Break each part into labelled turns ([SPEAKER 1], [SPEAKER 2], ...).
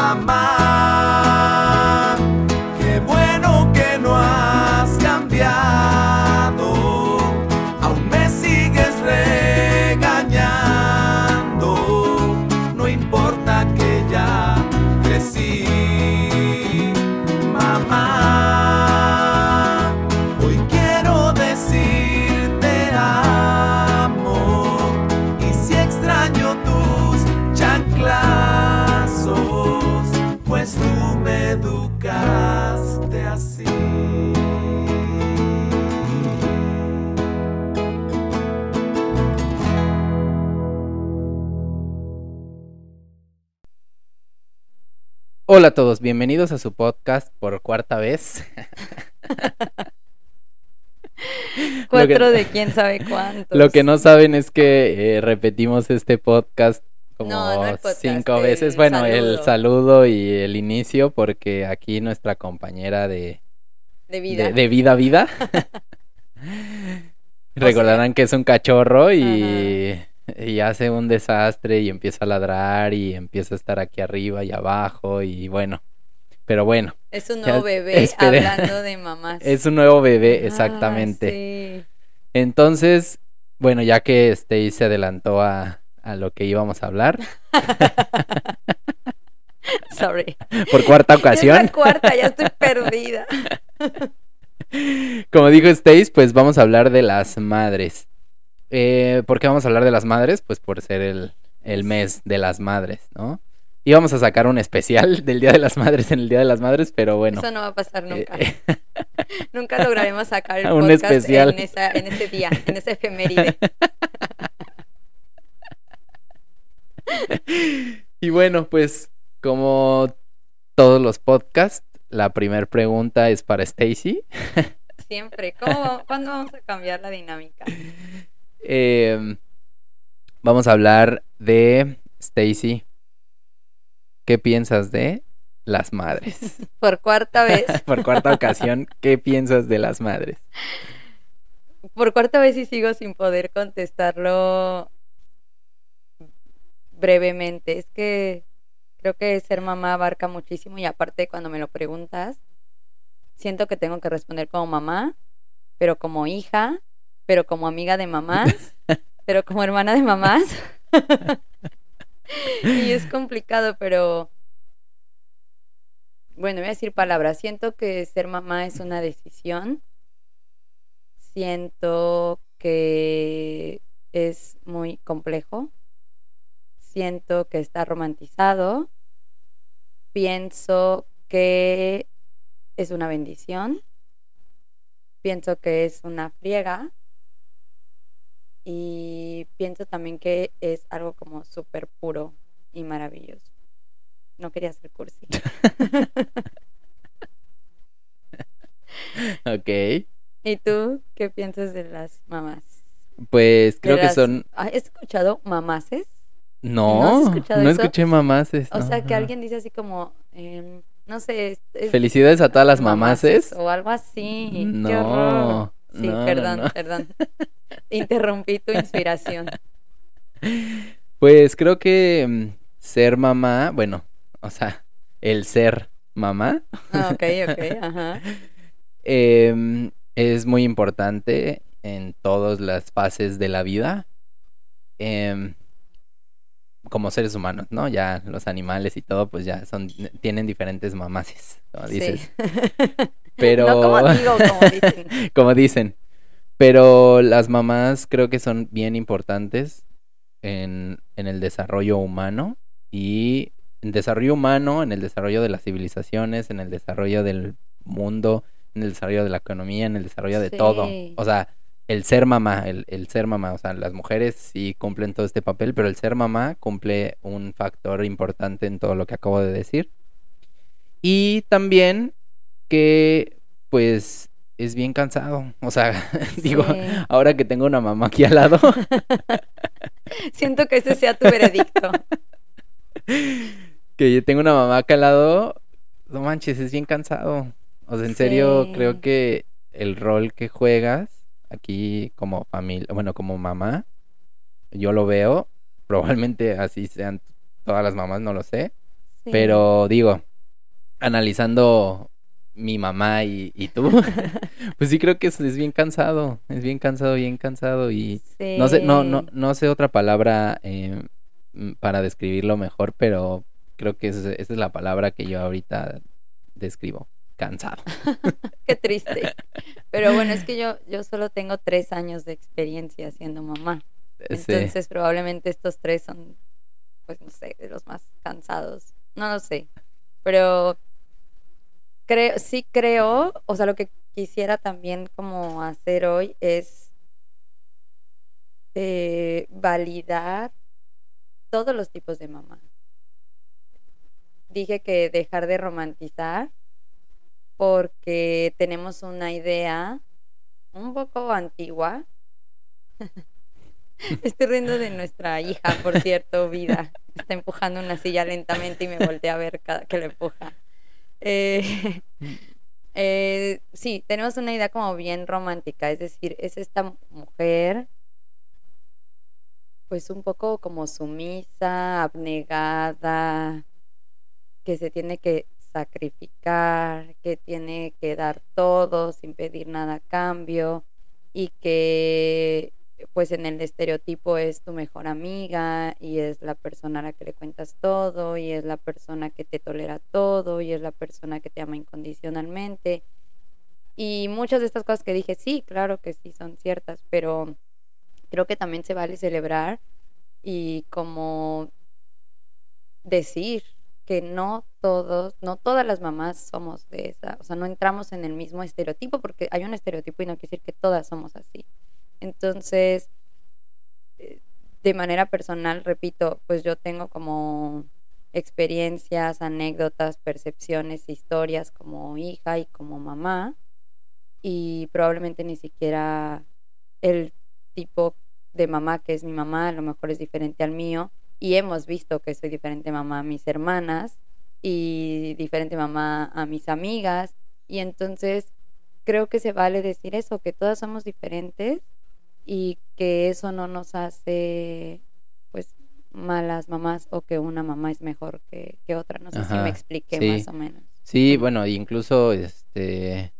[SPEAKER 1] mamá.
[SPEAKER 2] Hola a todos, bienvenidos a su podcast por cuarta vez.
[SPEAKER 3] Cuatro de quién sabe cuántos.
[SPEAKER 2] Lo que no saben es que eh, repetimos este podcast como
[SPEAKER 3] No, no el podcast,
[SPEAKER 2] cinco
[SPEAKER 3] el
[SPEAKER 2] veces. Bueno, el
[SPEAKER 3] saludo.
[SPEAKER 2] y el inicio, porque aquí nuestra compañera de,
[SPEAKER 3] de vida.
[SPEAKER 2] de, de vida vida. Recordarán que es un cachorro y, y hace un desastre y empieza a ladrar y empieza a estar aquí arriba y abajo y bueno. Pero bueno,
[SPEAKER 3] Es un nuevo bebé hablando de mamás.
[SPEAKER 2] es un nuevo bebé,
[SPEAKER 3] Ah,
[SPEAKER 2] exactamente.
[SPEAKER 3] sí.
[SPEAKER 2] Entonces, bueno, ya que Stay se adelantó a, a lo que íbamos a hablar
[SPEAKER 3] Sorry.
[SPEAKER 2] por cuarta
[SPEAKER 3] Es
[SPEAKER 2] ocasión,
[SPEAKER 3] la cuarta, ya estoy perdida.
[SPEAKER 2] como dijo Stace, pues vamos a hablar de las madres. Eh, ¿Por qué vamos a hablar de las madres? Pues por ser el, el mes de las madres, ¿no? Íbamos a sacar un especial del Día de las Madres en el Día de las Madres, pero bueno.
[SPEAKER 3] Eso no va a pasar nunca.
[SPEAKER 2] eh,
[SPEAKER 3] Nunca lograremos sacar el
[SPEAKER 2] Un
[SPEAKER 3] podcast
[SPEAKER 2] especial.
[SPEAKER 3] En, esa, en ese día, en ese efeméride.
[SPEAKER 2] Y bueno, pues como todos los podcasts, la primera pregunta es para Stacy.
[SPEAKER 3] Siempre. ¿Cómo, ¿Cuándo vamos a cambiar la dinámica?
[SPEAKER 2] Em, vamos a hablar de Stacy. ¿Qué piensas de las madres?
[SPEAKER 3] Por cuarta vez.
[SPEAKER 2] Por cuarta ocasión, ¿qué piensas de las madres?
[SPEAKER 3] Por cuarta vez y sigo sin poder contestarlo brevemente. Es que creo que ser mamá abarca muchísimo y aparte cuando me lo preguntas, siento que tengo que responder como mamá, pero como hija, pero como amiga de mamás, pero como hermana de mamás. y es complicado, pero bueno, voy a decir palabras. Siento que ser mamá es una decisión. Siento que es muy complejo, siento que está romantizado, pienso que es una bendición, pienso que es una friega y pienso también que es algo como súper puro y maravilloso. No quería ser cursi.
[SPEAKER 2] Ok.
[SPEAKER 3] ¿Y tú qué piensas de las mamás?
[SPEAKER 2] Pues creo que son.
[SPEAKER 3] ¿Has escuchado mamaces?
[SPEAKER 2] No,
[SPEAKER 3] ¿No has
[SPEAKER 2] escuché mamaces.
[SPEAKER 3] O
[SPEAKER 2] no,
[SPEAKER 3] sea, que alguien dice así como, em, no sé, es- es
[SPEAKER 2] Felicidades a todas las mamaces.
[SPEAKER 3] o algo así. Qué
[SPEAKER 2] No,
[SPEAKER 3] horror. Sí,
[SPEAKER 2] no,
[SPEAKER 3] perdón, perdón. Interrumpí tu inspiración.
[SPEAKER 2] Pues creo que mm, ser mamá, bueno, o sea, el ser mamá
[SPEAKER 3] Ah, ok, ok, ajá.
[SPEAKER 2] em, es muy importante en todas las fases de la vida. em, como seres humanos, ¿no? Ya los animales y todo, pues ya son, tienen diferentes mamaces, como dices.
[SPEAKER 3] Sí.
[SPEAKER 2] Pero
[SPEAKER 3] No como digo, como dicen.
[SPEAKER 2] como dicen. Pero las mamás creo que son bien importantes en, en el desarrollo humano y en desarrollo humano, en el desarrollo de las civilizaciones, en el desarrollo del mundo, en el desarrollo de la economía, en el desarrollo de todo. O sea, el ser mamá, el, el ser mamá, o sea, las mujeres sí cumplen todo este papel, pero el ser mamá cumple un factor importante en todo lo que acabo de decir. Y también que, pues, es bien cansado. O sea, digo, ahora que tengo una mamá aquí al lado,
[SPEAKER 3] Siento que ese sea tu veredicto.
[SPEAKER 2] que yo tengo una mamá acá al lado, no manches, es bien cansado. O sea, en serio, creo que el rol que juegas aquí como familia, bueno, como mamá, yo lo veo, probablemente así sean todas las mamás, no lo sé,
[SPEAKER 3] Sí.
[SPEAKER 2] Pero digo, analizando mi mamá y, y tú, pues sí creo que es, es bien cansado, es bien cansado, bien cansado y no sé, no, no, no sé otra palabra eh, mm, para describirlo mejor, pero creo que esa, esa es la palabra que yo ahorita describo, cansado.
[SPEAKER 3] Qué triste. Pero bueno, es que yo, yo solo tengo tres años de experiencia siendo mamá.
[SPEAKER 2] Sí.
[SPEAKER 3] Entonces probablemente estos tres son, pues no sé, de los más cansados. No lo sé. Pero creo, sí creo, o sea, lo que quisiera también como hacer hoy es eh, validar todos los tipos de mamá. Dije que dejar de romantizar porque tenemos una idea un poco antigua. Estoy riendo de nuestra hija, por cierto, vida. Está empujando una silla lentamente y me voltea a ver cada que la empuja. Eh, eh, sí, tenemos una idea como bien romántica, es decir, es esta mujer pues un poco como sumisa, abnegada, que se tiene que sacrificar, que tiene que dar todo sin pedir nada a cambio y que pues en el estereotipo es tu mejor amiga y es la persona a la que le cuentas todo y es la persona que te tolera todo y es la persona que te ama incondicionalmente. Y muchas de estas cosas que dije, sí, claro que sí son ciertas, pero creo que también se vale celebrar y como decir que no todos, no todas las mamás somos de esa, o sea, no entramos en el mismo estereotipo porque hay un estereotipo y no quiere decir que todas somos así. Entonces, eh, de manera personal, repito, pues yo tengo como experiencias, anécdotas, percepciones, historias como hija y como mamá y probablemente ni siquiera el tipo de mamá que es mi mamá a lo mejor es diferente al mío y hemos visto que soy diferente mamá a mis hermanas y diferente mamá a mis amigas y entonces creo que se vale decir eso, que todas somos diferentes y que eso no nos hace pues malas mamás o que una mamá es mejor que, que otra. No sé si me expliqué
[SPEAKER 2] sí.
[SPEAKER 3] más o menos.
[SPEAKER 2] Sí, bueno, incluso este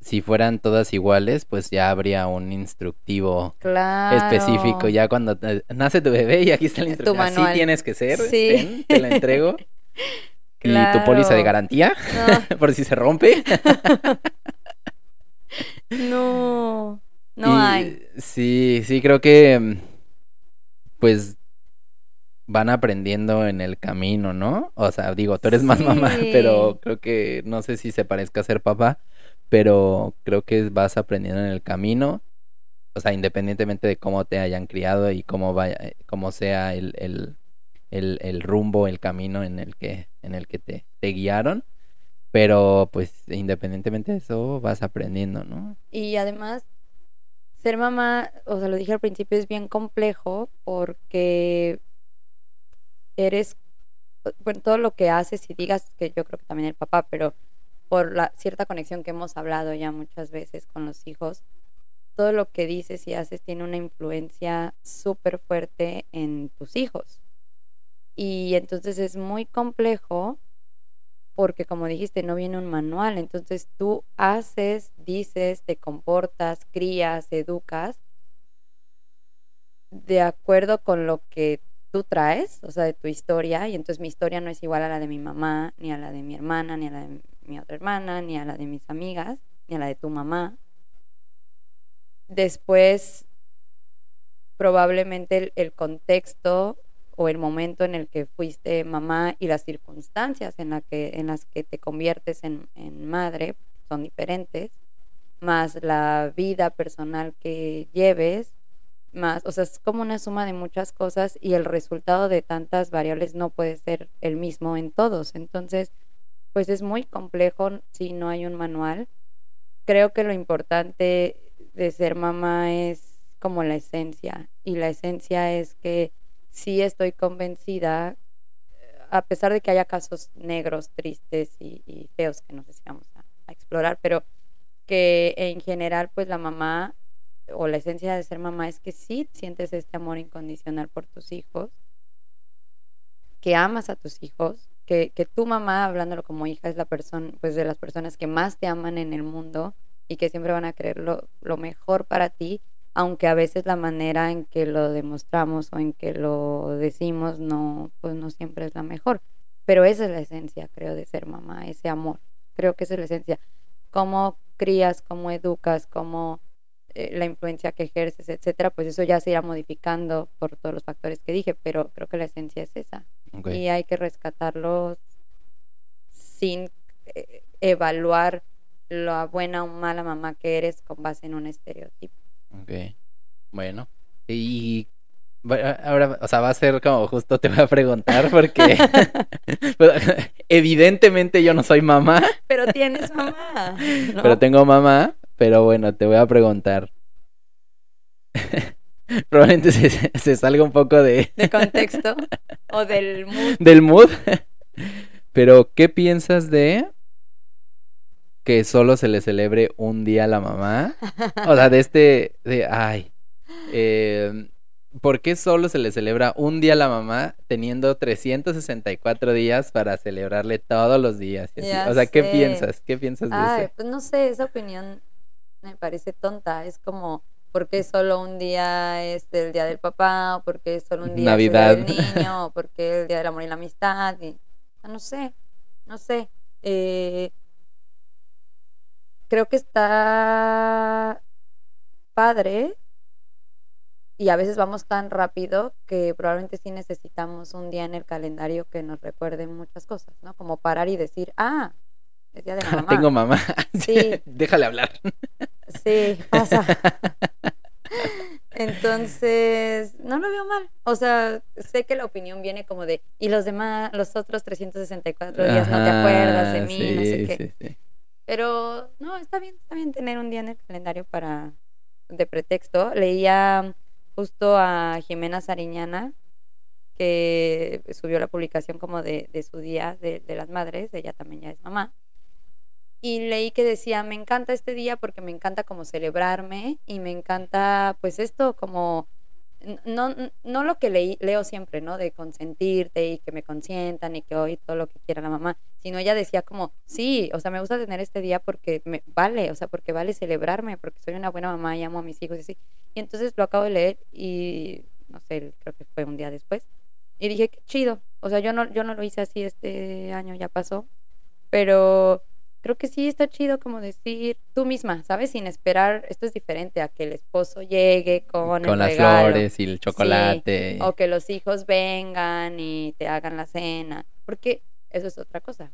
[SPEAKER 2] si fueran todas iguales, pues ya habría un instructivo
[SPEAKER 3] Claro.
[SPEAKER 2] específico. Ya cuando te- nace tu bebé y aquí está el instructivo. Así tienes que ser.
[SPEAKER 3] Sí.
[SPEAKER 2] ten, te la entrego. Y tu póliza de garantía,
[SPEAKER 3] No,
[SPEAKER 2] por si se rompe.
[SPEAKER 3] no, no
[SPEAKER 2] Y
[SPEAKER 3] hay.
[SPEAKER 2] Sí, sí, creo que mm, pues van aprendiendo en el camino, ¿no? O sea, digo, tú eres más mamá, pero creo que no sé si se parezca a ser papá, pero creo que vas aprendiendo en el camino. O sea, independientemente de cómo te hayan criado y cómo vaya, eh, cómo sea el, el, el, el rumbo, el camino en el que, en el que te, te guiaron. Pero pues independientemente de eso, vas aprendiendo, ¿no?
[SPEAKER 3] Y además, ser mamá, o sea, lo dije al principio, es bien complejo porque eres, bueno, todo lo que haces y digas, que yo creo que también el papá, pero por la cierta conexión que hemos hablado ya muchas veces con los hijos, todo lo que dices y haces tiene una influencia súper fuerte en tus hijos. Y entonces es muy complejo porque como dijiste, no viene un manual, entonces tú haces, dices, te comportas, crías, educas de acuerdo con lo que tú traes, o sea, de tu historia, y entonces mi historia no es igual a la de mi mamá, ni a la de mi hermana, ni a la de mi otra hermana, ni a la de mis amigas, ni a la de tu mamá. Después, probablemente el, el contexto o el momento en el que fuiste mamá y las circunstancias en, la que, en las que te conviertes en, en madre son diferentes, más la vida personal que lleves, más, o sea, es como una suma de muchas cosas y el resultado de tantas variables no puede ser el mismo en todos. Entonces, pues es muy complejo si no hay un manual. Creo que lo importante de ser mamá es como la esencia y la esencia es que sí estoy convencida, a pesar de que haya casos negros, tristes y, feos que no sé si vamos a, a explorar, pero que en general pues la mamá o la esencia de ser mamá es que sí sientes este amor incondicional por tus hijos que amas a tus hijos, que, que tu mamá, hablándolo como hija, es la persona, pues de las personas que más te aman en el mundo y que siempre van a querer lo mejor para ti, aunque a veces la manera en que lo demostramos o en que lo decimos no, pues no siempre es la mejor. Pero esa es la esencia, creo, de ser mamá, ese amor. Creo que esa es la esencia. Cómo crías, cómo educas, cómo eh, la influencia que ejerces, etcétera, pues eso ya se irá modificando por todos los factores que dije, pero creo que la esencia es esa. Y hay que rescatarlo sin eh, evaluar la buena o mala mamá que eres con base en un estereotipo.
[SPEAKER 2] Ok. Bueno. Y ahora, o sea, va a ser como justo te voy a preguntar porque pues, evidentemente yo no soy mamá,
[SPEAKER 3] Pero tienes mamá. ¿no?
[SPEAKER 2] pero tengo mamá, pero bueno, te voy a preguntar. Probablemente se, se salga un poco de,
[SPEAKER 3] de contexto o del mood.
[SPEAKER 2] del mood. Pero, ¿qué piensas de que solo se le celebre un día a la mamá? O sea, de este, de, ay, eh, ¿por qué solo se le celebra un día a la mamá teniendo 364 días para celebrarle todos los días? y así? O sea, ¿qué
[SPEAKER 3] sé.
[SPEAKER 2] piensas? ¿Qué piensas de
[SPEAKER 3] Ay,
[SPEAKER 2] eso?
[SPEAKER 3] pues no sé, esa opinión me parece tonta. Es como, ¿por qué solo un día es el día del papá? ¿O por qué solo un día
[SPEAKER 2] Navidad.
[SPEAKER 3] es el día del niño? ¿O por qué el día del amor y la amistad? Y, no sé, no sé. Eh, creo que está padre y a veces vamos tan rápido que probablemente sí necesitamos un día en el calendario que nos recuerde muchas cosas, ¿no? Como parar y decir, ah, es día de la mamá.
[SPEAKER 2] Tengo mamá.
[SPEAKER 3] Sí.
[SPEAKER 2] Déjale hablar.
[SPEAKER 3] Sí, pasa. Entonces, no lo veo mal. O sea, sé que la opinión viene como de, y los demás, los otros 364 días no te acuerdas de mí, no sé qué.
[SPEAKER 2] sí, sí.
[SPEAKER 3] Pero no, está bien, está bien tener un día en el calendario para de pretexto. Leía justo a Jimena Sariñana que subió la publicación como de, de su día de, de las madres, ella también ya es mamá. Y leí que decía, me encanta este día porque me encanta como celebrarme y me encanta pues esto como no, no lo que leí, leo siempre, ¿no? De consentirte y que me consientan y que hoy todo lo que quiera la mamá, sino ella decía como, sí, o sea, me gusta tener este día porque me vale, o sea, porque vale celebrarme, porque soy una buena mamá y amo a mis hijos y así. Y entonces lo acabo de leer y, no sé, creo que fue un día después, y dije, qué chido, o sea, yo no, yo no lo hice así este año, ya pasó, pero creo que sí está chido como decir tú misma, ¿sabes? Sin esperar, esto es diferente a que el esposo llegue con, el
[SPEAKER 2] Con las
[SPEAKER 3] regalo.
[SPEAKER 2] flores y el chocolate.
[SPEAKER 3] O que los hijos vengan y te hagan la cena. Porque eso es otra cosa.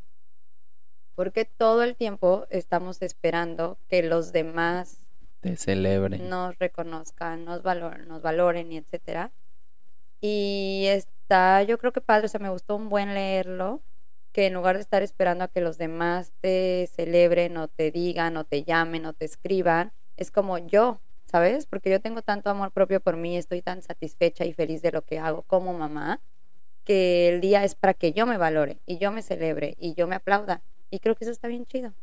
[SPEAKER 3] Porque todo el tiempo estamos esperando que los demás
[SPEAKER 2] Te celebren.
[SPEAKER 3] nos reconozcan, nos, valor, nos valoren y etcétera. Y está, yo creo que padre, o sea, me gustó un buen leerlo, que en lugar de estar esperando a que los demás te celebren o te digan o te llamen o te escriban, es como yo, ¿sabes? Porque yo tengo tanto amor propio por mí, estoy tan satisfecha y feliz de lo que hago como mamá, que el día es para que yo me valore y yo me celebre y yo me aplauda. Y creo que eso está bien chido.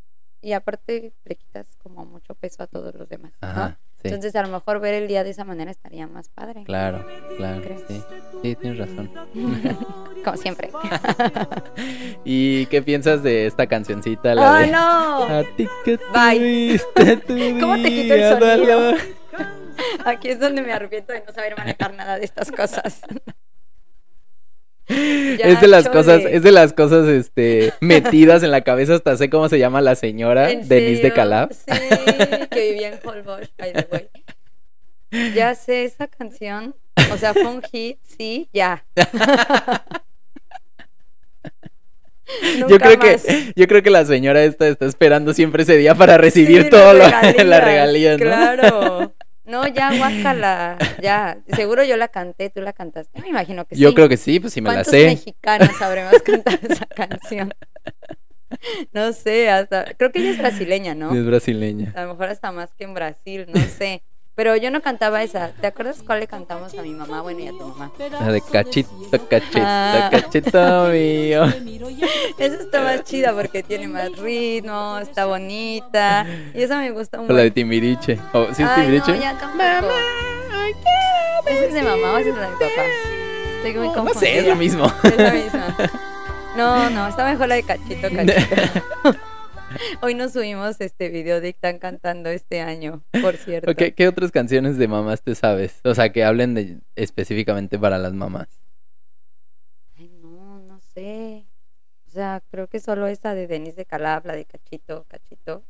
[SPEAKER 3] Y aparte le quitas como mucho peso a todos los demás. ¿no?
[SPEAKER 2] Sí.
[SPEAKER 3] Entonces a lo mejor ver el día de esa manera estaría más padre.
[SPEAKER 2] Claro, claro, sí. Sí, tienes razón.
[SPEAKER 3] Como siempre.
[SPEAKER 2] ¿Y qué piensas de esta cancioncita? La
[SPEAKER 3] ¡Oh,
[SPEAKER 2] de...
[SPEAKER 3] no!
[SPEAKER 2] A ti que
[SPEAKER 3] Bye.
[SPEAKER 2] tu
[SPEAKER 3] ¿Cómo te quito el sonido? Aquí es donde me arrepiento de no saber manejar nada de estas cosas. Ya,
[SPEAKER 2] es de las
[SPEAKER 3] chole.
[SPEAKER 2] cosas, es de las cosas este metidas en la cabeza, hasta sé cómo se llama la señora,
[SPEAKER 3] ¿En
[SPEAKER 2] Denise de? Calab.
[SPEAKER 3] Sí, que vivía en Holbox, by the way. Ya sé esa canción. O sea, fue un hit, sí, ya.
[SPEAKER 2] Yo creo
[SPEAKER 3] más.
[SPEAKER 2] que, yo creo que la señora esta está esperando siempre ese día para recibir
[SPEAKER 3] Sí,
[SPEAKER 2] todo lo,
[SPEAKER 3] las
[SPEAKER 2] las regalías, ¿no?
[SPEAKER 3] Claro. No, ya, guácala, ya. Seguro yo la canté, tú la cantaste. Me imagino que sí.
[SPEAKER 2] Yo creo que sí, pues si me la
[SPEAKER 3] ¿Cuántos
[SPEAKER 2] sé.
[SPEAKER 3] mexicanos habremos cantado esa canción? No sé, hasta... Creo que ella es brasileña, ¿no?
[SPEAKER 2] Es brasileña.
[SPEAKER 3] A lo mejor hasta más que en Brasil, no sé. Pero yo no cantaba esa. ¿Te acuerdas cuál le cantamos a mi mamá? Bueno, y a tu mamá.
[SPEAKER 2] La de cachito, cachito,
[SPEAKER 3] Ah.
[SPEAKER 2] cachito mío.
[SPEAKER 3] Esa está más chida porque tiene más ritmo, está bonita. Y esa me gusta un
[SPEAKER 2] O la de. Timbiriche. ¿O sí es
[SPEAKER 3] Ay,
[SPEAKER 2] Timbiriche?
[SPEAKER 3] no, ya tampoco. ¿Esa es de mamá o es la de papá? estoy muy confundida.
[SPEAKER 2] no sé, es lo mismo.
[SPEAKER 3] Es la misma. No, no, está mejor la de Cachito, Cachito. Hoy nos subimos este video de Ictan cantando este año, por cierto.
[SPEAKER 2] ¿Qué otras canciones de mamás te sabes? O sea, que hablen de específicamente para las mamás.
[SPEAKER 3] Ay, no, no sé. O sea, creo que solo esa de Denise de Calab, la de Cachito, Cachito.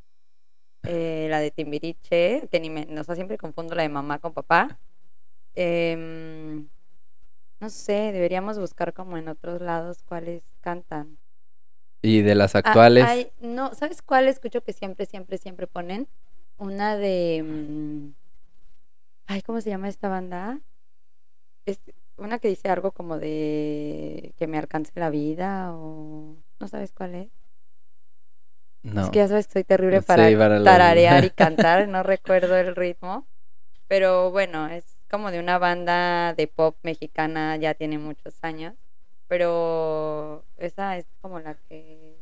[SPEAKER 3] Eh, la de Timbiriche, que ni me, o sea, siempre confundo la de mamá con papá. Em, no sé, deberíamos buscar como en otros lados cuáles cantan.
[SPEAKER 2] Y de las
[SPEAKER 3] Ah,
[SPEAKER 2] actuales.
[SPEAKER 3] hay- no, ¿sabes cuál escucho que siempre, siempre, siempre ponen? Una de... mm, Ay, ¿cómo se llama esta banda? Es una que dice algo como de que me alcance la vida o... ¿No sabes cuál es?
[SPEAKER 2] no.
[SPEAKER 3] Es que ya sabes que soy terrible para,
[SPEAKER 2] para
[SPEAKER 3] tararear y cantar, no recuerdo el ritmo. Pero bueno, es como de una banda de pop mexicana, ya tiene muchos años. Pero esa es como la que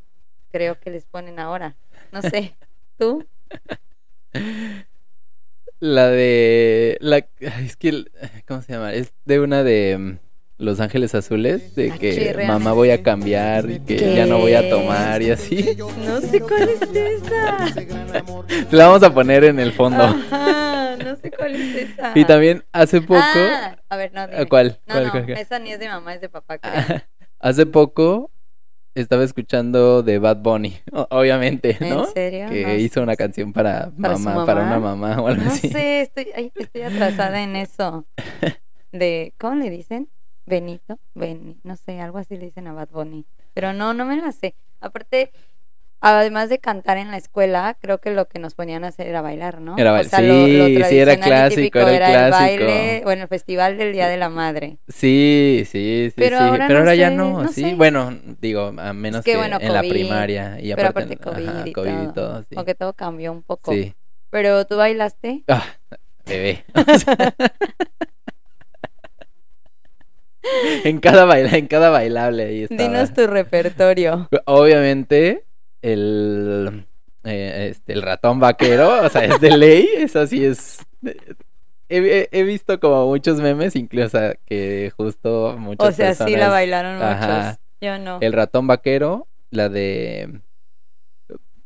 [SPEAKER 3] creo que les ponen ahora. No sé, ¿tú?
[SPEAKER 2] La de. La... Es que. ¿Cómo se llama? Es de una de mm, Los Ángeles Azules. De
[SPEAKER 3] Ah,
[SPEAKER 2] que mamá voy a cambiar y que
[SPEAKER 3] ¿Qué?
[SPEAKER 2] ya no voy a tomar y así.
[SPEAKER 3] No sé cuál es esa.
[SPEAKER 2] Te la vamos a poner en el fondo.
[SPEAKER 3] Ajá, no sé cuál es esa.
[SPEAKER 2] Y también hace poco.
[SPEAKER 3] Ah, a ver, no, dime.
[SPEAKER 2] ¿Cuál?
[SPEAKER 3] No,
[SPEAKER 2] ¿Cuál,
[SPEAKER 3] no,
[SPEAKER 2] cuál, cuál?
[SPEAKER 3] esa ni es de mamá, es de papá, creo.
[SPEAKER 2] Hace poco estaba escuchando de Bad Bunny, obviamente, ¿no?
[SPEAKER 3] ¿En serio?
[SPEAKER 2] Que
[SPEAKER 3] No
[SPEAKER 2] hizo una canción para,
[SPEAKER 3] ¿Para su
[SPEAKER 2] mamá, para una mamá o algo
[SPEAKER 3] No
[SPEAKER 2] así.
[SPEAKER 3] sé, estoy, ay, estoy atrasada en eso. De, ¿cómo le dicen? Benito, Beni, no sé, algo así le dicen a Bad Bunny. Pero no, no me la sé. Aparte, además de cantar en la escuela, creo que lo que nos ponían a hacer era bailar, ¿no?
[SPEAKER 2] Era
[SPEAKER 3] O
[SPEAKER 2] bail-
[SPEAKER 3] sea, lo- lo
[SPEAKER 2] sí, sí, era clásico,
[SPEAKER 3] típico
[SPEAKER 2] era el
[SPEAKER 3] era el
[SPEAKER 2] clásico.
[SPEAKER 3] baile, bueno, el festival del Día de la Madre.
[SPEAKER 2] Sí, sí, sí,
[SPEAKER 3] Pero
[SPEAKER 2] sí.
[SPEAKER 3] ahora
[SPEAKER 2] Pero
[SPEAKER 3] no
[SPEAKER 2] ahora ya no,
[SPEAKER 3] no
[SPEAKER 2] sí.
[SPEAKER 3] sé.
[SPEAKER 2] Bueno, digo, a menos
[SPEAKER 3] que,
[SPEAKER 2] que,
[SPEAKER 3] bueno,
[SPEAKER 2] en la primaria. Y
[SPEAKER 3] Pero
[SPEAKER 2] aparte,
[SPEAKER 3] aparte COVID,
[SPEAKER 2] ajá,
[SPEAKER 3] y,
[SPEAKER 2] COVID
[SPEAKER 3] todo,
[SPEAKER 2] y todo, sí.
[SPEAKER 3] Como que todo cambió un poco.
[SPEAKER 2] Sí.
[SPEAKER 3] Pero tú bailaste.
[SPEAKER 2] Ah, bebé. en cada baila, en cada bailable ahí estaba.
[SPEAKER 3] Dinos tu repertorio.
[SPEAKER 2] Obviamente, el, eh, este, el ratón vaquero, o sea, es de ley, eso sí es... He, he- visto como muchos memes, incluso o sea, que justo muchas
[SPEAKER 3] O sea, sí la bailaron muchos.
[SPEAKER 2] Ajá.
[SPEAKER 3] Yo no.
[SPEAKER 2] El ratón vaquero, la de...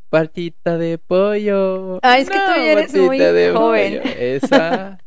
[SPEAKER 2] Partita de pollo.
[SPEAKER 3] Ah, es que tú ya eres muy joven.
[SPEAKER 2] pollo. Esa.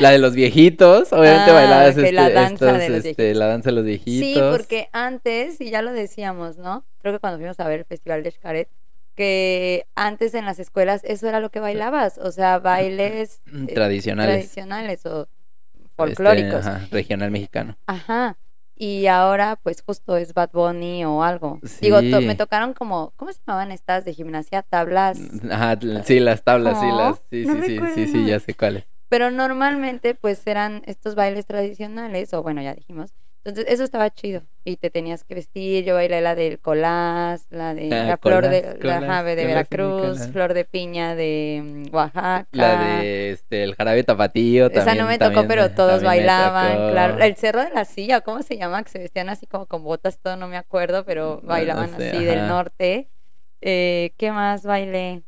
[SPEAKER 2] La de los viejitos, obviamente
[SPEAKER 3] Ah,
[SPEAKER 2] bailabas
[SPEAKER 3] que
[SPEAKER 2] este,
[SPEAKER 3] la danza
[SPEAKER 2] estos,
[SPEAKER 3] de los
[SPEAKER 2] este,
[SPEAKER 3] viejitos.
[SPEAKER 2] la danza de los
[SPEAKER 3] Sí, porque antes, y ya lo decíamos, ¿no? Creo que cuando fuimos a ver el Festival de Xcaret, que antes en las escuelas eso era lo que bailabas, o sea, bailes eh,
[SPEAKER 2] Tradicionales.
[SPEAKER 3] tradicionales o
[SPEAKER 2] Este,
[SPEAKER 3] folclóricos.
[SPEAKER 2] ajá, regional mexicano.
[SPEAKER 3] Ajá. Y ahora, pues justo es Bad Bunny o algo. Digo, to- me tocaron como, ¿cómo se llamaban estas de gimnasia? Tablas.
[SPEAKER 2] Ajá, sí, las tablas, sí, las, sí,
[SPEAKER 3] no
[SPEAKER 2] sí, sí, sí, sí, ya sé cuáles.
[SPEAKER 3] Pero normalmente, pues eran estos bailes tradicionales, o bueno, ya dijimos. Entonces, eso estaba chido. Y te tenías que vestir. Yo bailé la del colás, la de
[SPEAKER 2] Ah,
[SPEAKER 3] la flor de,
[SPEAKER 2] colás,
[SPEAKER 3] la jave de Veracruz, flor de piña de mm, Oaxaca.
[SPEAKER 2] La de este, el jarabe tapatío
[SPEAKER 3] Esa
[SPEAKER 2] también.
[SPEAKER 3] no me tocó, pero todos
[SPEAKER 2] también me
[SPEAKER 3] bailaban, claro. El cerro de la silla, ¿cómo se llama? Que se vestían así como con botas, todo no me acuerdo, pero
[SPEAKER 2] No,
[SPEAKER 3] bailaban
[SPEAKER 2] no sé,
[SPEAKER 3] así del norte. Eh, ¿Qué más bailé?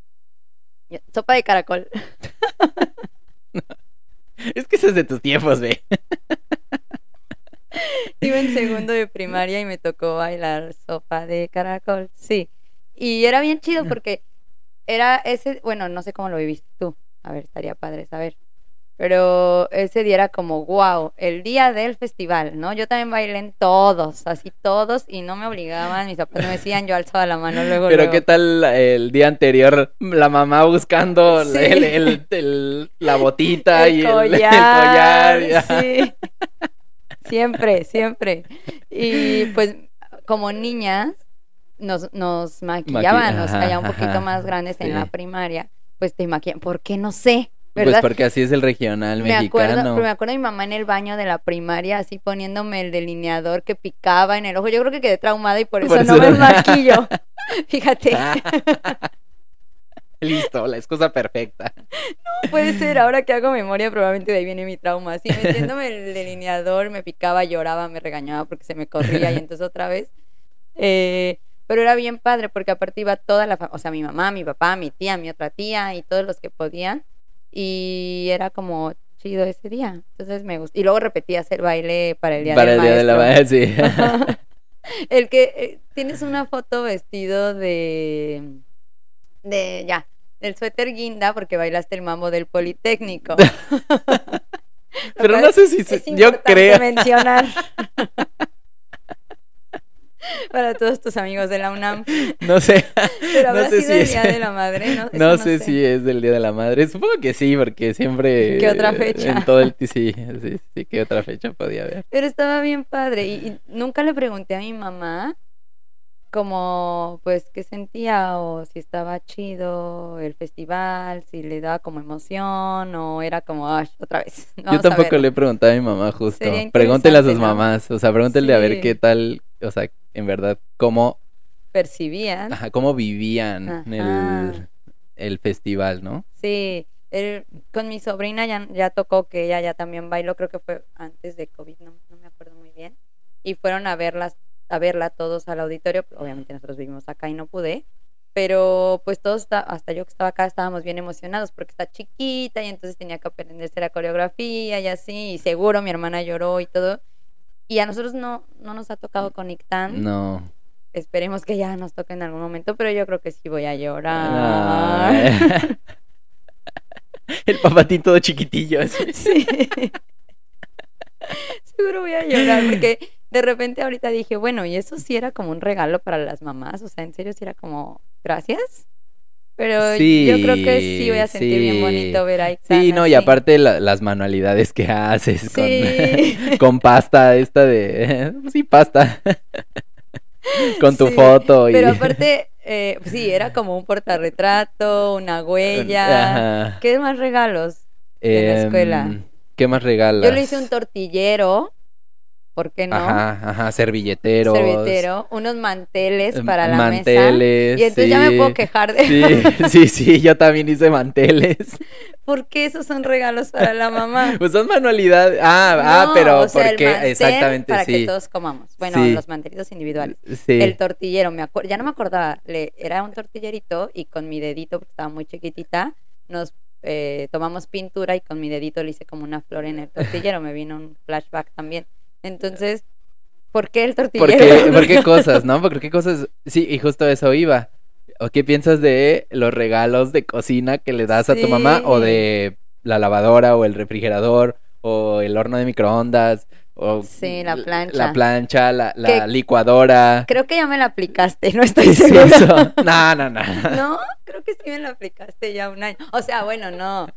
[SPEAKER 3] Sopa de caracol.
[SPEAKER 2] Es que eso es de tus tiempos, ve.
[SPEAKER 3] Iba en segundo de primaria y me tocó bailar sopa de caracol. Sí. Y era bien chido porque era ese, bueno, no sé cómo lo viviste tú. A ver, estaría padre saber. Pero ese día era como, wow, el día del festival, ¿no? Yo también bailé en todos, así todos, y no me obligaban, mis papás no me decían, yo alzaba la mano luego.
[SPEAKER 2] Pero
[SPEAKER 3] luego.
[SPEAKER 2] qué tal el día anterior, la mamá buscando
[SPEAKER 3] Sí.
[SPEAKER 2] el, el- el- la botita y el- el
[SPEAKER 3] collar,
[SPEAKER 2] collar.
[SPEAKER 3] sí. Siempre, siempre. Y pues como niñas nos, nos maquillaban, o sea,
[SPEAKER 2] ajá,
[SPEAKER 3] ya un poquito
[SPEAKER 2] ajá,
[SPEAKER 3] más grandes en la primaria, pues te maquillan. ¿Por qué? No sé,
[SPEAKER 2] Pues porque así es el regional
[SPEAKER 3] me acuerdo,
[SPEAKER 2] mexicano.
[SPEAKER 3] pero me acuerdo de mi mamá en el baño de la primaria, así poniéndome el delineador que picaba en el ojo. Yo creo que quedé traumada y por eso,
[SPEAKER 2] Por
[SPEAKER 3] no
[SPEAKER 2] eso
[SPEAKER 3] me
[SPEAKER 2] no.
[SPEAKER 3] maquillo. Fíjate,
[SPEAKER 2] Listo, la excusa perfecta.
[SPEAKER 3] puede ser, ahora que hago memoria, probablemente de ahí viene mi trauma. Así metiéndome el delineador, me picaba, lloraba, me regañaba porque se me corría y entonces otra vez. Eh, pero era bien padre porque aparte iba toda la familia, o sea, mi mamá, mi papá, mi tía, mi otra tía y todos los que podían. Y era como chido ese día. Entonces me gustó. Y luego repetías el baile para el día
[SPEAKER 2] Para
[SPEAKER 3] del
[SPEAKER 2] el día de la
[SPEAKER 3] maestro.
[SPEAKER 2] madre, sí.
[SPEAKER 3] el que eh, tienes una foto vestido de de ya del suéter guinda porque bailaste el mambo del Politécnico.
[SPEAKER 2] Pero no sé si
[SPEAKER 3] es
[SPEAKER 2] se- yo creo.
[SPEAKER 3] mencionar para todos tus amigos de la UNAM.
[SPEAKER 2] No sé.
[SPEAKER 3] Pero
[SPEAKER 2] no
[SPEAKER 3] habrá
[SPEAKER 2] sé
[SPEAKER 3] sido
[SPEAKER 2] si
[SPEAKER 3] el
[SPEAKER 2] es-
[SPEAKER 3] día de la madre, ¿no?
[SPEAKER 2] No sé si es del Día de la Madre. Supongo que sí, porque siempre.
[SPEAKER 3] ¿Qué otra fecha?
[SPEAKER 2] En todo el. Sí, sí, sí, ¿qué otra fecha podía haber?
[SPEAKER 3] Pero estaba bien padre. Y, y nunca le pregunté a mi mamá como, pues, qué sentía o si estaba chido el festival, si le daba como emoción o era como, ay, otra vez.
[SPEAKER 2] Yo tampoco
[SPEAKER 3] verlo".
[SPEAKER 2] le he preguntado a mi mamá justo. Pregúntele a sus
[SPEAKER 3] ¿no?
[SPEAKER 2] mamás. O sea, pregúntele a ver qué tal. O sea, en verdad, cómo,
[SPEAKER 3] Percibían.
[SPEAKER 2] ajá, cómo vivían
[SPEAKER 3] Ajá.
[SPEAKER 2] el, el festival, ¿no?
[SPEAKER 3] Sí, él- con mi sobrina ya, ya tocó que ella ya también bailó, creo que fue antes de COVID, no, no me acuerdo muy bien. Y fueron a verlas, a verla todos al auditorio. Obviamente nosotros vivimos acá y no pude. Pero pues todos, hasta yo que estaba acá, estábamos bien emocionados porque está chiquita y entonces tenía que aprenderse la coreografía y así. Y seguro mi hermana lloró y todo. Y a nosotros no, no nos ha tocado con Ictan.
[SPEAKER 2] No.
[SPEAKER 3] Esperemos que ya nos toque en algún momento, pero yo creo que sí voy a llorar.
[SPEAKER 2] El papatín todo chiquitillo. así.
[SPEAKER 3] Sí. Seguro voy a llorar porque de repente ahorita dije, bueno, y eso sí era como un regalo para las mamás, o sea, en serio sí era como gracias. Pero yo creo que sí voy a sentir bien bonito ver a Ixana
[SPEAKER 2] Sí, no, y aparte la- las manualidades que haces con,
[SPEAKER 3] Sí.
[SPEAKER 2] con pasta esta de... Sí, pasta. con tu foto y...
[SPEAKER 3] Pero aparte, eh, sí, era como un portarretrato, una huella.
[SPEAKER 2] Ajá.
[SPEAKER 3] ¿Qué más regalos? de la escuela?
[SPEAKER 2] Em, ¿Qué más regalas?
[SPEAKER 3] Yo le hice un tortillero, ¿por qué no?
[SPEAKER 2] Ajá, ajá, servilleteros.
[SPEAKER 3] Servitero, unos manteles
[SPEAKER 2] em,
[SPEAKER 3] para la mesa.
[SPEAKER 2] manteles,
[SPEAKER 3] Y entonces ya me puedo quejar de
[SPEAKER 2] Sí, sí, sí, yo también hice manteles.
[SPEAKER 3] ¿Por qué esos son regalos para la mamá?
[SPEAKER 2] Pues son manualidades. Ah, ah, pero
[SPEAKER 3] o sea, el
[SPEAKER 2] porque
[SPEAKER 3] mantel
[SPEAKER 2] exactamente
[SPEAKER 3] para que
[SPEAKER 2] sí.
[SPEAKER 3] todos comamos. Bueno,
[SPEAKER 2] Sí.
[SPEAKER 3] los mantelitos individuales.
[SPEAKER 2] Sí.
[SPEAKER 3] El tortillero, me acuerdo, ya no me acordaba, le, era un tortillerito y con mi dedito, porque estaba muy chiquitita, nos eh, tomamos pintura y con mi dedito le hice como una flor en el tortillero, me vino un flashback también. Entonces, ¿por qué el
[SPEAKER 2] ¿Por
[SPEAKER 3] tortillero?
[SPEAKER 2] qué, por qué cosas, no? ¿Por qué cosas? Sí, y justo eso iba. ¿O qué piensas de los regalos de cocina que le das a tu mamá? O de la lavadora, o el refrigerador, o el horno de microondas, o
[SPEAKER 3] Sí, la plancha.
[SPEAKER 2] La plancha, la, la licuadora.
[SPEAKER 3] Creo que ya me la aplicaste, no estoy
[SPEAKER 2] ¿Qué es
[SPEAKER 3] segura.
[SPEAKER 2] No, no, no.
[SPEAKER 3] No, creo que sí me la aplicaste ya un año. O sea, bueno, no.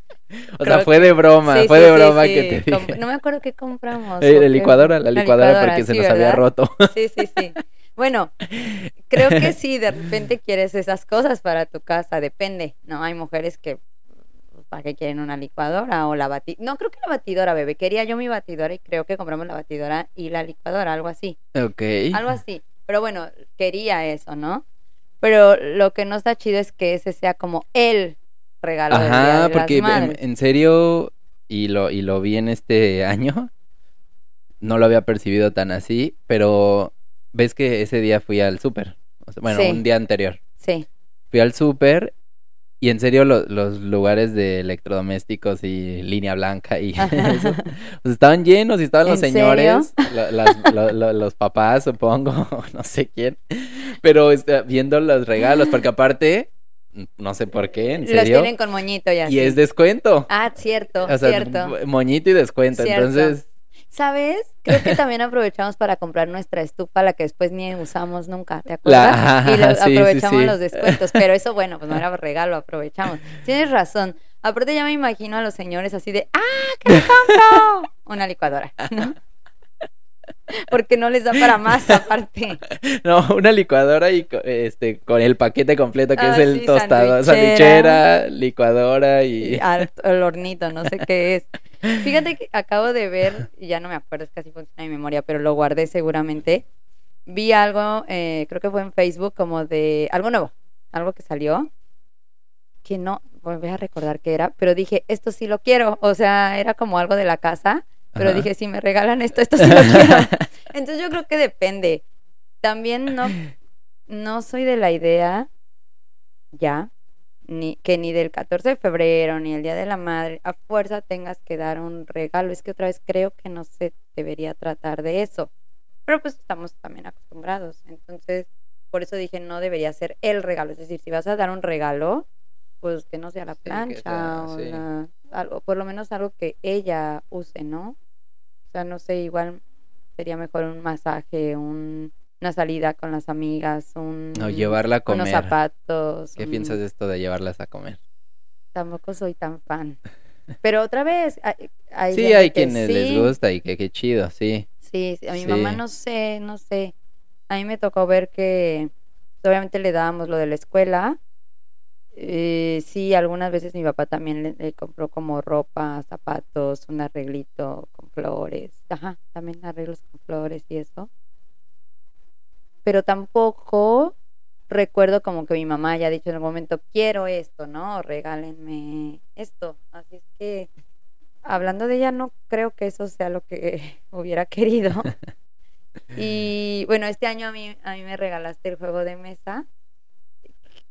[SPEAKER 2] O sea, fue de broma,
[SPEAKER 3] Sí,
[SPEAKER 2] fue de broma que te
[SPEAKER 3] Com-
[SPEAKER 2] dije.
[SPEAKER 3] No me acuerdo qué compramos.
[SPEAKER 2] Eh, la licuadora, la licuadora, porque se nos había roto.
[SPEAKER 3] Sí, sí, sí. Bueno, creo que sí, de repente quieres esas cosas para tu casa, depende, ¿no? Hay mujeres que, ¿para qué quieren una licuadora o la batidora? No, creo que la batidora, bebé. Quería yo mi batidora y creo que compramos la batidora y la licuadora, algo así.
[SPEAKER 2] Ok.
[SPEAKER 3] Algo así. Pero bueno, quería eso, ¿no? Pero lo que no está chido es que ese sea como el regalo
[SPEAKER 2] Ajá,
[SPEAKER 3] de
[SPEAKER 2] porque
[SPEAKER 3] las
[SPEAKER 2] en, en serio, y lo, y lo vi en este año, no lo había percibido tan así, pero ves que ese día fui al súper. O sea, bueno,
[SPEAKER 3] Sí.
[SPEAKER 2] un día anterior.
[SPEAKER 3] Sí.
[SPEAKER 2] Fui al súper y en serio lo- los lugares de electrodomésticos y línea blanca y eso, pues estaban llenos y estaban los señores, lo- las- lo- lo- los papás, supongo, no sé quién, pero está viendo los regalos, porque aparte, no sé por qué, en
[SPEAKER 3] Los
[SPEAKER 2] serio,
[SPEAKER 3] tienen con moñito y así.
[SPEAKER 2] y es descuento.
[SPEAKER 3] Ah, cierto,
[SPEAKER 2] o sea,
[SPEAKER 3] cierto.
[SPEAKER 2] mo- moñito y descuento,
[SPEAKER 3] Cierto.
[SPEAKER 2] entonces,
[SPEAKER 3] ¿Sabes? Creo que también aprovechamos para comprar nuestra estufa, la que después ni usamos nunca, ¿te acuerdas?
[SPEAKER 2] La-
[SPEAKER 3] y lo-
[SPEAKER 2] sí, sí,
[SPEAKER 3] aprovechamos
[SPEAKER 2] sí.
[SPEAKER 3] los descuentos, pero eso, bueno, pues no era regalo, aprovechamos. Tienes razón. Aparte ya me imagino a los señores así de, ¡ah, qué me compro! Una licuadora, ¿no? Porque no les da para más aparte.
[SPEAKER 2] no, una licuadora y este con el paquete completo que
[SPEAKER 3] Ah,
[SPEAKER 2] es el
[SPEAKER 3] sí,
[SPEAKER 2] tostado,
[SPEAKER 3] sandwichera.
[SPEAKER 2] licuadora y...
[SPEAKER 3] Y al, al hornito, no sé qué es. Fíjate que acabo de ver, y ya no me acuerdo, es casi funciona mi memoria, pero lo guardé seguramente. Vi algo, eh, creo que fue en Facebook, como de algo nuevo, algo que salió, que no volví a recordar qué era, pero dije, esto sí lo quiero. O sea, era como algo de la casa, pero
[SPEAKER 2] Ajá.
[SPEAKER 3] dije, si me regalan esto, esto sí lo quiero. Entonces yo creo que depende. También no, no soy de la idea ya ni, que ni del 14 de febrero, ni el Día de la Madre, a fuerza tengas que dar un regalo. Es que otra vez creo que no se debería tratar de eso. Pero pues estamos también acostumbrados. Entonces, por eso dije, no debería ser el regalo. Es decir, si vas a dar un regalo, pues que no sea la
[SPEAKER 2] Sí,
[SPEAKER 3] plancha
[SPEAKER 2] sea-
[SPEAKER 3] o
[SPEAKER 2] sí.
[SPEAKER 3] la- algo, por lo menos algo que ella use, ¿no? O sea, no sé, igual sería mejor un masaje, un, una salida con las amigas, un,
[SPEAKER 2] No, llevarla a
[SPEAKER 3] unos
[SPEAKER 2] comer.
[SPEAKER 3] zapatos.
[SPEAKER 2] ¿Qué
[SPEAKER 3] un-
[SPEAKER 2] piensas de esto de llevarlas a comer?
[SPEAKER 3] Tampoco soy tan fan. Pero otra vez, hay, hay
[SPEAKER 2] Sí, hay quienes les gusta y que qué chido, sí.
[SPEAKER 3] Sí, sí, a mi mamá no sé, no sé. A mí me tocó ver que pues, obviamente le dábamos lo de la escuela. Eh, sí, algunas veces mi papá también le, le compró como ropa, zapatos, un arreglito con flores. Ajá, también arreglos con flores y eso. Pero tampoco recuerdo como que mi mamá haya dicho en algún momento, quiero esto, ¿no? Regálenme esto. Así es que, hablando de ella, no creo que eso sea lo que hubiera querido. Y bueno, este año a mí, a mí me regalaste el juego de mesa,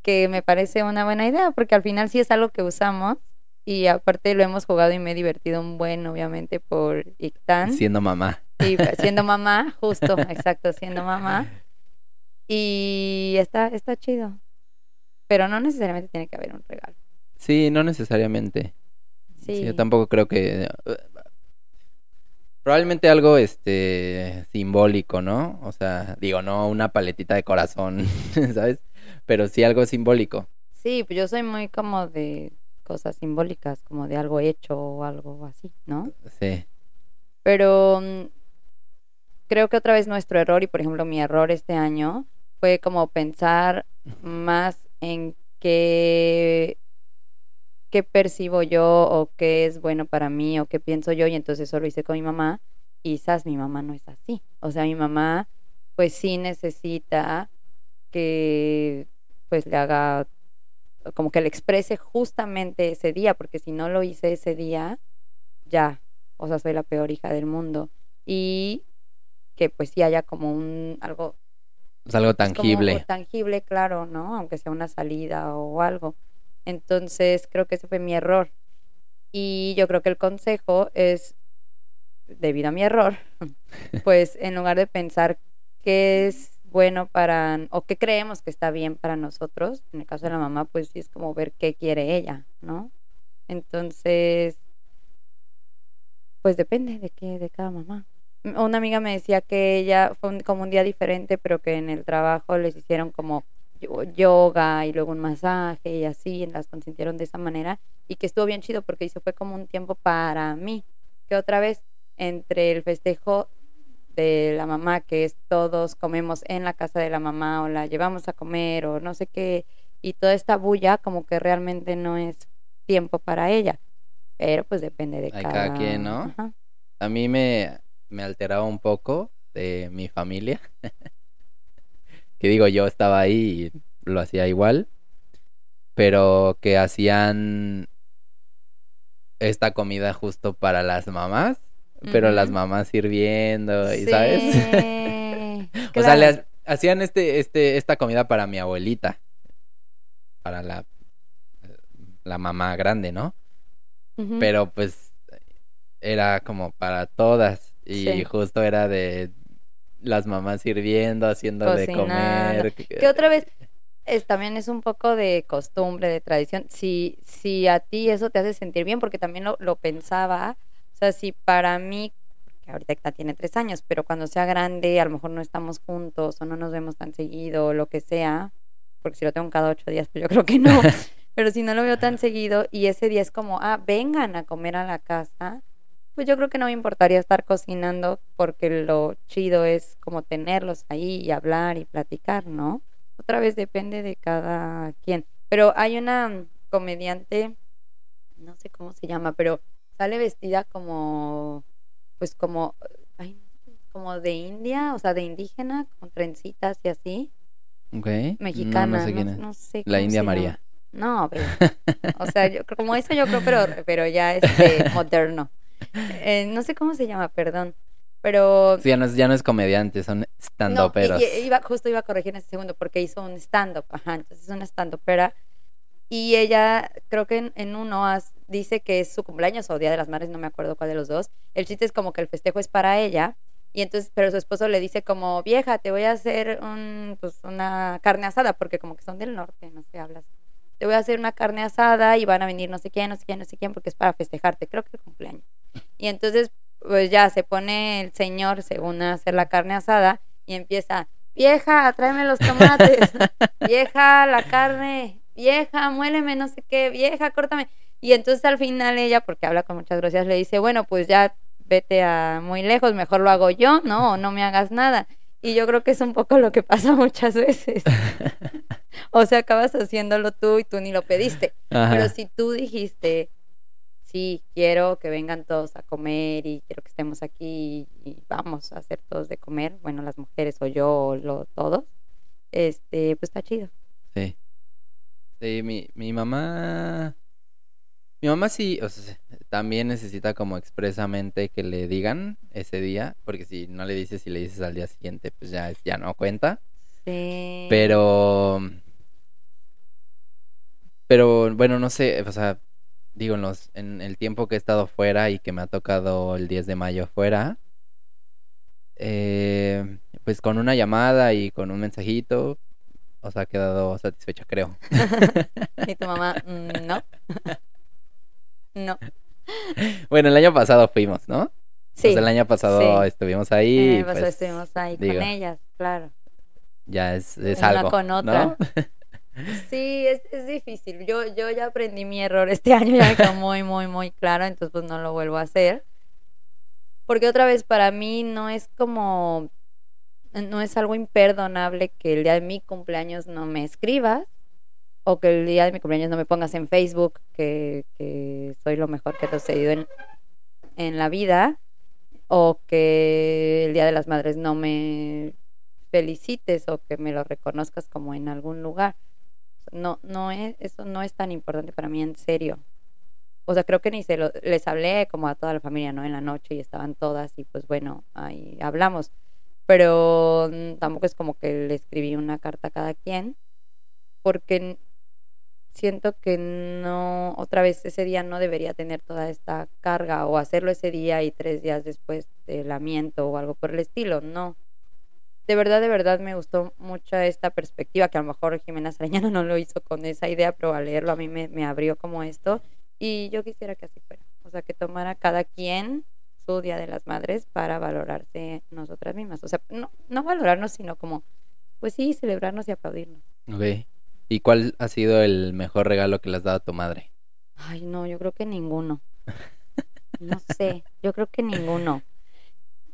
[SPEAKER 3] que me parece una buena idea, porque al final sí es algo que usamos. Y aparte lo hemos jugado y me he divertido un buen, obviamente, por Ictan.
[SPEAKER 2] Siendo mamá.
[SPEAKER 3] Y siendo mamá, justo, exacto, siendo mamá. Y está, está chido. Pero no necesariamente tiene que haber un regalo.
[SPEAKER 2] Sí, no necesariamente.
[SPEAKER 3] Sí.
[SPEAKER 2] Sí, yo tampoco creo que probablemente algo este simbólico, ¿no? O sea, digo, no una paletita de corazón, ¿sabes? Pero sí algo simbólico.
[SPEAKER 3] Sí, pues yo soy muy como de cosas simbólicas, como de algo hecho o algo así, ¿no?
[SPEAKER 2] Sí.
[SPEAKER 3] Pero mm, creo que otra vez nuestro error, y por ejemplo mi error este año, fue como pensar más en qué, qué percibo yo o qué es bueno para mí o qué pienso yo, y entonces eso lo hice con mi mamá, y quizás mi mamá no es así. O sea, mi mamá pues sí necesita que pues le haga como que le exprese justamente ese día, porque si no lo hice ese día, ya, o sea, soy la peor hija del mundo. Y que pues sí haya como un algo
[SPEAKER 2] Es algo
[SPEAKER 3] como
[SPEAKER 2] tangible.
[SPEAKER 3] tangible, claro, ¿no? Aunque sea una salida o algo. Entonces, creo que ese fue mi error. Y yo creo que el consejo es, debido a mi error, pues en lugar de pensar qué es bueno para, o qué creemos que está bien para nosotros, en el caso de la mamá, pues sí es como ver qué quiere ella, ¿no? Entonces, pues depende de qué, de cada mamá. Una amiga me decía que ella fue un- como un día diferente, pero que en el trabajo les hicieron como yo- yoga y luego un masaje y así, las consintieron de esa manera y que estuvo bien chido porque dice fue como un tiempo para mí, que otra vez entre el festejo de la mamá, que es todos comemos en la casa de la mamá o la llevamos a comer o no sé qué, y toda esta bulla como que realmente no es tiempo para ella, pero pues depende de cada...
[SPEAKER 2] cada quien, ¿no?
[SPEAKER 3] Ajá.
[SPEAKER 2] A mí me, me alteraba un poco de mi familia. que digo, yo estaba ahí y lo hacía igual. Pero que hacían esta comida justo para las mamás. Pero las mamás sirviendo, y ¿sabes?
[SPEAKER 3] Sí,
[SPEAKER 2] O sea, le hacían este, este, esta comida para mi abuelita. Para la, la mamá grande, ¿no? Pero pues era como para todas y
[SPEAKER 3] Sí.
[SPEAKER 2] justo era de las mamás sirviendo, haciendo de comer.
[SPEAKER 3] Que otra vez es, también es un poco de costumbre, de tradición. Si, si a ti eso te hace sentir bien, porque también lo, lo pensaba, o sea, si para mí, que ahorita tiene tres años, pero cuando sea grande, a lo mejor no estamos juntos o no nos vemos tan seguido o lo que sea, porque si lo tengo cada ocho días, pues yo creo que no. Pero si no lo veo tan seguido y ese día es como, ah, vengan a comer a la casa, pues yo creo que no me importaría estar cocinando porque lo chido es como tenerlos ahí y hablar y platicar, ¿no? Otra vez depende de cada quien. Pero hay una comediante, no sé cómo se llama, pero sale vestida como, pues como, ay, como de India, o sea, de indígena, con trencitas y así,
[SPEAKER 2] Ok.
[SPEAKER 3] mexicana,
[SPEAKER 2] No, sé quién es.
[SPEAKER 3] no sé
[SPEAKER 2] La India
[SPEAKER 3] llama.
[SPEAKER 2] María.
[SPEAKER 3] No, pero, o sea, yo, como eso yo creo, pero, pero ya este moderno. Eh, no sé cómo se llama, perdón. Pero
[SPEAKER 2] Sí, ya no es, ya no es comediante, son stand-uperos.
[SPEAKER 3] iba, justo iba a corregir en ese segundo porque hizo un stand-up, ajá, entonces es una stand-upera Y ella, creo que en, en uno as- dice que es su cumpleaños o Día de las Madres, no me acuerdo cuál de los dos. El chiste es como que el festejo es para ella. Y entonces, pero su esposo le dice como, vieja, te voy a hacer un, pues, una carne asada, porque como que son del norte, no sé, hablas. Te voy a hacer una carne asada y van a venir no sé quién, no sé quién, no sé quién, porque es para festejarte, creo que el cumpleaños. Y entonces, pues ya se pone el señor, según a hacer la carne asada, y empieza, vieja, tráeme los tomates, vieja, la carne, vieja, muéleme, no sé qué, vieja, córtame. Y entonces al final ella, porque habla con muchas groserías, le dice, bueno, pues ya vete a muy lejos, mejor lo hago yo, ¿no? O no me hagas nada. Y yo creo que es un poco lo que pasa muchas veces. o sea, acabas haciéndolo tú y tú ni lo pediste.
[SPEAKER 2] Ajá.
[SPEAKER 3] Pero si tú dijiste, sí, quiero que vengan todos a comer y quiero que estemos aquí y, y vamos a hacer todos de comer, bueno, las mujeres o yo o lo, todos, este, pues está chido.
[SPEAKER 2] Sí. Sí, mi, mi mamá. Mi mamá sí, o sea, también necesita como expresamente que le digan ese día, porque si no le dices y le dices al día siguiente, pues ya, ya no cuenta.
[SPEAKER 3] Sí.
[SPEAKER 2] Pero. Pero bueno, no sé, o sea, digo, en, los, en el tiempo que he estado fuera y que me ha tocado el 10 de mayo fuera, eh, pues con una llamada y con un mensajito, o sea, ha quedado satisfecha, creo.
[SPEAKER 3] Y tu mamá, "Mm, no. no.
[SPEAKER 2] Bueno, el año pasado fuimos, ¿no?
[SPEAKER 3] Sí.
[SPEAKER 2] Pues el año pasado
[SPEAKER 3] sí.
[SPEAKER 2] estuvimos ahí. Y,
[SPEAKER 3] pues,
[SPEAKER 2] pues,
[SPEAKER 3] estuvimos ahí
[SPEAKER 2] digo,
[SPEAKER 3] con ellas, claro.
[SPEAKER 2] Ya es, es
[SPEAKER 3] Una
[SPEAKER 2] algo.
[SPEAKER 3] con
[SPEAKER 2] ¿no?
[SPEAKER 3] Sí, es, difícil. Yo, yo ya aprendí mi error este año, ya quedó muy, muy, muy claro, entonces pues no lo vuelvo a hacer. Porque otra vez para mí no es como, no es algo imperdonable que el día de mi cumpleaños no me escribas o que el día de mi cumpleaños no me pongas en Facebook que, soy lo mejor que ha sucedido en, en la vida o que el día de las madres no me felicites o que me lo reconozcas como en algún lugar. No, no es, eso no es tan importante para mí en serio. O sea, creo que ni se lo, les hablé como a toda la familia, ¿no? En la noche y estaban todas y pues bueno, ahí hablamos. Pero mm, tampoco es como que le escribí una carta a cada quien, porque siento que no, otra vez ese día no debería tener toda esta carga o hacerlo ese día y tres días después te lamento o algo por el estilo, no de verdad, de verdad me gustó mucho esta perspectiva, que a lo mejor Jimena Sarañano no lo hizo con esa idea, pero al leerlo a mí me, me abrió como esto. Y yo quisiera que así fuera. O sea, que tomara cada quien su Día de las Madres para valorarse nosotras mismas. O sea, no, no valorarnos, sino como, pues sí, celebrarnos y aplaudirnos.
[SPEAKER 2] Ok. ¿Y cuál ha sido el mejor regalo que le has dado a tu madre?
[SPEAKER 3] Ay, no, yo creo que ninguno. No sé, yo creo que ninguno.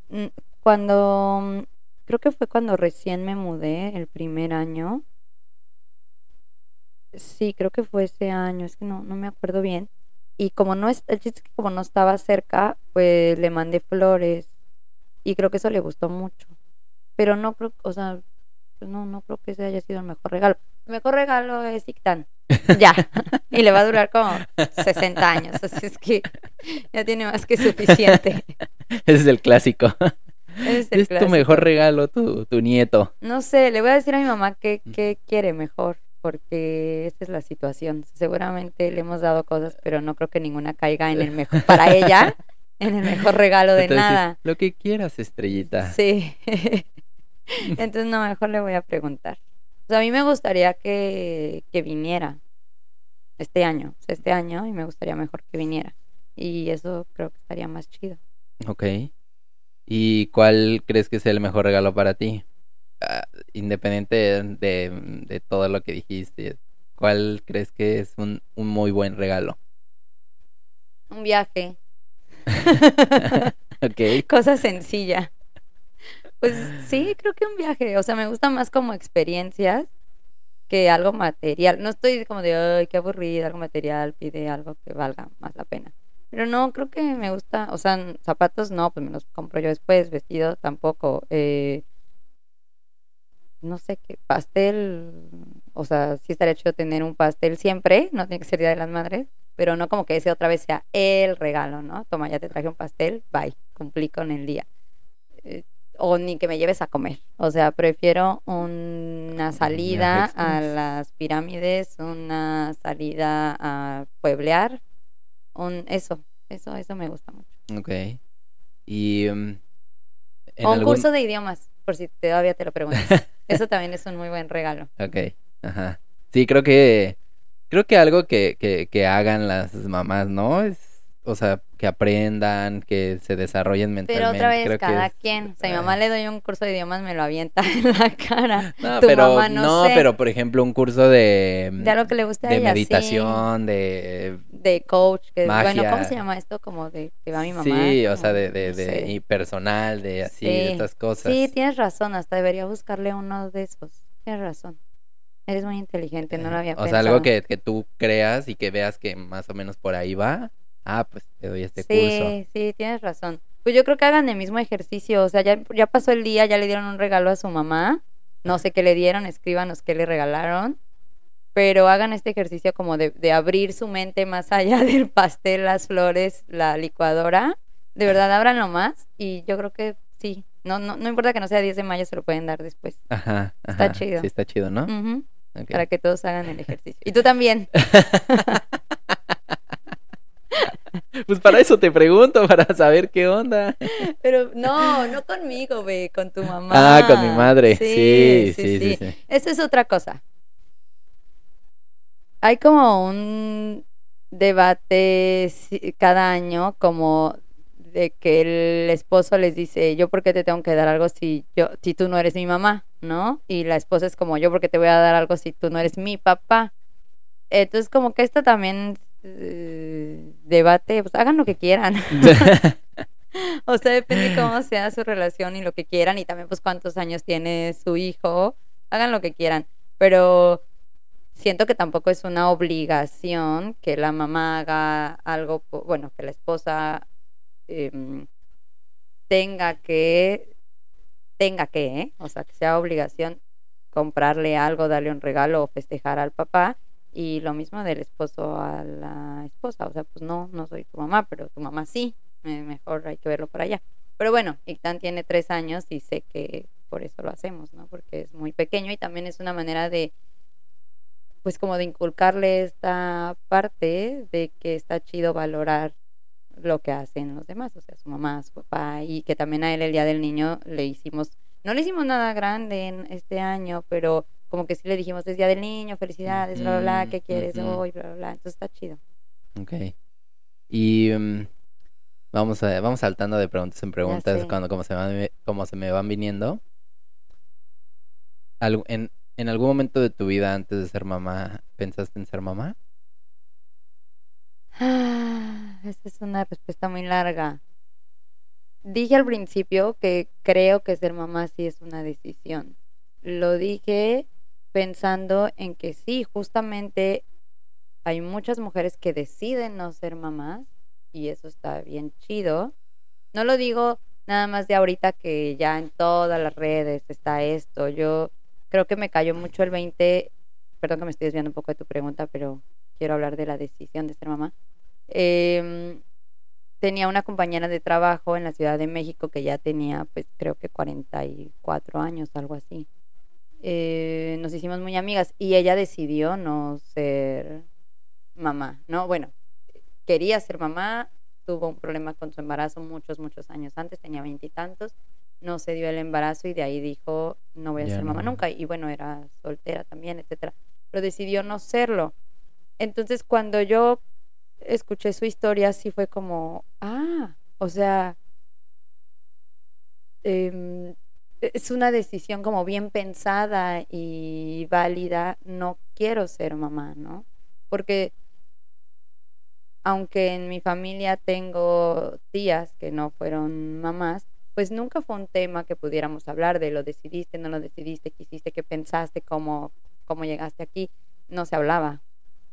[SPEAKER 3] Mm, Cuando, creo que fue cuando recién me mudé, el primer año. Sí, creo que fue ese año, es que no, no me acuerdo bien. Y como no es, el chiste es que como no estaba cerca, pues le mandé flores y creo que eso le gustó mucho. Pero no creo, o sea, pues no, no creo que ese haya sido el mejor regalo. El mejor regalo es Ictan. Ya. y le va a durar como 60 años. Así es que ya tiene más que suficiente.
[SPEAKER 2] Ese es el clásico.
[SPEAKER 3] Es
[SPEAKER 2] tu mejor regalo, tu, tu nieto.
[SPEAKER 3] No sé, le voy a decir a mi mamá qué, qué quiere mejor, porque esta es la situación. Seguramente le hemos dado cosas, pero no creo que ninguna caiga en el mejor, para ella, en el mejor regalo de
[SPEAKER 2] Entonces,
[SPEAKER 3] nada.
[SPEAKER 2] Lo que quieras, estrellita.
[SPEAKER 3] Sí. Entonces, no, mejor le voy a preguntar. O sea, a mí me gustaría que, que viniera este año, este año, y me gustaría mejor que viniera. Y eso creo que estaría más chido.
[SPEAKER 2] Ok. ¿Y cuál crees que es el mejor regalo para ti? Ah, independiente de, de todo lo que dijiste, ¿cuál crees que es un, un muy buen regalo?
[SPEAKER 3] Un viaje.
[SPEAKER 2] Ok.
[SPEAKER 3] Cosa sencilla. Pues sí, creo que un viaje. O sea, me gusta más como experiencias que algo material. No estoy como de, ay, qué aburrido, algo material, pide algo que valga más la pena. Pero no, creo que me gusta, o sea, zapatos no, pues me los compro yo después, vestido tampoco. Eh, no sé qué, pastel, o sea, sí estaría chido tener un pastel siempre, no tiene que ser Día de las Madres, pero no como que ese otra vez sea el regalo, ¿no? Toma, ya te traje un pastel, bye, cumplí con el día. Eh, o ni que me lleves a comer. O sea, prefiero una salida a las pirámides, una salida a pueblear, un eso, eso, eso me gusta mucho.
[SPEAKER 2] Ok. Y... en
[SPEAKER 3] O un
[SPEAKER 2] algún-
[SPEAKER 3] curso de idiomas, por si todavía te lo preguntas. Eso también es un muy buen regalo.
[SPEAKER 2] Ok, ajá. Sí, creo que creo que algo que, que, que hagan las mamás, ¿no? Es, o sea, que aprendan, que se desarrollen
[SPEAKER 3] Pero
[SPEAKER 2] mentalmente.
[SPEAKER 3] otra vez,
[SPEAKER 2] creo que
[SPEAKER 3] cada
[SPEAKER 2] es-
[SPEAKER 3] quien. O sea, a mi
[SPEAKER 2] ah.
[SPEAKER 3] mamá le doy un curso de idiomas, me lo avienta en la cara.
[SPEAKER 2] No,
[SPEAKER 3] tu
[SPEAKER 2] pero
[SPEAKER 3] mamá no sé.
[SPEAKER 2] pero por ejemplo, un curso de
[SPEAKER 3] Ya lo que le gusta a
[SPEAKER 2] de
[SPEAKER 3] ella, sí.
[SPEAKER 2] meditación, de
[SPEAKER 3] De coach. Que, bueno, ¿cómo se llama esto? Como de que va mi mamá.
[SPEAKER 2] Sí, o sea, de, de,
[SPEAKER 3] no
[SPEAKER 2] de y personal, de así, de estas cosas.
[SPEAKER 3] Sí, tienes razón, hasta debería buscarle uno de esos. Tienes razón. Eres muy inteligente, no lo había
[SPEAKER 2] o
[SPEAKER 3] pensado.
[SPEAKER 2] sea, algo que, que tú creas y que veas que más o menos por ahí va. Ah, pues te doy este curso.
[SPEAKER 3] Sí, sí, tienes razón. Pues yo creo que hagan el mismo ejercicio, o sea, ya, ya pasó el día, ya le dieron un regalo a su mamá, no sé qué le dieron, escríbanos qué le regalaron, pero hagan este ejercicio como de, de abrir su mente más allá del pastel, las flores, la licuadora, de verdad, ábranlo más y yo creo que sí, no, no, no importa que no sea 10 de mayo, se lo pueden dar después,
[SPEAKER 2] Ajá,
[SPEAKER 3] Está
[SPEAKER 2] ajá,
[SPEAKER 3] chido.
[SPEAKER 2] Sí, está chido, ¿no?
[SPEAKER 3] Ujú,
[SPEAKER 2] Ok.
[SPEAKER 3] para que todos hagan el ejercicio. Y tú también.
[SPEAKER 2] Pues para eso te pregunto, para saber qué onda.
[SPEAKER 3] Pero no, no conmigo, ve, con tu mamá.
[SPEAKER 2] Ah, con mi madre. Sí, sí, sí, sí.
[SPEAKER 3] Esa es otra cosa. Hay como un debate cada año como de que el esposo les dice, yo por qué te tengo que dar algo si yo si tú no eres mi mamá, ¿no? Y la esposa es como, yo por qué te voy a dar algo si tú no eres mi papá. Entonces como que esto también eh, debate, pues hagan lo que quieran. O sea, depende cómo sea su relación y lo que quieran y también pues cuántos años tiene su hijo, hagan lo que quieran, pero siento que tampoco es una obligación que la mamá haga algo, bueno, que la esposa em, tenga que, tenga que, ¿eh? o sea, que sea obligación comprarle algo, darle un regalo o festejar al papá y lo mismo del esposo a la esposa, o sea, pues no, no soy tu mamá, pero tu mamá sí, eh, mejor hay que verlo por allá. Pero bueno, Ictan tiene tres años y sé que por eso lo hacemos, ¿no? Porque es muy pequeño y también es una manera de, pues como de inculcarle esta parte de que está chido valorar lo que hacen los demás, o sea, su mamá, su papá, y que también a él el Día del Niño le hicimos, no le hicimos nada grande en este año, pero como que sí le dijimos, es Día del Niño, felicidades, bla, bla, bla, ¿qué
[SPEAKER 2] Ujú,
[SPEAKER 3] quieres
[SPEAKER 2] ujú.
[SPEAKER 3] hoy? Bla, bla, bla, entonces está chido.
[SPEAKER 2] Ok. Y mm, vamos a, vamos saltando de preguntas en preguntas cuando como se, van, como se me van viniendo. ¿En algún momento de tu vida antes de ser mamá pensaste en ser mamá?
[SPEAKER 3] Ah, Esa es una respuesta muy larga. Dije al principio que creo que ser mamá sí es una decisión. Lo dije pensando en que sí, justamente hay muchas mujeres que deciden no ser mamás y eso está bien chido. No lo digo nada más de ahorita que ya en todas las redes está esto. Yo creo que me cayó mucho el 20, perdón que me estoy desviando un poco de tu pregunta, pero quiero hablar de la decisión de ser mamá. Em, tenía una compañera de trabajo en la Ciudad de México que ya tenía, pues creo que 44 años, algo así. Eh, nos hicimos muy amigas y ella decidió no ser mamá, ¿no? Bueno, quería ser mamá, tuvo un problema con su embarazo muchos, muchos años antes, tenía veintitantos, no se dio el embarazo y de ahí dijo, no voy a ser mamá
[SPEAKER 2] no.
[SPEAKER 3] nunca. Y bueno, era soltera también, etcétera. Pero decidió no serlo. Entonces, cuando yo escuché su historia, sí fue como, ah, o sea, em, es una decisión como bien pensada y válida, no quiero ser mamá, ¿no? Porque aunque en mi familia tengo tías que no fueron mamás, pues nunca fue un tema que pudiéramos hablar de lo decidiste, no lo decidiste, quisiste, qué pensaste, cómo, cómo llegaste aquí, no se hablaba.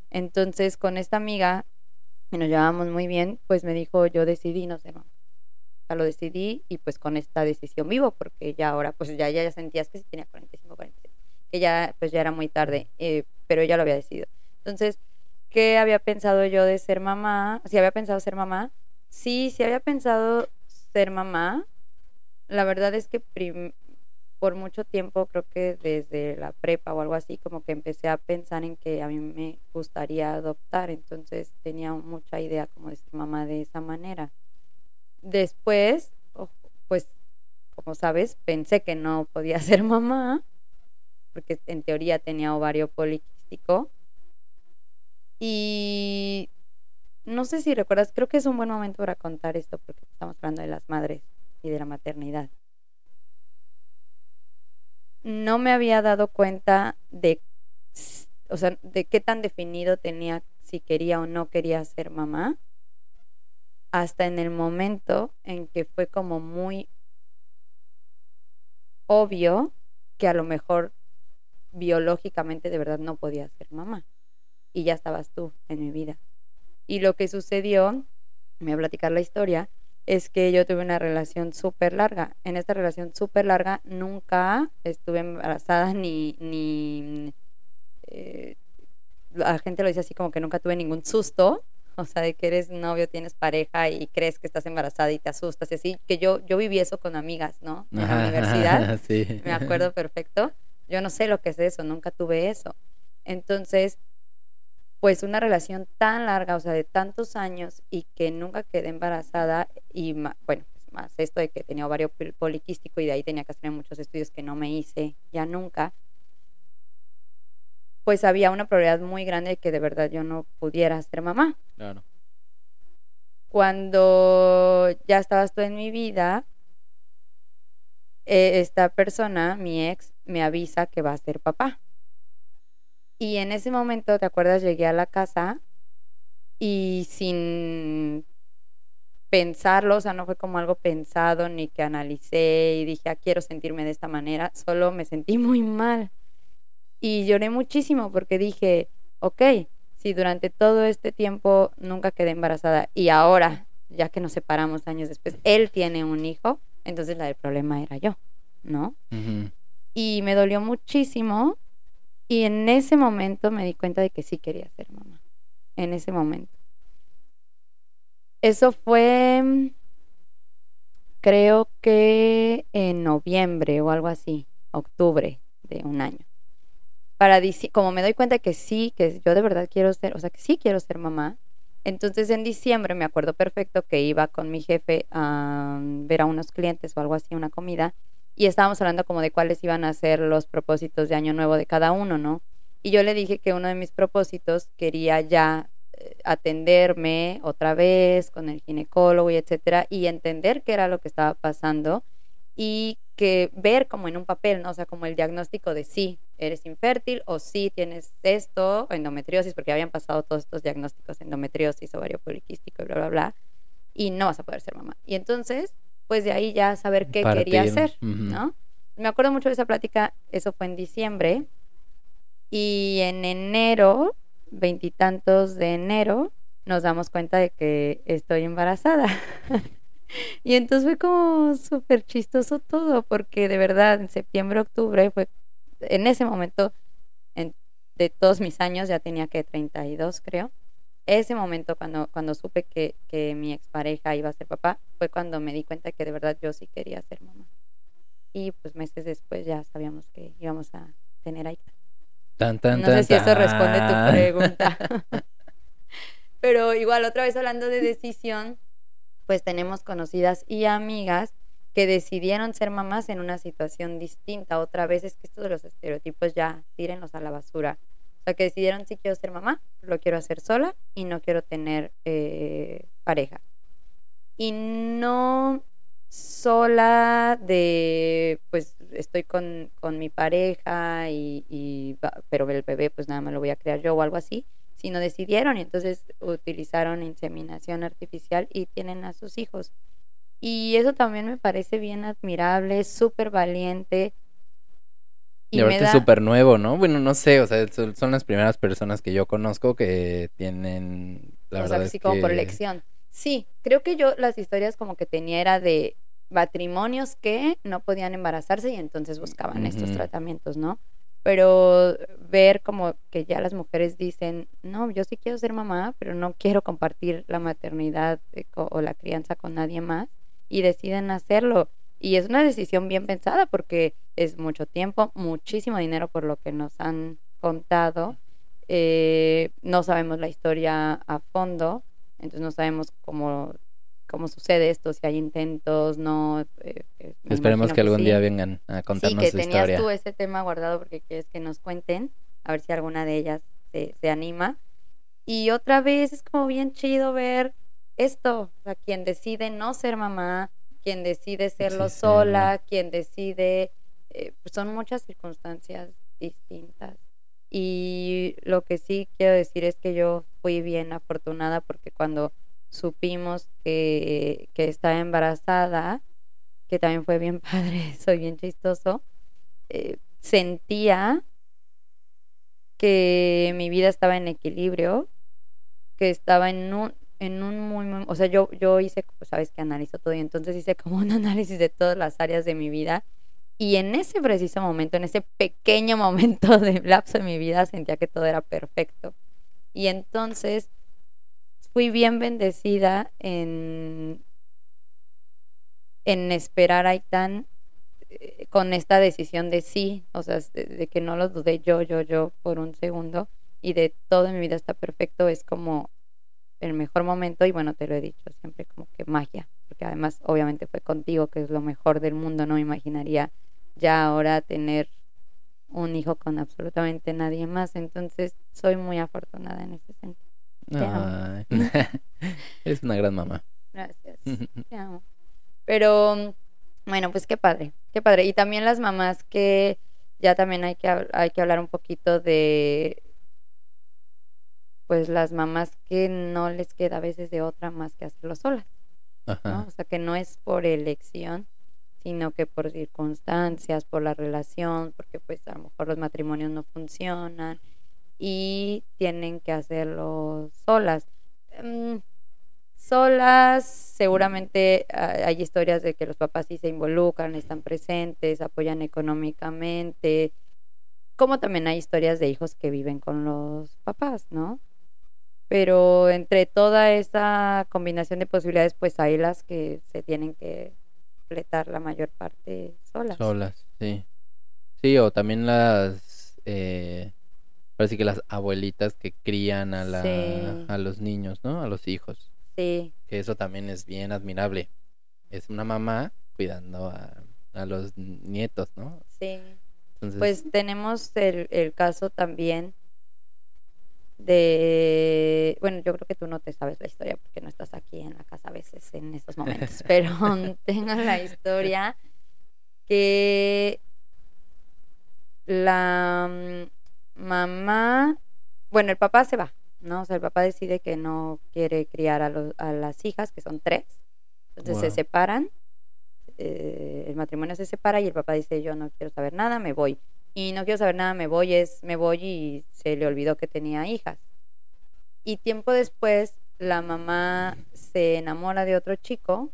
[SPEAKER 3] Entonces con esta amiga, que nos llevábamos muy bien, pues me dijo, yo decidí no ser mamá. Lo decidí y pues con esta decisión vivo, porque ya ahora, pues ya, ya sentías que sí tenía 45, 46, que ya, pues ya era muy tarde, eh, pero ella lo había decidido. Entonces, ¿qué había pensado yo de ser mamá? Si había pensado ser mamá, sí, sí había pensado ser mamá. la verdad es que por mucho tiempo, creo que desde la prepa o algo así, como que empecé a pensar en que a mí me gustaría adoptar, entonces tenía mucha idea como de ser mamá de esa manera. Después, pues, como sabes, pensé que no podía ser mamá, porque en teoría tenía ovario poliquístico. Y no sé si recuerdas, creo que es un buen momento para contar esto, porque estamos hablando de las madres y de la maternidad. No me había dado cuenta de, o sea, de qué tan definido tenía si quería o no quería ser mamá, hasta en el momento en que fue como muy obvio que a lo mejor biológicamente de verdad no podía ser mamá. Y ya estabas tú en mi vida. Y lo que sucedió, me voy a platicar la historia, es que yo tuve una relación súper larga. En esta relación súper larga nunca estuve embarazada ni... ni eh, la gente lo dice así como que nunca tuve ningún susto. O sea, de que eres novio, tienes pareja y crees que estás embarazada y te asustas y así. Que yo, yo viví eso con amigas, ¿no? En la universidad
[SPEAKER 2] sí.
[SPEAKER 3] me acuerdo perfecto. Yo no sé lo que es eso, nunca tuve eso. Entonces, pues una relación tan larga, o sea, de tantos años y que nunca quedé embarazada y ma- bueno, pues más esto de que tenía ovario pol- poliquístico y de ahí tenía que hacer muchos estudios que no me hice ya nunca, pues había una probabilidad muy grande de que de verdad yo no pudiera ser mamá
[SPEAKER 2] Claro.
[SPEAKER 3] cuando ya estabas tú en mi vida, eh, esta persona, mi ex, me avisa que va a ser papá. Y en ese momento, ¿te acuerdas? Llegué a la casa y sin pensarlo, o sea, no fue como algo pensado ni que analicé y dije, ah, quiero sentirme de esta manera, solo me sentí muy mal. Y lloré muchísimo porque dije, ok, si durante todo este tiempo nunca quedé embarazada y ahora, ya que nos separamos años después, él tiene un hijo, entonces la del problema era yo, ¿no? Y me dolió muchísimo y en ese momento me di cuenta de que sí quería ser mamá, en ese momento. Eso fue, creo que en noviembre o algo así, octubre de un año para como me doy cuenta que sí, que yo de verdad quiero ser, o sea, que sí quiero ser mamá. Entonces en diciembre me acuerdo perfecto que iba con mi jefe a ver a unos clientes o algo así, una comida, y estábamos hablando como de cuáles iban a ser los propósitos de año nuevo de cada uno, ¿no? Y yo le dije que uno de mis propósitos quería ya eh, atenderme otra vez con el ginecólogo y etcétera, y entender qué era lo que estaba pasando y que ver como en un papel, ¿no? O sea, como el diagnóstico de sí, eres infértil o sí tienes esto, endometriosis, porque habían pasado todos estos diagnósticos, endometriosis, ovario poliquístico y bla, bla, bla, y no vas a poder ser mamá. Y entonces, pues de ahí ya saber qué quería hacer. ¿no? Me acuerdo mucho de esa plática, eso fue en diciembre, y en enero, veintitantos de enero, nos damos cuenta de que estoy embarazada. Y entonces fue como súper chistoso todo, porque de verdad en septiembre, octubre fue, en ese momento, en- de todos mis años, ya tenía que 32 creo, ese momento cuando, cuando supe que, que mi expareja iba a ser papá, fue cuando me di cuenta que de verdad yo sí quería ser mamá. Y pues meses después ya sabíamos que íbamos a tener ahí.
[SPEAKER 2] Tan, tan,
[SPEAKER 3] No sé si eso responde tu pregunta. Pero igual, otra vez hablando de decisión, pues tenemos conocidas y amigas que decidieron ser mamás en una situación distinta. Otra vez es que esto de los estereotipos ya tírenlos a la basura. O sea, que decidieron si quiero ser mamá, lo quiero hacer sola y no quiero tener eh, pareja. Y no sola de, pues estoy con, con mi pareja, y, pero el bebé pues nada más lo voy a crear yo o algo así, sino decidieron y entonces utilizaron inseminación artificial y tienen a sus hijos. Y eso también me parece bien admirable, súper valiente.
[SPEAKER 2] Y,
[SPEAKER 3] me
[SPEAKER 2] ahorita
[SPEAKER 3] da-
[SPEAKER 2] es súper nuevo, ¿no? Bueno, no sé, o sea, son, las primeras personas que yo conozco que tienen, la
[SPEAKER 3] o
[SPEAKER 2] verdad
[SPEAKER 3] sea,
[SPEAKER 2] es
[SPEAKER 3] así como por
[SPEAKER 2] que-
[SPEAKER 3] elección. Sí, creo que yo las historias como que tenía era de matrimonios que no podían embarazarse y entonces buscaban estos
[SPEAKER 2] Ujú.
[SPEAKER 3] tratamientos, ¿no? Pero ver como que ya las mujeres dicen, no, yo sí quiero ser mamá, pero no quiero compartir la maternidad eh, o la crianza con nadie más y deciden hacerlo. Y es una decisión bien pensada porque es mucho tiempo, muchísimo dinero por lo que nos han contado. Eh, no sabemos la historia a fondo, entonces no sabemos cómo, cómo sucede esto, si hay intentos, no. eh, eh,
[SPEAKER 2] Esperemos
[SPEAKER 3] imagino
[SPEAKER 2] que algún
[SPEAKER 3] sí.
[SPEAKER 2] día vengan a
[SPEAKER 3] Sí,
[SPEAKER 2] contarnos
[SPEAKER 3] que
[SPEAKER 2] su
[SPEAKER 3] tenías
[SPEAKER 2] historia.
[SPEAKER 3] tú ese tema guardado porque quieres que nos cuenten, a ver si alguna de ellas se, se anima. Y otra vez es como bien chido ver esto, o sea, quien decide no ser mamá, quien decide serlo
[SPEAKER 2] Sí,
[SPEAKER 3] sola, quien decide, eh, pues son muchas circunstancias distintas. Y lo que sí quiero decir es que yo fui bien afortunada porque cuando supimos que, que estaba embarazada, que también fue bien padre, soy bien chistoso, eh, sentía que mi vida estaba en equilibrio, que estaba en un, en un muy, o sea, yo, yo hice, sabes que analizo todo y entonces hice como un análisis de todas las áreas de mi vida y en ese preciso momento, en ese pequeño momento de lapso de mi vida, sentía que todo era perfecto. Y entonces fui bien bendecida en, esperar a Aitán eh, con esta decisión de sí, o sea, de, que no lo dudé yo, yo, yo por un segundo y de todo mi vida está perfecto, es como el mejor momento y bueno, te lo he dicho siempre como que magia, porque además obviamente fue contigo que es lo mejor del mundo, no me imaginaría ya ahora tener un hijo con absolutamente nadie más, entonces soy muy afortunada en ese sentido. Te amo.
[SPEAKER 2] Ay. Eres una gran mamá.
[SPEAKER 3] Gracias. Te amo. Pero bueno, pues qué padre, qué padre. Y también las mamás que ya también hay que, hay que hablar un poquito de pues las mamás que no les queda a veces de otra más que hacerlo solas. O sea, que no es por elección, sino que por circunstancias, por la relación, porque pues a lo mejor los matrimonios no funcionan y tienen que hacerlo solas. Mm, solas, seguramente ah, hay historias de que los papás sí se involucran, están presentes, apoyan económicamente, como también hay historias de hijos que viven con los papás, ¿no? Pero entre toda esa combinación de posibilidades, pues hay las que se tienen que completar la mayor parte solas.
[SPEAKER 2] Solas, sí. Sí, o también las, eh, parece que las abuelitas que crían a, la,
[SPEAKER 3] Sí.
[SPEAKER 2] a los niños, ¿no? A los hijos.
[SPEAKER 3] Sí,
[SPEAKER 2] Que eso también es bien admirable. Es una mamá cuidando a, a los nietos, ¿no?
[SPEAKER 3] sí.
[SPEAKER 2] Entonces,
[SPEAKER 3] Pues tenemos el, el caso también de, bueno, yo creo que tú no te sabes la historia porque no estás aquí en la casa a veces en estos momentos, pero tengo la historia que la mm, mamá, bueno, el papá se va, ¿no? O sea, el papá decide que no quiere criar a, los- a las hijas, que son tres, entonces se separan, eh, el matrimonio se separa y el papá dice, yo no quiero saber nada, me voy. Y no quiero saber nada, me voy, es, me voy y se le olvidó que tenía hijas. Y tiempo después, la mamá se enamora de otro chico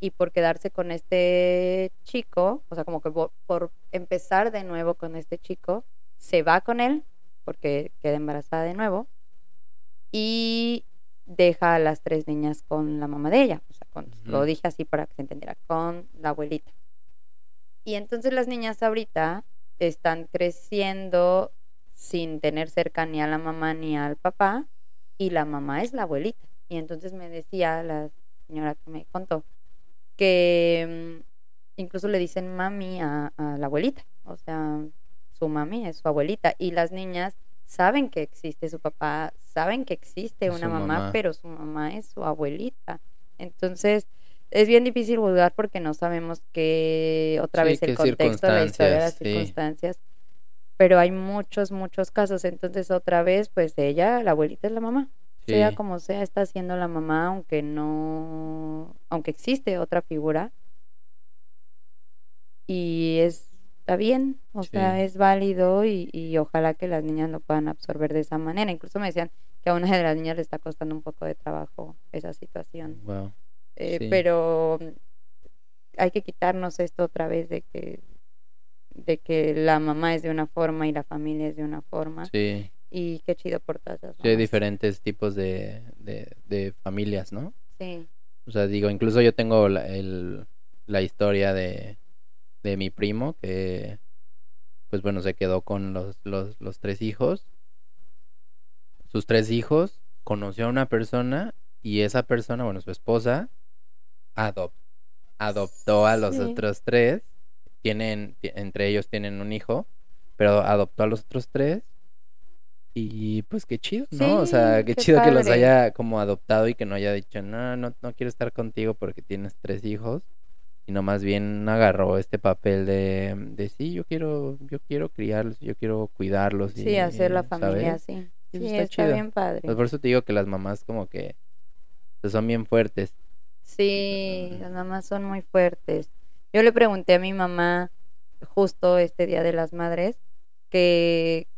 [SPEAKER 3] y por quedarse con este chico, o sea, como que por, por empezar de nuevo con este chico, se va con él porque queda embarazada de nuevo y deja a las tres niñas con la mamá de ella, o sea, con- lo dije así para que se entendiera, con la abuelita. Y entonces las niñas ahorita están creciendo sin tener cerca ni a la mamá ni al papá y la mamá es la abuelita. Y entonces me decía la señora que me contó que mm, incluso le dicen mami a, a la abuelita, o sea, su mami es su abuelita y las niñas saben que existe su papá, saben que existe una mamá,
[SPEAKER 2] mamá.
[SPEAKER 3] pero su mamá es su abuelita. Entonces, es bien difícil juzgar porque no sabemos que otra
[SPEAKER 2] Sí,
[SPEAKER 3] vez el
[SPEAKER 2] qué
[SPEAKER 3] contexto, la historia, las
[SPEAKER 2] circunstancias, sí.
[SPEAKER 3] circunstancias. Pero hay muchos, muchos casos. Entonces, otra vez, pues ella, la abuelita es la mamá. Sea como sea, está siendo la mamá, aunque no, aunque existe otra figura. Y es, está bien, o sea, es válido y, y ojalá que las niñas lo puedan absorber de esa manera. Incluso me decían que a una de las niñas le está costando un poco de trabajo esa situación.
[SPEAKER 2] Wow.
[SPEAKER 3] Eh,
[SPEAKER 2] Sí.
[SPEAKER 3] Pero mm, hay que quitarnos esto otra vez de que de que la mamá es de una forma y la familia es de una forma
[SPEAKER 2] Sí.
[SPEAKER 3] y qué chido por todas las
[SPEAKER 2] Sí, hay diferentes tipos de, de, de familias, ¿no?
[SPEAKER 3] Sí,
[SPEAKER 2] O sea, digo, incluso yo tengo la, el, la historia de, de mi primo, que pues bueno, se quedó con los, los, los tres hijos. Sus tres hijos, conoció a una persona y esa persona, bueno, su esposa, adop- adoptó a los
[SPEAKER 3] Sí.
[SPEAKER 2] otros tres. Tienen, ti- entre ellos tienen un hijo, pero adoptó a los otros tres. Y pues qué chido, ¿no? o sea, qué,
[SPEAKER 3] qué
[SPEAKER 2] chido que los haya como adoptado y que no haya dicho, no, no, no quiero estar contigo porque tienes tres hijos. Sino más bien agarró este papel de, de sí, yo quiero, yo quiero criarlos, yo quiero cuidarlos. y-
[SPEAKER 3] Sí, hacer la familia.
[SPEAKER 2] Eso
[SPEAKER 3] Sí,
[SPEAKER 2] está
[SPEAKER 3] bien padre.
[SPEAKER 2] Pues por eso te digo que las mamás como que pues, son bien fuertes.
[SPEAKER 3] Sí, las mamás son muy fuertes. Yo le pregunté a mi mamá justo este Día de las Madres que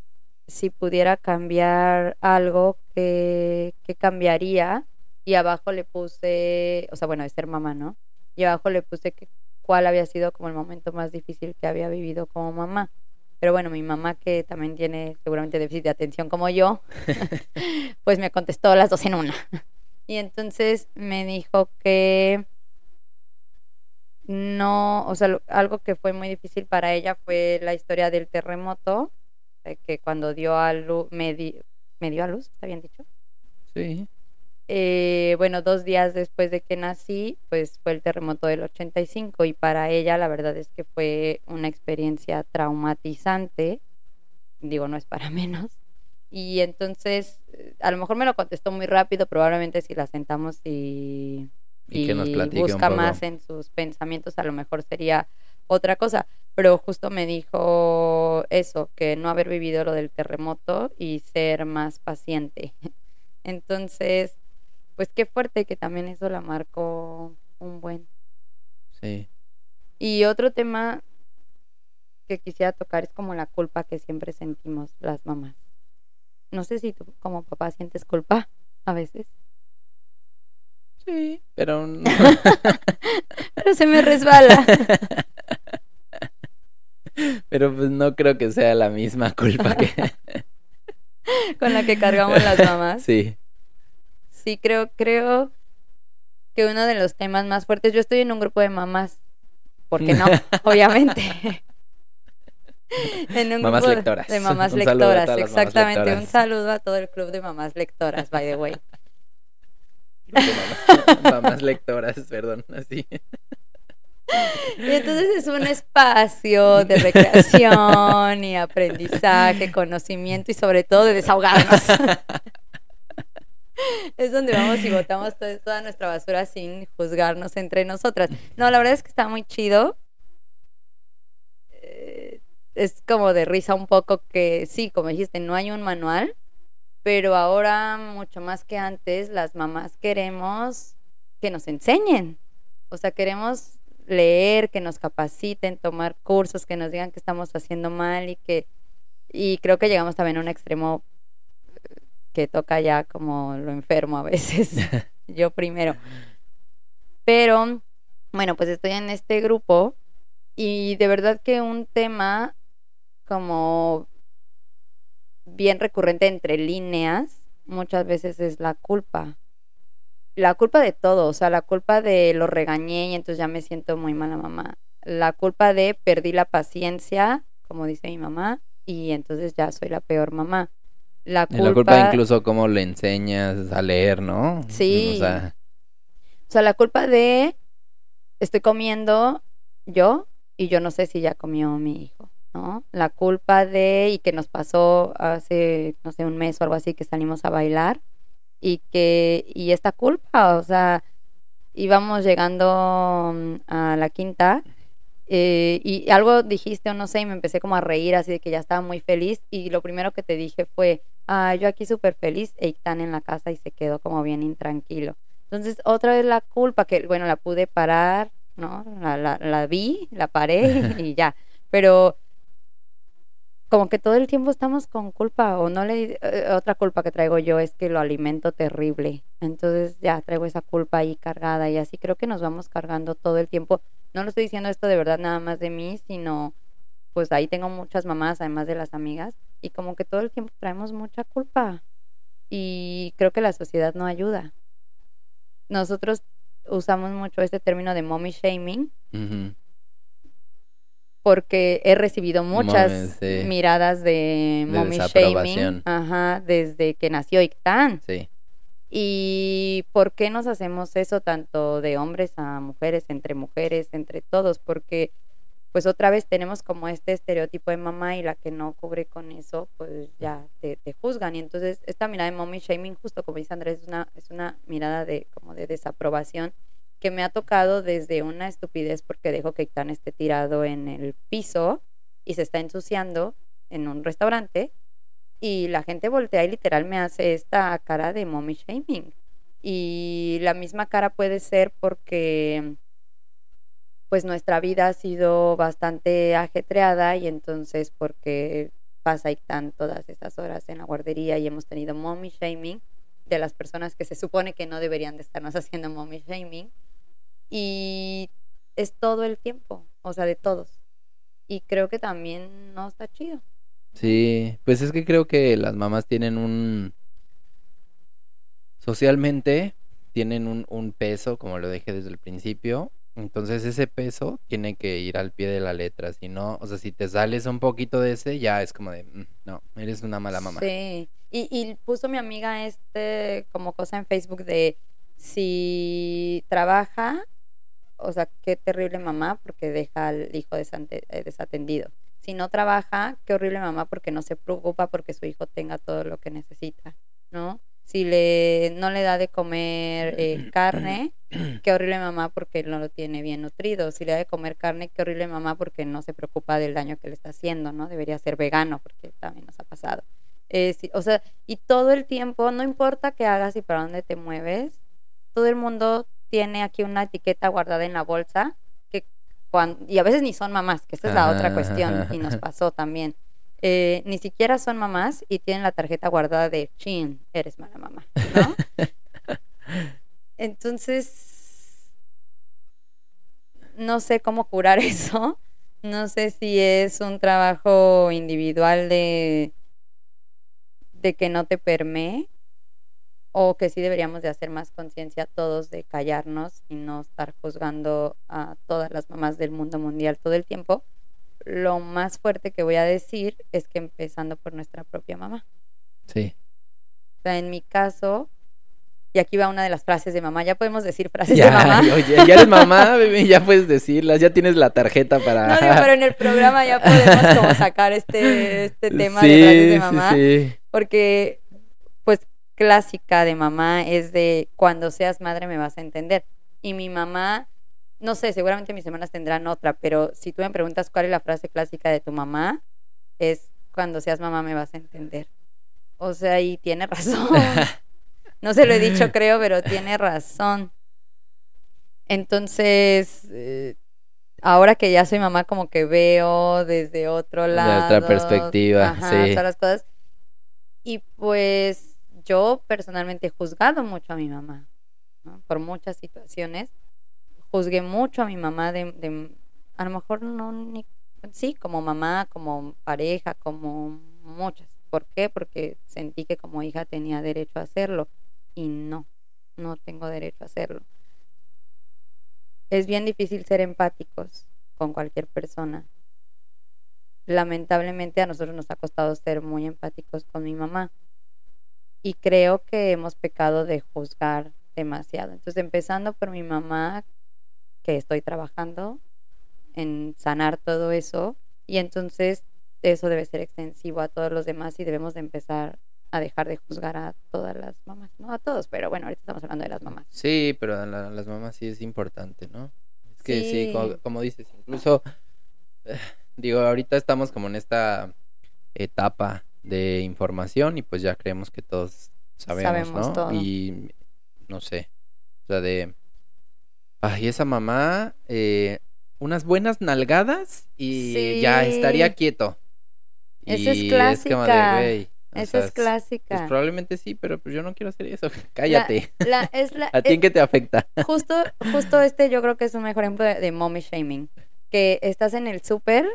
[SPEAKER 3] si pudiera cambiar algo, que, que cambiaría. Y abajo le puse, o sea, bueno, es ser mamá, ¿no? Y abajo le puse que cuál había sido como el momento más difícil que había vivido como mamá. Pero bueno, mi mamá, que también tiene seguramente déficit de atención como yo, pues me contestó las dos en una. Y entonces me dijo que no, o sea, algo que fue muy difícil para ella fue la historia del terremoto, que cuando dio a luz, me, di- me dio a luz, ¿está bien dicho?
[SPEAKER 2] Sí.
[SPEAKER 3] Eh, bueno, dos días después de que nací, pues fue el terremoto del 85 y para ella la verdad es que fue una experiencia traumatizante, digo, no es para menos. Y entonces, eh, a lo mejor me lo contestó muy rápido, probablemente si la sentamos y,
[SPEAKER 2] Y que nos platique un
[SPEAKER 3] busca más en sus pensamientos, a lo mejor sería otra cosa. Pero justo me dijo eso, que no haber vivido lo del terremoto y ser más paciente. Entonces, pues qué fuerte que también eso la marcó un buen.
[SPEAKER 2] Sí.
[SPEAKER 3] Y otro tema que quisiera tocar es como la culpa que siempre sentimos las mamás. No sé si tú como papá sientes culpa a veces,
[SPEAKER 2] Sí, pero no.
[SPEAKER 3] pero se me resbala.
[SPEAKER 2] pero pues no creo que sea la misma culpa que
[SPEAKER 3] con la que cargamos las mamás.
[SPEAKER 2] Sí.
[SPEAKER 3] Sí, creo, creo que uno de los temas más fuertes, yo estoy en un grupo de mamás, ¿por qué no? Obviamente. En un
[SPEAKER 2] Mamás
[SPEAKER 3] grupo de-
[SPEAKER 2] lectoras.
[SPEAKER 3] De mamás
[SPEAKER 2] Un
[SPEAKER 3] lectoras,
[SPEAKER 2] mamás
[SPEAKER 3] exactamente. Un saludo a todo el club de mamás lectoras, by the way.
[SPEAKER 2] Mamás, mamás lectoras, perdón, así.
[SPEAKER 3] Y entonces es un espacio de recreación y aprendizaje, conocimiento y sobre todo de desahogarnos. Es donde vamos y botamos to- toda nuestra basura sin juzgarnos entre nosotras. No, la verdad es que está muy chido. Eh, Es como de risa un poco que sí, como dijiste, no hay un manual, pero ahora mucho más que antes las mamás queremos que nos enseñen. O sea, queremos leer, que nos capaciten, tomar cursos, que nos digan que estamos haciendo mal y que y creo que llegamos también a un extremo que toca ya como lo enfermo a veces. Yo primero. Pero bueno, pues estoy en este grupo y de verdad que un tema como bien recurrente entre líneas muchas veces es la culpa la culpa de todo, o sea, la culpa de lo regañé y entonces ya me siento muy mala mamá. La culpa de perdí la paciencia, como dice mi mamá, y entonces ya soy la peor mamá. La culpa,
[SPEAKER 2] la culpa incluso cómo le enseñas a leer, ¿no?
[SPEAKER 3] Sí.
[SPEAKER 2] O sea,
[SPEAKER 3] o sea, la culpa de estoy comiendo yo y yo no sé si ya comió mi hijo, ¿no? La culpa de y que nos pasó hace no sé un mes o algo así que salimos a bailar y que y esta culpa, o sea, íbamos llegando mm, a la quinta eh, y algo dijiste o no sé y me empecé como a reír así de que ya estaba muy feliz y lo primero que te dije fue, ah, yo aquí súper feliz, Eitan en la casa y se quedó como bien intranquilo. Entonces otra vez la culpa que, bueno, la pude parar, ¿no? La, la, la vi, la paré y ya, pero como que todo el tiempo estamos con culpa o no le eh, otra culpa que traigo yo es que lo alimento terrible entonces ya traigo esa culpa ahí cargada y así creo que nos vamos cargando todo el tiempo no lo estoy diciendo esto de verdad nada más de mí sino pues ahí tengo muchas mamás además de las amigas y como que todo el tiempo traemos mucha culpa y creo que la sociedad no ayuda nosotros usamos mucho este término de mommy shaming porque he recibido muchas
[SPEAKER 2] sí.
[SPEAKER 3] miradas de
[SPEAKER 2] De
[SPEAKER 3] mommy shaming ajá, desde que nació Ictán.
[SPEAKER 2] Sí.
[SPEAKER 3] ¿Y por qué nos hacemos eso tanto de hombres a mujeres, entre mujeres, entre todos? Porque pues otra vez tenemos como este estereotipo de mamá y la que no cubre con eso, pues ya te, juzgan. Y entonces esta mirada de mommy shaming, justo como dice Andrés, es una, es una mirada de como de desaprobación que me ha tocado desde una estupidez porque dejo que Ictán esté tirado en el piso y se está ensuciando en un restaurante y la gente voltea y literal me hace esta cara de mommy shaming. Y la misma cara puede ser porque pues nuestra vida ha sido bastante ajetreada y entonces porque pasa Ictán todas estas horas en la guardería y hemos tenido mommy shaming de las personas que se supone que no deberían de estarnos haciendo mommy shaming y es todo el tiempo, o sea, de todos. Y creo que también no está chido.
[SPEAKER 2] Sí, pues es que creo que las mamás tienen un... Socialmente tienen un, un peso, como lo dije desde el principio. Entonces ese peso tiene que ir al pie de la letra. Si no, o sea, si te sales un poquito de ese, ya es como de, "Mm, no, eres una mala mamá.
[SPEAKER 3] Sí. Y, y puso mi amiga este como cosa en Facebook de si trabaja, o sea, qué terrible mamá porque deja al hijo eh, desatendido. Si no trabaja, qué horrible mamá porque no se preocupa porque su hijo tenga todo lo que necesita, ¿no? Si le no le da de comer eh, carne, qué horrible mamá porque no lo tiene bien nutrido. Si le da de comer carne, qué horrible mamá porque no se preocupa del daño que le está haciendo, ¿no? Debería ser vegano porque también nos ha pasado. Eh, o sea, y todo el tiempo, no importa qué hagas y para dónde te mueves, todo el mundo tiene aquí una etiqueta guardada en la bolsa que cuan- y a veces ni son mamás, que esta es la otra
[SPEAKER 2] Ajá,
[SPEAKER 3] cuestión y nos pasó también. Eh, ni siquiera son mamás y tienen la tarjeta guardada de chin, eres mala mamá, ¿no? Entonces, no sé cómo curar eso. No sé si es un trabajo individual de, de que no te permee o que sí deberíamos de hacer más conciencia todos de callarnos y no estar juzgando a todas las mamás del mundo mundial todo el tiempo. Lo más fuerte que voy a decir es que empezando por nuestra propia mamá.
[SPEAKER 2] Sí.
[SPEAKER 3] O sea, en mi caso, y aquí va una de las frases de mamá, ya podemos decir frases
[SPEAKER 2] Ya,
[SPEAKER 3] de mamá.
[SPEAKER 2] oye, ya eres mamá, bebé, ya puedes decirlas, ya tienes la tarjeta para...
[SPEAKER 3] No, digo, pero en el programa ya podemos como sacar este, este tema de frases de
[SPEAKER 2] sí,
[SPEAKER 3] mamá.
[SPEAKER 2] sí.
[SPEAKER 3] Porque, pues, clásica de mamá es de cuando seas madre me vas a entender. Y mi mamá, no sé, seguramente mis hermanas tendrán otra, pero si tú me preguntas cuál es la frase clásica de tu mamá, es cuando seas mamá me vas a entender. O sea, y tiene razón. No se lo he dicho, creo, pero tiene razón. Entonces, eh, ahora que ya soy mamá, como que veo desde otro
[SPEAKER 2] De
[SPEAKER 3] lado.
[SPEAKER 2] otra perspectiva,
[SPEAKER 3] ajá,
[SPEAKER 2] sí.
[SPEAKER 3] todas las cosas. Y pues yo personalmente he juzgado mucho a mi mamá, ¿no? por muchas situaciones. Juzgué mucho a mi mamá de, a lo mejor no sí, como mamá, como pareja, como muchas. ¿Por qué? Porque sentí que como hija tenía derecho a hacerlo y no, no tengo derecho a hacerlo. Es bien difícil ser empáticos con cualquier persona. Lamentablemente a nosotros nos ha costado ser muy empáticos con mi mamá y creo que hemos pecado de juzgar demasiado. Entonces, empezando por mi mamá, que estoy trabajando en sanar todo eso, y entonces eso debe ser extensivo a todos los demás y debemos de empezar a dejar de juzgar a todas las mamás, no a todos, pero bueno, ahorita estamos hablando de las mamás.
[SPEAKER 2] Sí, pero a la- las mamás sí es importante, ¿no? Es que sí,
[SPEAKER 3] Sí.
[SPEAKER 2] como, como dices, incluso, eh, digo, ahorita estamos como en esta etapa de información y pues ya creemos que todos sabemos,
[SPEAKER 3] Sabemos
[SPEAKER 2] ¿no?
[SPEAKER 3] todo.
[SPEAKER 2] Y no sé, o sea, de, ay, esa mamá, eh, unas buenas nalgadas y ya estaría quieto.
[SPEAKER 3] Esa es clásica.
[SPEAKER 2] o
[SPEAKER 3] Esa es
[SPEAKER 2] Pues
[SPEAKER 3] clásica.
[SPEAKER 2] probablemente sí, pero pues yo no quiero hacer eso. Cállate.
[SPEAKER 3] La- es la-
[SPEAKER 2] ¿A ti
[SPEAKER 3] es-
[SPEAKER 2] en qué te afecta?
[SPEAKER 3] justo, justo este yo creo que es un mejor ejemplo de, de mommy shaming. Que estás en el súper,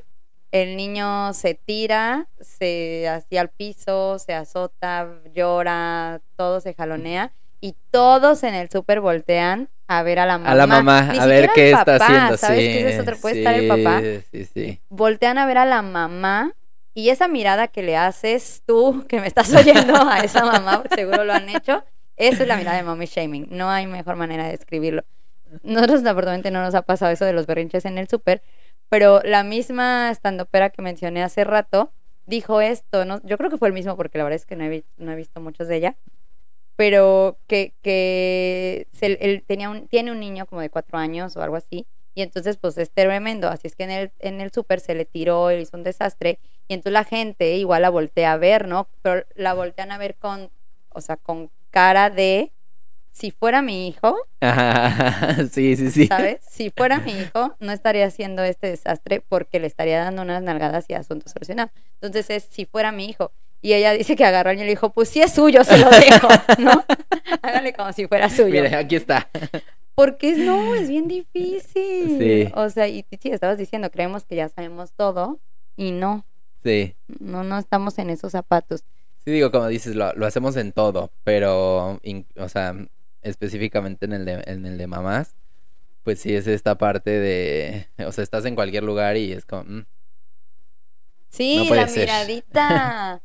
[SPEAKER 3] el niño se tira, se hacia al piso, se azota, llora, todo se jalonea y todos en el súper voltean a ver a la mamá.
[SPEAKER 2] A la mamá,
[SPEAKER 3] Ni
[SPEAKER 2] a ver qué está haciendo.
[SPEAKER 3] ¿Sabes
[SPEAKER 2] sí,
[SPEAKER 3] qué es? Otro- Puede estar el papá.
[SPEAKER 2] sí, Sí.
[SPEAKER 3] Voltean a ver a la mamá y esa mirada que le haces tú, que me estás oyendo a esa mamá, seguro lo han hecho, esa es la mirada de mommy shaming. No hay mejor manera de describirlo. Nosotros, aparentemente, no nos ha pasado eso de los berrinches en el súper, pero la misma estandopera que mencioné hace rato dijo esto, ¿no? Yo creo que fue el mismo porque la verdad es que no he, no he visto muchos de ella, pero que, que se- él tenía un, tiene un niño como de cuatro años o algo así, y entonces pues es tremendo, así es que en el, en el súper se le tiró, él hizo un desastre, y entonces la gente igual la voltea a ver, ¿no? Pero la voltean a ver con, o sea, con cara de, si fuera mi hijo,
[SPEAKER 2] Ajá, sí, sí, sí.
[SPEAKER 3] ¿sabes? Si fuera mi hijo, no estaría haciendo este desastre porque le estaría dando unas nalgadas y asunto solucionado. Entonces es si fuera mi hijo. Y ella dice que agarró niño y le dijo, pues si es suyo, se lo dejo, ¿no? Hágale como si fuera suyo.
[SPEAKER 2] Mira, aquí está.
[SPEAKER 3] Porque no, es bien difícil.
[SPEAKER 2] Sí.
[SPEAKER 3] O sea, y sí, estabas diciendo, creemos que ya sabemos todo y no,
[SPEAKER 2] Sí.
[SPEAKER 3] no, no estamos en esos zapatos.
[SPEAKER 2] Sí, digo, como dices, lo, lo hacemos en todo, pero, in- o sea, específicamente en el, de, en el de mamás, pues sí es esta parte de, o sea, estás en cualquier lugar y es como, mm,
[SPEAKER 3] Sí,
[SPEAKER 2] No
[SPEAKER 3] la
[SPEAKER 2] ser.
[SPEAKER 3] miradita.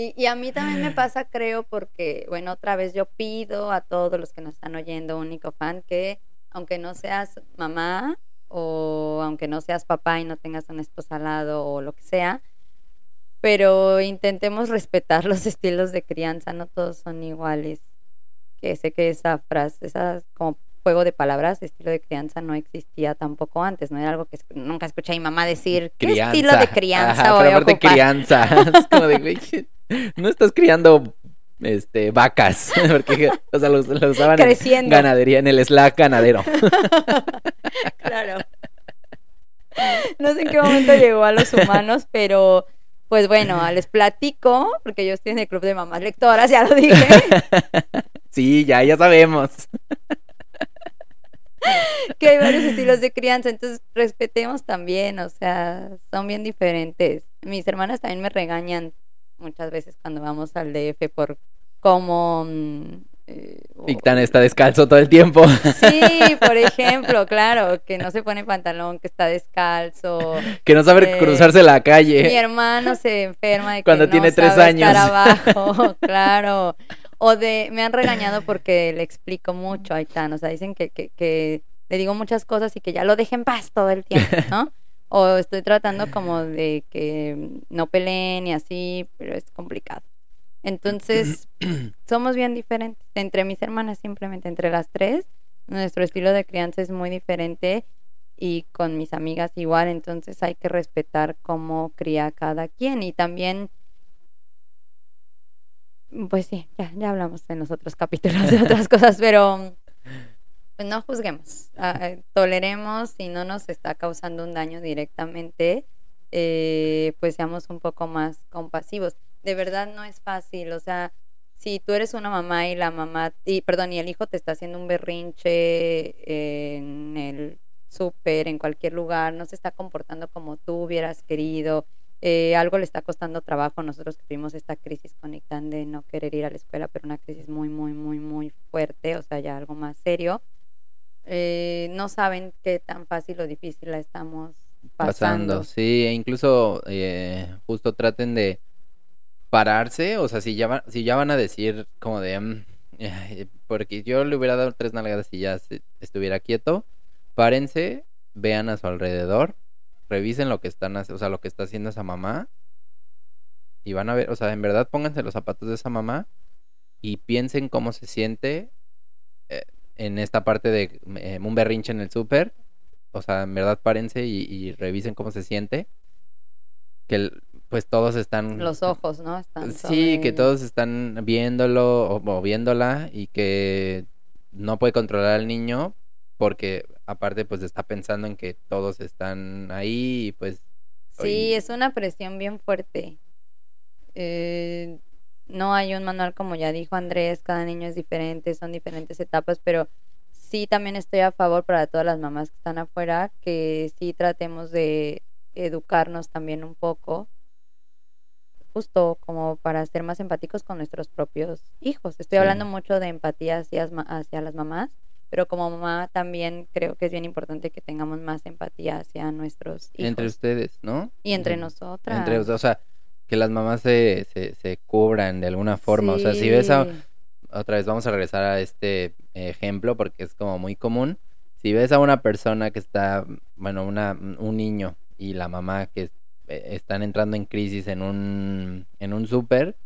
[SPEAKER 3] Y, y a mí también me pasa, creo, porque, bueno, otra vez yo pido a todos los que nos están oyendo, único fan, que aunque no seas mamá o aunque no seas papá y no tengas un esposo al lado o lo que sea, pero intentemos respetar los estilos de crianza, no todos son iguales. Que sé que esa frase, esa como juego de palabras, estilo de crianza no existía tampoco antes, no era algo que nunca escuché a mi mamá decir, ¿qué
[SPEAKER 2] crianza.
[SPEAKER 3] estilo de crianza
[SPEAKER 2] Ajá,
[SPEAKER 3] voy
[SPEAKER 2] pero
[SPEAKER 3] a
[SPEAKER 2] aparte crianza. Es como de, no estás criando, este, vacas, porque, o sea, lo, lo usaban en ganadería, en el Slack ganadero.
[SPEAKER 3] Claro. No sé en qué momento llegó a los humanos, pero pues bueno, les platico, porque yo estoy en el club de mamás lectoras, ya lo dije,
[SPEAKER 2] Sí, ya, ya sabemos.
[SPEAKER 3] que hay varios estilos de crianza, entonces respetemos también, o sea, son bien diferentes. Mis hermanas también me regañan muchas veces cuando vamos al DF por cómo... mm, eh, o-
[SPEAKER 2] está descalzo todo el tiempo.
[SPEAKER 3] Sí, por ejemplo, claro, que no se pone pantalón, que está descalzo.
[SPEAKER 2] Que no sabe
[SPEAKER 3] Eh,
[SPEAKER 2] cruzarse la
[SPEAKER 3] Mi
[SPEAKER 2] calle.
[SPEAKER 3] hermano se enferma de que
[SPEAKER 2] Cuando
[SPEAKER 3] no
[SPEAKER 2] tiene tres
[SPEAKER 3] sabe estar
[SPEAKER 2] años.
[SPEAKER 3] abajo, claro. O de, me han regañado porque le explico mucho a Aitán, o sea, dicen que, que, que le digo muchas cosas y que ya lo deje en paz todo el tiempo, ¿no? O estoy tratando como de que no peleen y así, pero es complicado. Entonces, somos bien diferentes. Entre mis hermanas, simplemente entre las tres, nuestro estilo de crianza es muy diferente y con mis amigas igual, entonces hay que respetar cómo cría cada quien y también, pues sí, ya, ya hablamos en los otros capítulos de otras cosas, pero pues no juzguemos, ah, eh, toleremos si no nos está causando un daño directamente, eh, pues seamos un poco más compasivos. De verdad no es fácil, o sea, si tú eres una mamá y la mamá, y perdón, y el hijo te está haciendo un berrinche en el súper, en cualquier lugar, no se está comportando como tú hubieras querido, eh, algo le está costando trabajo. Nosotros tuvimos esta crisis con Ictan de no querer ir a la escuela, pero una crisis muy, muy, muy, muy fuerte, o sea, ya algo más serio. Eh, no saben qué tan fácil o difícil la estamos pasando.
[SPEAKER 2] pasando. Sí, e incluso eh, justo traten de pararse, o sea, si ya, van, si ya van a decir como de, mm, porque yo le hubiera dado tres nalgadas y ya se- estuviera quieto, párense, vean a su alrededor, revisen lo que están, o sea, lo que está haciendo esa mamá y van a ver, o sea, en verdad pónganse los zapatos de esa mamá y piensen cómo se siente en esta parte de eh, un berrinche en el súper o sea, en verdad párense y, y revisen cómo se siente. Que el- pues todos están...
[SPEAKER 3] Los ojos, ¿no? Están
[SPEAKER 2] Sí,
[SPEAKER 3] sobre
[SPEAKER 2] que todos están viéndolo o, o viéndola y que no puede controlar al niño porque aparte pues está pensando en que todos están ahí y pues...
[SPEAKER 3] Sí, es una presión bien fuerte. Eh, no hay un manual como ya dijo Andrés, cada niño es diferente, son diferentes etapas, pero sí también estoy a favor para todas las mamás que están afuera, que sí tratemos de educarnos también un poco. justo como para ser más empáticos con nuestros propios hijos. Estoy
[SPEAKER 2] Sí.
[SPEAKER 3] hablando mucho de empatía hacia, las mamás, pero como mamá también creo que es bien importante que tengamos más empatía hacia nuestros hijos
[SPEAKER 2] Entre ustedes, ¿no?
[SPEAKER 3] y entre nosotras.
[SPEAKER 2] Entre, o sea, que las mamás se, se, se cubran de alguna forma. O sea, si ves a, otra vez vamos a regresar a este ejemplo porque es como muy común. Si ves a una persona que está, bueno, una, un niño y la mamá que eh, están entrando en crisis en un, en un súper,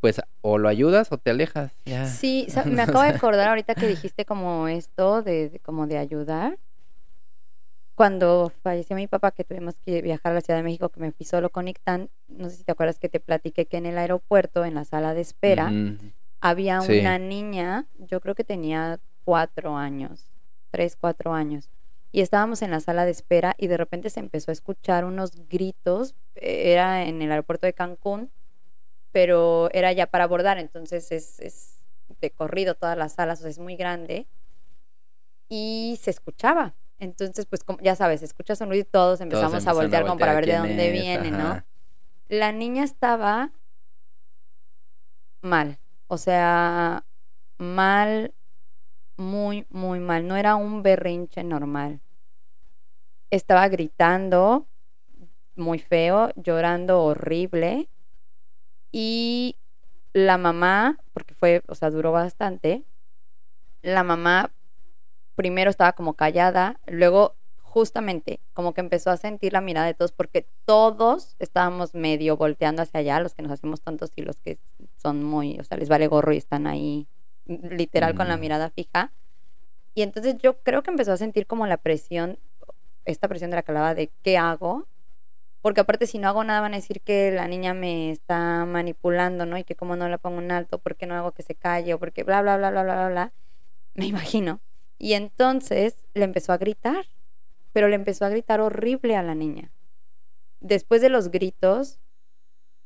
[SPEAKER 2] pues o lo ayudas o te alejas. Ya.
[SPEAKER 3] Sí, me acabo de acordar ahorita que dijiste como esto de, de- como de ayudar. Cuando falleció mi papá, que tuvimos que viajar a la Ciudad de México, que me fui solo con Ictan, no sé si te acuerdas que te platiqué que en el aeropuerto, en la sala de espera, había
[SPEAKER 2] Sí.
[SPEAKER 3] una niña, yo creo que tenía cuatro años, tres, cuatro años, y estábamos en la sala de espera y de repente se empezó a escuchar unos gritos, eh, era en el aeropuerto de Cancún, pero era ya para abordar, entonces es, es de corrido todas las salas, o sea, es muy grande, y se escuchaba. Entonces, pues como, ya sabes, escuchas un ruido y todos empezamos a voltear como para ver de dónde
[SPEAKER 2] es,
[SPEAKER 3] viene, ¿no? la niña estaba mal. O sea, mal, muy, muy mal. No era un berrinche normal. Estaba gritando muy feo, llorando horrible. Y la mamá, porque fue, o sea, duró bastante, la mamá primero estaba como callada, luego justamente como que empezó a sentir la mirada de todos porque todos estábamos medio volteando hacia allá, los que nos hacemos tontos y los que son muy, o sea, les vale gorro y están ahí literal con la
[SPEAKER 2] Mm.
[SPEAKER 3] mirada fija. Y entonces yo creo que empezó a sentir como la presión, esta presión de la que hablaba de qué hago, porque aparte si no hago nada van a decir que la niña me está manipulando, ¿no? Y que como no la pongo en alto, ¿por qué no hago que se calle? O porque bla, bla, bla, bla, bla, bla, bla. Me imagino. Y entonces le empezó a gritar, pero le empezó a gritar horrible a la niña. Después de los gritos,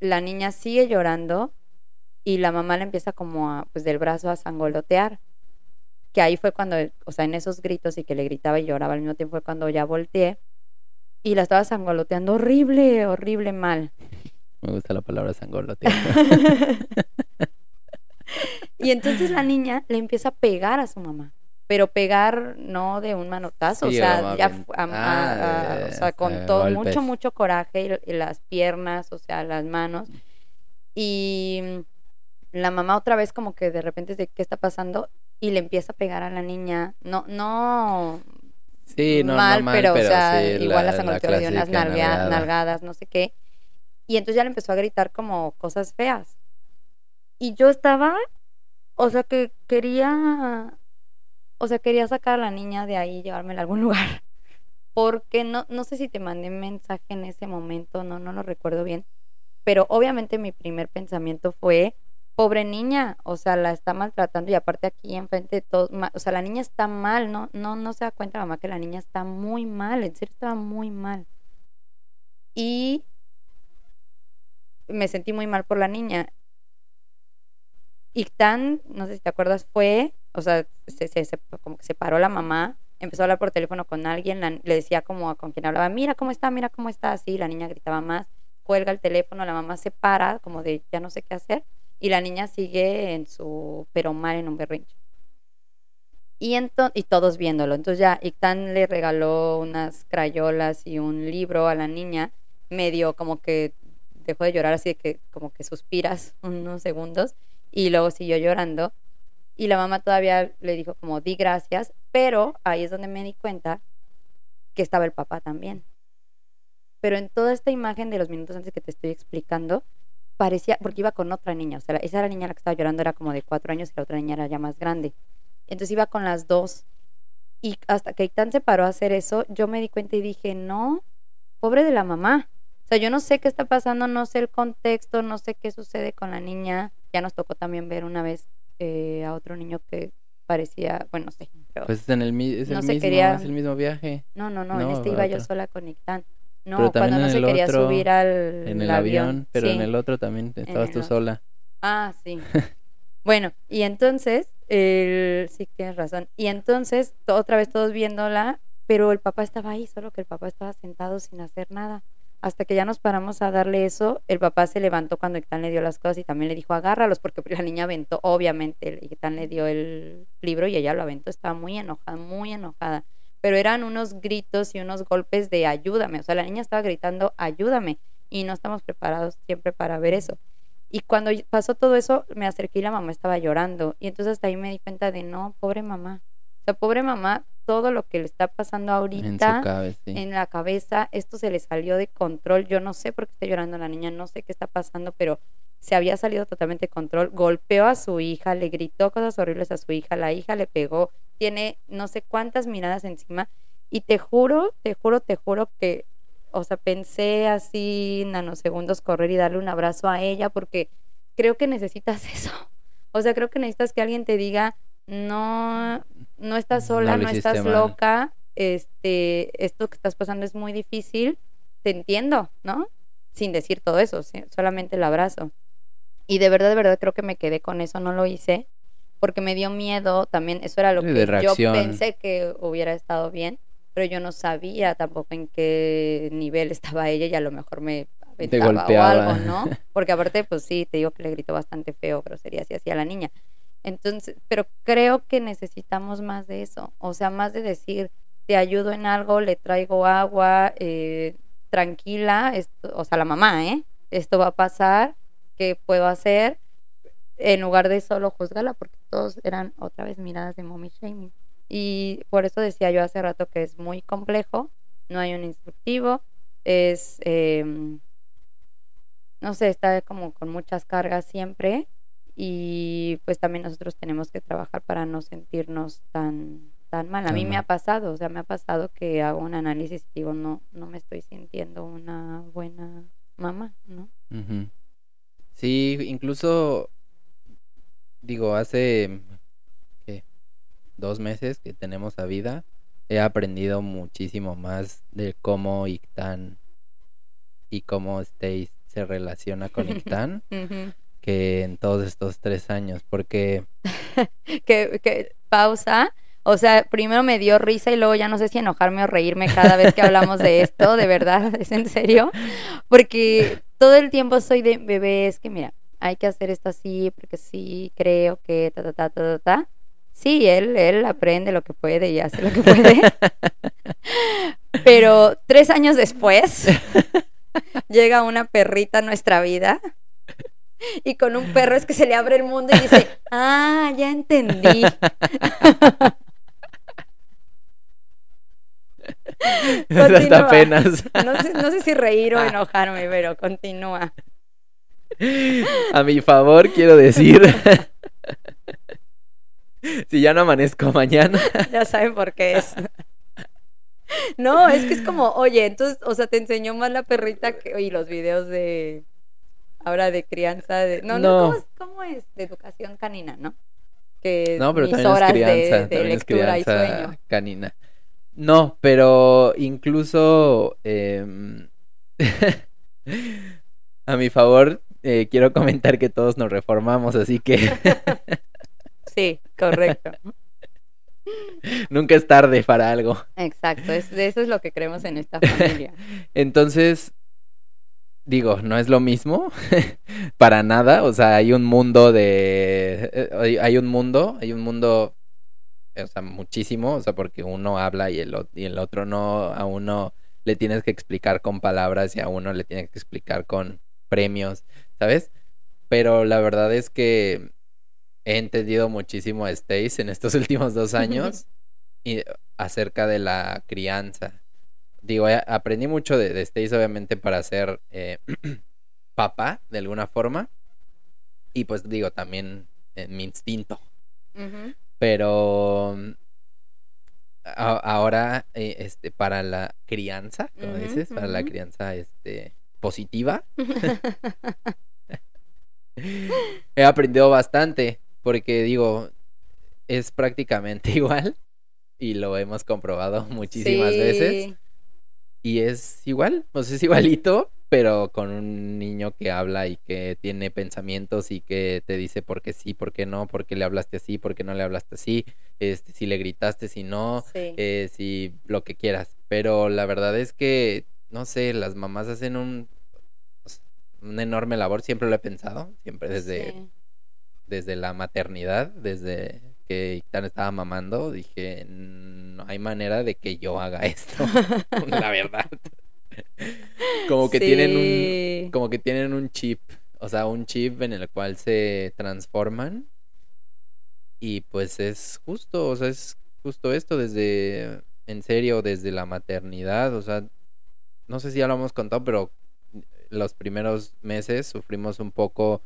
[SPEAKER 3] la niña sigue llorando y la mamá le empieza como a, pues del brazo a sangolotear. Que ahí fue cuando, o sea, en esos gritos y que le gritaba y lloraba al mismo tiempo fue cuando ya volteé y la estaba sangoloteando horrible, horrible mal.
[SPEAKER 2] Me gusta la palabra sangolotear.
[SPEAKER 3] Y entonces la niña le empieza a pegar a su mamá. Pero pegar no de un manotazo,
[SPEAKER 2] Sí,
[SPEAKER 3] o sea, ya a- a-
[SPEAKER 2] ah,
[SPEAKER 3] a-
[SPEAKER 2] de-
[SPEAKER 3] o sea, con
[SPEAKER 2] eh,
[SPEAKER 3] todo,
[SPEAKER 2] golpes.
[SPEAKER 3] mucho, mucho coraje y, y las piernas, o sea, las manos. Y mm, la mamá otra vez como que de repente es de qué está pasando y le empieza a pegar a la niña. No, no
[SPEAKER 2] Sí, no, no
[SPEAKER 3] mal,
[SPEAKER 2] mal,
[SPEAKER 3] pero, o sea,
[SPEAKER 2] sí,
[SPEAKER 3] igual
[SPEAKER 2] la-
[SPEAKER 3] la
[SPEAKER 2] la
[SPEAKER 3] sangoloteó, le dio unas nalga- nalgadas, no sé qué. Y entonces ya le empezó a gritar como cosas feas. Y yo estaba, o sea, que quería, o sea, quería sacar a la niña de ahí y llevármela a algún lugar. Porque no, no sé si te mandé mensaje en ese momento, no, no lo recuerdo bien. Pero obviamente mi primer pensamiento fue, pobre niña, o sea, la está maltratando y aparte aquí enfrente de todos, o sea, la niña está mal, no, no, no se da cuenta mamá que la niña está muy mal, en serio estaba muy mal. Y me sentí muy mal por la niña. Ictan, no sé si te acuerdas, fue, o sea, se, se- como que se paró la mamá, empezó a hablar por teléfono con alguien, la- le decía como a con quien hablaba, mira cómo está, mira cómo está, así, la niña gritaba más, cuelga el teléfono, la mamá se para, como de ya no sé qué hacer, y la niña sigue en su, pero mal en un berrinche. Y, y todos viéndolo. Entonces ya Ictan le regaló unas crayolas y un libro a la niña, medio como que dejó de llorar, así de que como que suspiras unos segundos, y luego siguió llorando. Y la mamá todavía le dijo como di gracias, pero ahí es donde me di cuenta que estaba el papá también. Pero en toda esta imagen de los minutos antes que te estoy explicando, parecía, porque iba con otra niña, o sea, esa la niña la que estaba llorando era como de cuatro años y la otra niña era ya más grande. Entonces iba con las dos. Y hasta que Itán se paró a hacer eso, yo me di cuenta y dije, no, pobre de la mamá. O sea, yo no sé qué está pasando, no sé el contexto, no sé qué sucede con la niña. Ya nos tocó también ver una vez eh, a otro niño que parecía, bueno, no sé, pero
[SPEAKER 2] Pues es, en el, es
[SPEAKER 3] No
[SPEAKER 2] el
[SPEAKER 3] se
[SPEAKER 2] mismo,
[SPEAKER 3] quería-
[SPEAKER 2] es el mismo viaje.
[SPEAKER 3] no, no, no, en
[SPEAKER 2] no,
[SPEAKER 3] este iba yo sola con Ictán. No,
[SPEAKER 2] Pero también
[SPEAKER 3] cuando no se quería
[SPEAKER 2] otro,
[SPEAKER 3] subir al
[SPEAKER 2] En el avión, pero en el otro también estabas tú
[SPEAKER 3] otro.
[SPEAKER 2] sola.
[SPEAKER 3] Ah, sí. bueno, y entonces, el... sí, tienes razón. Y entonces, to- otra vez todos viéndola, pero el papá estaba ahí, solo que el papá estaba sentado sin hacer nada. Hasta que ya nos paramos a darle eso, el papá se levantó cuando Ictán le dio las cosas y también le dijo, agárralos, porque la niña aventó, obviamente, Ictán le dio el libro y ella lo aventó, estaba muy enojada, muy enojada. Pero eran unos gritos y unos golpes de ayúdame, o sea, la niña estaba gritando, ayúdame, y no estamos preparados siempre para ver eso. Y cuando pasó todo eso, me acerqué y la mamá estaba llorando. Y entonces hasta ahí me di cuenta de, no, pobre mamá. O sea, pobre mamá, todo lo que le está pasando ahorita
[SPEAKER 2] En su cabeza. sí.
[SPEAKER 3] en la cabeza, esto se le salió de control. Yo no sé por qué está llorando la niña, no sé qué está pasando, pero se había salido totalmente de control. Golpeó a su hija, le gritó cosas horribles a su hija, la hija le pegó, tiene no sé cuántas miradas encima. Y te juro, te juro, te juro que, o sea, pensé así nanosegundos correr y darle un abrazo a ella porque creo que necesitas eso. O sea, creo que necesitas que alguien te diga, no, no estás
[SPEAKER 2] No
[SPEAKER 3] sola, no, estás
[SPEAKER 2] mal".
[SPEAKER 3] loca, este, esto que estás pasando es muy difícil, te entiendo, ¿no? Sin decir todo eso, sí, solamente el abrazo. Y de verdad, de verdad creo que me quedé con eso, no lo hice, porque me dio miedo también, eso era lo
[SPEAKER 2] Sí,
[SPEAKER 3] que yo pensé que hubiera estado bien, pero yo no sabía tampoco en qué nivel estaba ella y a lo mejor me aventaba o algo, ¿no? Porque aparte, pues sí, te digo que le gritó bastante feo, groserías y así a la niña. Entonces, pero creo que necesitamos más de eso, o sea, más de decir, te ayudo en algo, le traigo agua, eh, tranquila, esto, o sea, la mamá, ¿eh? Esto va a pasar, ¿qué puedo hacer? En lugar de solo juzgarla, porque todos eran otra vez miradas de mommy shaming. Y por eso decía yo hace rato que es muy complejo, no hay un instructivo, es, eh, no sé, está como con muchas cargas siempre y pues también nosotros tenemos que trabajar para no sentirnos tan tan mal. A mí me ha pasado, o sea, me ha pasado que hago un análisis y digo, no, no me estoy sintiendo una buena mamá, ¿no?
[SPEAKER 2] Ujú. Sí, incluso, digo, hace ¿qué? dos meses que tenemos a vida, he aprendido muchísimo más de cómo Ictán y cómo Stace se relaciona con Ictán
[SPEAKER 3] Ujú.
[SPEAKER 2] Que en todos estos tres años, porque
[SPEAKER 3] que, que pausa. O sea, primero me dio risa y luego ya no sé si enojarme o reírme cada vez que hablamos de esto, de verdad, es en serio. Porque todo el tiempo soy de bebé, es que mira, hay que hacer esto así, porque sí, creo que ta, ta, ta, ta, ta, ta. Sí, él, él aprende lo que puede y hace lo que puede. Pero tres años después llega una perrita a nuestra vida y con un perro es que se le abre el mundo y dice, ah, ya entendí.
[SPEAKER 2] hasta apenas
[SPEAKER 3] No sé, no sé si reír o enojarme, pero continúa.
[SPEAKER 2] a mi favor quiero decir, si ya no amanezco mañana,
[SPEAKER 3] Ya saben por qué es. No, es que es como, oye, entonces, o sea, te enseñó más la perrita que, y los videos de, ahora de crianza, de, no, no,
[SPEAKER 2] No.
[SPEAKER 3] ¿cómo, es, cómo es? De educación canina, ¿no? Que
[SPEAKER 2] No, pero
[SPEAKER 3] mis
[SPEAKER 2] también es
[SPEAKER 3] horas
[SPEAKER 2] crianza,
[SPEAKER 3] de, de
[SPEAKER 2] también es
[SPEAKER 3] y
[SPEAKER 2] crianza
[SPEAKER 3] sueño.
[SPEAKER 2] canina. No, pero incluso em, a mi favor eh, quiero comentar que todos nos reformamos, así que
[SPEAKER 3] Sí, correcto.
[SPEAKER 2] nunca es tarde para algo.
[SPEAKER 3] Exacto, es, de eso es lo que creemos en esta familia.
[SPEAKER 2] Entonces, digo, no es lo mismo para nada, o sea, hay un mundo de... eh, Hay, hay un mundo, hay un mundo, o sea, muchísimo, o sea, porque uno habla y el, y el otro no, a uno le tienes que explicar con palabras y a uno le tienes que explicar con premios, ¿sabes? Pero la verdad es que he entendido muchísimo a Stace en estos últimos dos años y acerca de la crianza. Digo, eh, aprendí mucho de, de Stace, obviamente, para ser eh, papá, de alguna forma. Y pues digo, también en mi instinto. Pero a- ahora, eh, este, para la crianza, como dices, para la crianza, este, positiva, he aprendido bastante. Porque digo, es prácticamente igual. Y lo hemos comprobado muchísimas veces. Y es igual, sea, es igualito, pero con un niño que habla y que tiene pensamientos y que te dice por qué sí, por qué no, por qué le hablaste así, por qué no le hablaste así, este, si le gritaste, si no,
[SPEAKER 3] Sí.
[SPEAKER 2] eh, si lo que quieras. Pero la verdad es que no sé, las mamás hacen un, una enorme labor, siempre lo he pensado, siempre desde,
[SPEAKER 3] Sí.
[SPEAKER 2] desde la maternidad, desde que Ictan estaba mamando, dije, no hay manera de que yo haga esto, la verdad. Como que tienen un, como que tienen un chip, o sea, un chip en el cual se transforman. Y pues es justo, o sea, es justo esto desde, en serio, desde la maternidad, o sea, no sé si ya lo hemos contado, pero los primeros meses sufrimos un poco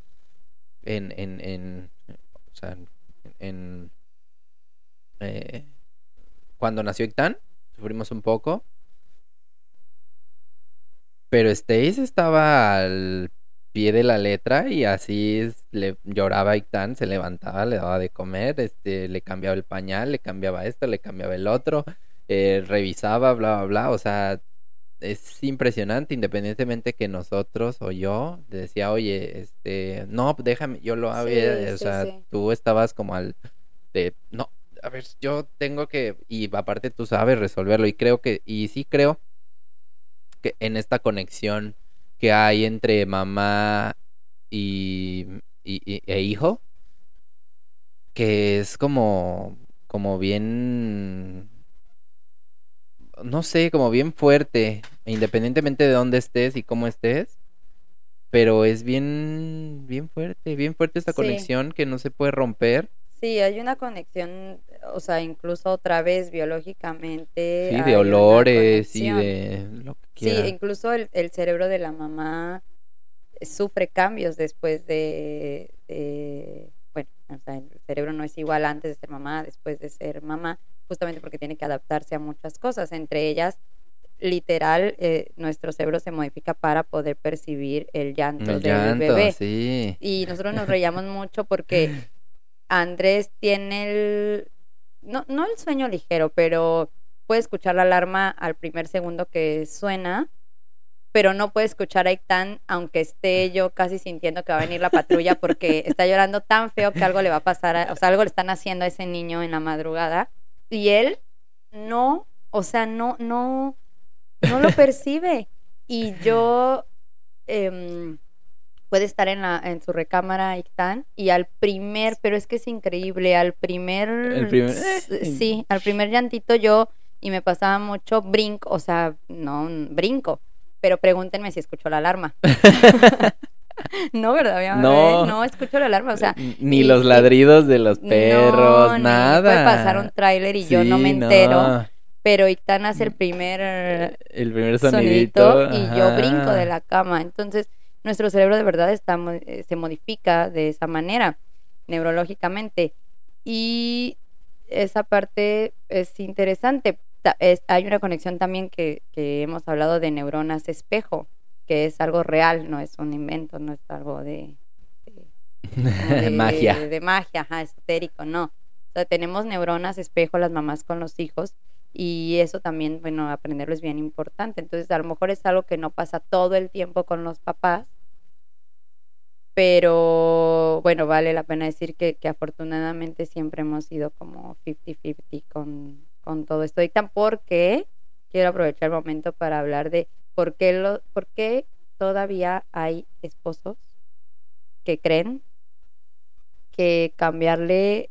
[SPEAKER 2] en, en, en o sea, eh, cuando nació Ictán, sufrimos un poco. Pero Stace estaba al pie de la letra y así le lloraba a se levantaba, le daba de comer, este, le cambiaba el pañal, le cambiaba esto, le cambiaba el otro, eh, revisaba, bla, bla, bla. O sea, es impresionante, independientemente que nosotros o yo decía, oye, este, no, déjame, yo lo.
[SPEAKER 3] Sí,
[SPEAKER 2] eh, o
[SPEAKER 3] sí,
[SPEAKER 2] sea,
[SPEAKER 3] sí.
[SPEAKER 2] tú estabas como al de, no, a ver, yo tengo que, y aparte tú sabes resolverlo, y creo que, y sí creo que en esta conexión que hay entre mamá y, y- y- e hijo, que es como, como bien, no sé, como bien fuerte, independientemente de dónde estés y cómo estés, pero es bien, bien fuerte, bien fuerte esta
[SPEAKER 3] Sí.
[SPEAKER 2] conexión que no se puede romper.
[SPEAKER 3] Sí, hay una conexión, o sea, incluso otra vez biológicamente.
[SPEAKER 2] Sí, de olores y de lo que
[SPEAKER 3] Sí, incluso el, el cerebro de la mamá sufre cambios después de, de- bueno, o sea, el cerebro no es igual antes de ser mamá, después de ser mamá, justamente porque tiene que adaptarse a muchas cosas, entre ellas, literal, eh, nuestro cerebro se modifica para poder percibir el llanto
[SPEAKER 2] El
[SPEAKER 3] del
[SPEAKER 2] llanto,
[SPEAKER 3] bebé.
[SPEAKER 2] sí.
[SPEAKER 3] Y nosotros nos reíamos mucho porque Andrés tiene el, no, no el sueño ligero, pero puede escuchar la alarma al primer segundo que suena, pero no puede escuchar a Ictán, aunque esté yo casi sintiendo que va a venir la patrulla porque está llorando tan feo que algo le va a pasar, a- o sea, algo le están haciendo a ese niño en la madrugada. Y él no, o sea, no, no, no lo percibe. Y yo em, puede estar en la en su recámara Ictán y al primer, pero es que es increíble, al primer,
[SPEAKER 2] El primer-
[SPEAKER 3] s- sí, al primer llantito yo y me pasaba mucho brinco, o sea, no brinco, pero pregúntenme si escuchó la alarma. no, ¿verdad? mi amor?
[SPEAKER 2] No.
[SPEAKER 3] no escucho la alarma, o sea,
[SPEAKER 2] Ni
[SPEAKER 3] y-
[SPEAKER 2] los
[SPEAKER 3] y-
[SPEAKER 2] ladridos de los perros,
[SPEAKER 3] no,
[SPEAKER 2] nada.
[SPEAKER 3] puede pasar un tráiler y yo no me entero,
[SPEAKER 2] no.
[SPEAKER 3] pero Ictán hace el primer
[SPEAKER 2] El primer
[SPEAKER 3] sonidito,
[SPEAKER 2] sonidito.
[SPEAKER 3] y yo brinco de la cama. Entonces, nuestro cerebro de verdad está, eh, se modifica de esa manera, neurológicamente. Y esa parte es interesante. Es- hay una conexión también que, que hemos hablado de neuronas espejo, que es algo real, no es un invento, no es algo de, de-
[SPEAKER 2] Magia.
[SPEAKER 3] De, magia, ajá, esotérico, no. O sea, tenemos neuronas espejo las mamás con los hijos y eso también, bueno, aprenderlo es bien importante. Entonces, a lo mejor es algo que no pasa todo el tiempo con los papás, pero bueno, vale la pena decir que, que afortunadamente siempre hemos sido como 50-50 con, con todo esto. Dictan porque quiero aprovechar el momento para hablar de por qué, lo, todavía hay esposos que creen que cambiarle,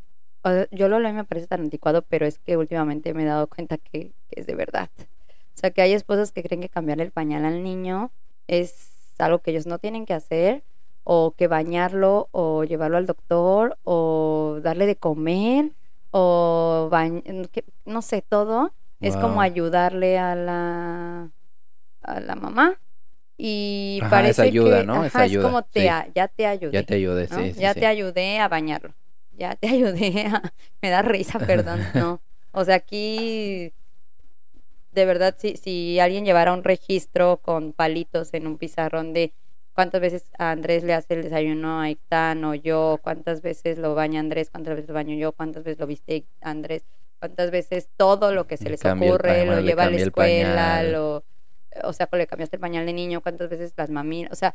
[SPEAKER 3] yo lo leo me parece tan anticuado, pero es que últimamente me he dado cuenta que, que es de verdad. O sea, que hay esposos que creen que cambiarle el pañal al niño es algo que ellos no tienen que hacer, o que bañarlo, o llevarlo al doctor, o darle de comer, o bañ- que- no sé, todo es como ayudarle a la, a la mamá. Y
[SPEAKER 2] Ajá,
[SPEAKER 3] parece
[SPEAKER 2] ayuda,
[SPEAKER 3] que
[SPEAKER 2] ¿no? Es ayuda,
[SPEAKER 3] como te,
[SPEAKER 2] sí.
[SPEAKER 3] a- ya te ayudé.
[SPEAKER 2] Ya te ayudé,
[SPEAKER 3] ¿no?
[SPEAKER 2] sí, sí,
[SPEAKER 3] ya te ayudé a bañarlo. Ya te ayudé a... Me da risa, perdón. No. O sea, aquí... De verdad, si, si alguien llevara un registro con palitos en un pizarrón de cuántas veces a Andrés le hace el desayuno a Ictán o yo, cuántas veces lo baña Andrés, cuántas veces lo baño yo, cuántas veces lo viste Andrés, cuántas veces todo lo que se
[SPEAKER 2] Le
[SPEAKER 3] les ocurre, lo
[SPEAKER 2] pañal, le
[SPEAKER 3] lleva a la escuela, lo... O sea, le cambiaste el pañal de niño, cuántas veces las mamilas, o sea,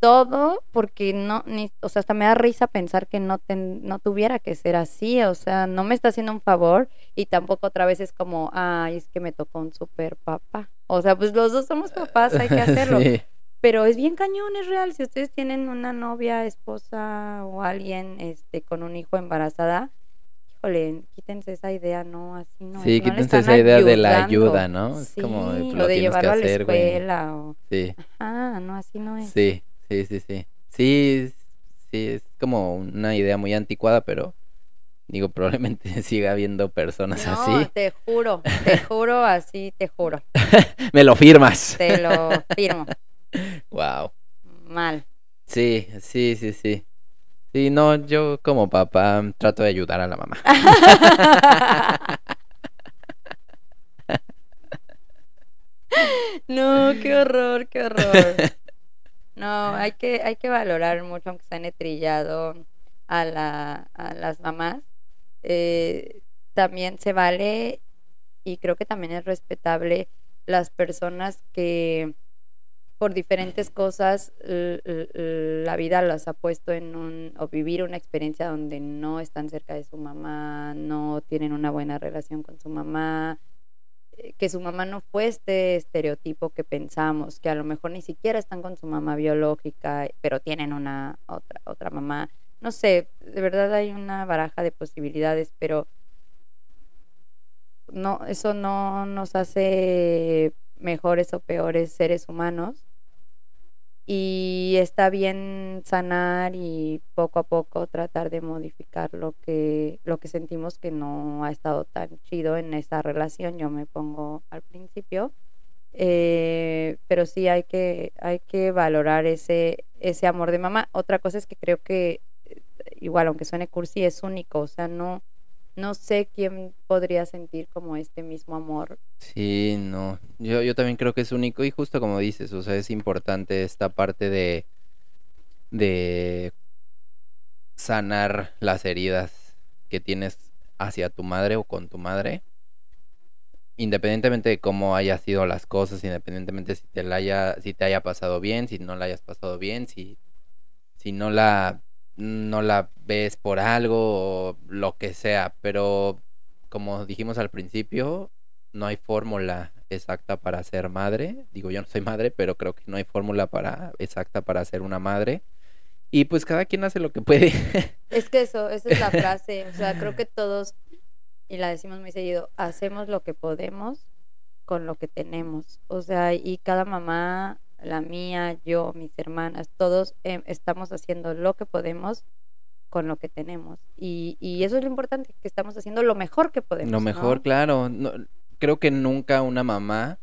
[SPEAKER 3] todo porque no, ni, o sea, hasta me da risa pensar que no, ten- no tuviera que ser así, o sea, no me está haciendo un favor y tampoco otra vez es como, ay, es que me tocó un super papá. O sea, pues los dos somos papás, hay que hacerlo.
[SPEAKER 2] Sí.
[SPEAKER 3] Pero es bien cañón, es real. Si ustedes tienen una novia, esposa o alguien este, con un hijo embarazada, híjole, quítense esa idea, no, así no.
[SPEAKER 2] Sí,
[SPEAKER 3] es, no
[SPEAKER 2] quítense esa idea de la ayuda, ¿no? Es
[SPEAKER 3] Sí,
[SPEAKER 2] como, pues,
[SPEAKER 3] o
[SPEAKER 2] lo
[SPEAKER 3] de
[SPEAKER 2] tienes que
[SPEAKER 3] llevarlo a la
[SPEAKER 2] hacer,
[SPEAKER 3] escuela. O...
[SPEAKER 2] Sí,
[SPEAKER 3] Ah, no, así no es.
[SPEAKER 2] sí, sí, sí, sí. Sí, es- sí, es como una idea muy anticuada, pero digo, probablemente siga habiendo personas
[SPEAKER 3] No,
[SPEAKER 2] así.
[SPEAKER 3] te juro, te juro, así te juro.
[SPEAKER 2] Me lo firmas.
[SPEAKER 3] Te lo firmo.
[SPEAKER 2] Wow.
[SPEAKER 3] Mal.
[SPEAKER 2] Sí, sí, sí, sí. Sí, no, yo como papá trato de ayudar a la mamá.
[SPEAKER 3] No, qué horror, qué horror. No, hay que, hay que valorar mucho, aunque sea trillado a, la, a las mamás. Eh, también se vale y creo que también es respetable las personas que por diferentes cosas la vida las ha puesto en un o vivir una experiencia donde no están cerca de su mamá, no tienen una buena relación con su mamá, eh, que su mamá no fue este estereotipo que pensamos, que a lo mejor ni siquiera están con su mamá biológica, pero tienen una otra otra mamá. No sé, de verdad hay una baraja de posibilidades, pero no eso no nos hace mejores o peores seres humanos. Y está bien sanar y poco a poco tratar de modificar lo que, lo que sentimos que no ha estado tan chido en esa relación. Yo me pongo al principio. Eh, pero sí hay que, hay que valorar ese, ese amor de mamá. Otra cosa es que creo que, eh, igual aunque suene cursi, es único. O sea, no, no sé quién podría sentir como este mismo amor.
[SPEAKER 2] Sí, no. Yo, yo también creo que es único y justo como dices, o sea, es importante esta parte de, de sanar las heridas que tienes hacia tu madre o con tu madre, independientemente de cómo haya sido las cosas, independientemente si te la haya, si te haya pasado bien, si no la hayas pasado bien, si, si no la, no la ves por algo o lo que sea, pero como dijimos al principio, no hay fórmula exacta para ser madre. Digo, yo no soy madre, pero creo que no hay fórmula para exacta para ser una madre. Y pues cada quien hace lo que puede.
[SPEAKER 3] Es que eso, esa es la frase. O sea, creo que todos, y la decimos muy seguido, hacemos lo que podemos con lo que tenemos. O sea, y cada mamá, la mía, yo, mis hermanas, todos eh, estamos haciendo lo que podemos con lo que tenemos. Y, y eso es lo importante, que estamos haciendo lo mejor que podemos.
[SPEAKER 2] Lo mejor,
[SPEAKER 3] ¿no?
[SPEAKER 2] claro. No, creo que nunca una mamá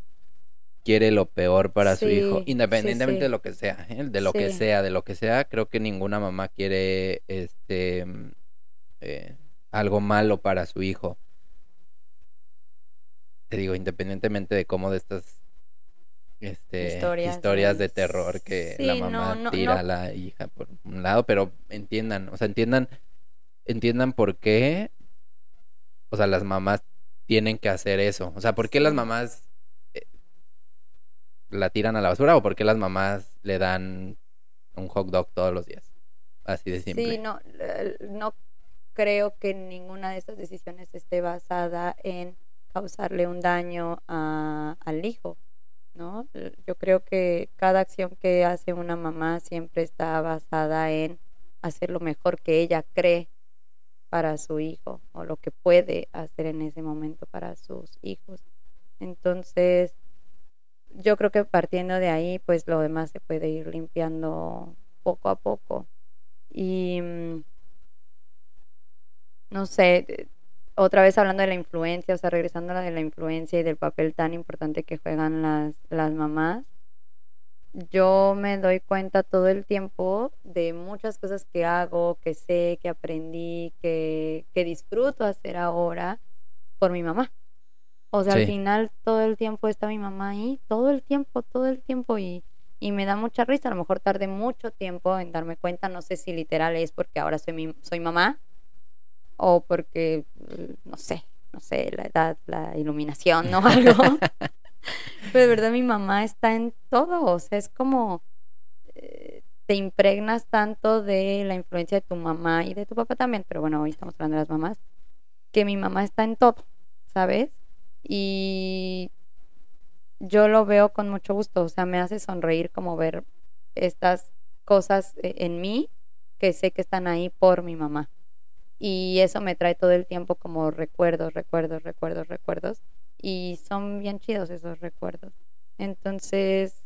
[SPEAKER 2] quiere lo peor para su hijo, independientemente
[SPEAKER 3] sí.
[SPEAKER 2] de lo que sea, ¿eh? de lo que sea, de lo que sea. Creo que ninguna mamá quiere este eh, algo malo para su hijo. Te digo, independientemente de cómo de estas este,
[SPEAKER 3] Historias,
[SPEAKER 2] de terror que
[SPEAKER 3] Sí,
[SPEAKER 2] la mamá
[SPEAKER 3] no,
[SPEAKER 2] tira
[SPEAKER 3] no.
[SPEAKER 2] a la hija por un lado, pero entiendan, o sea, entiendan, entiendan por qué, o sea, las mamás tienen que hacer eso. O sea, ¿por qué las mamás eh, la tiran a la basura o por qué las mamás le dan un hot dog todos los días? Así de simple.
[SPEAKER 3] Sí, no, l- no creo que ninguna de estas decisiones esté basada en causarle un daño a- al hijo, ¿no? Yo creo que cada acción que hace una mamá siempre está basada en hacer lo mejor que ella cree para su hijo o lo que puede hacer en ese momento para sus hijos. Entonces, yo creo que partiendo de ahí, pues lo demás se puede ir limpiando poco a poco. Y mm, no sé, otra vez hablando de la influencia, o sea, regresando a la de la influencia y del papel tan importante que juegan las, las mamás, yo me doy cuenta todo el tiempo de muchas cosas que hago, que sé, que aprendí, que, que disfruto hacer ahora por mi mamá. O sea,
[SPEAKER 2] Sí.
[SPEAKER 3] al final todo el tiempo está mi mamá ahí, todo el tiempo, todo el tiempo y, y me da mucha risa. A lo mejor tardé mucho tiempo en darme cuenta, no sé si literal es porque ahora soy, mi, soy mamá o porque, mm, no sé, no sé, la edad, la iluminación o algo. Pero de verdad mi mamá está en todo, o sea, es como, eh, te impregnas tanto de la influencia de tu mamá y de tu papá también, pero bueno, hoy estamos hablando de las mamás, que mi mamá está en todo, ¿sabes? Y yo lo veo con mucho gusto, o sea, me hace sonreír como ver estas cosas e, en mí que sé que están ahí por mi mamá. Y eso me trae todo el tiempo como recuerdos, recuerdos, recuerdos, recuerdos. Y son bien chidos esos recuerdos. Entonces,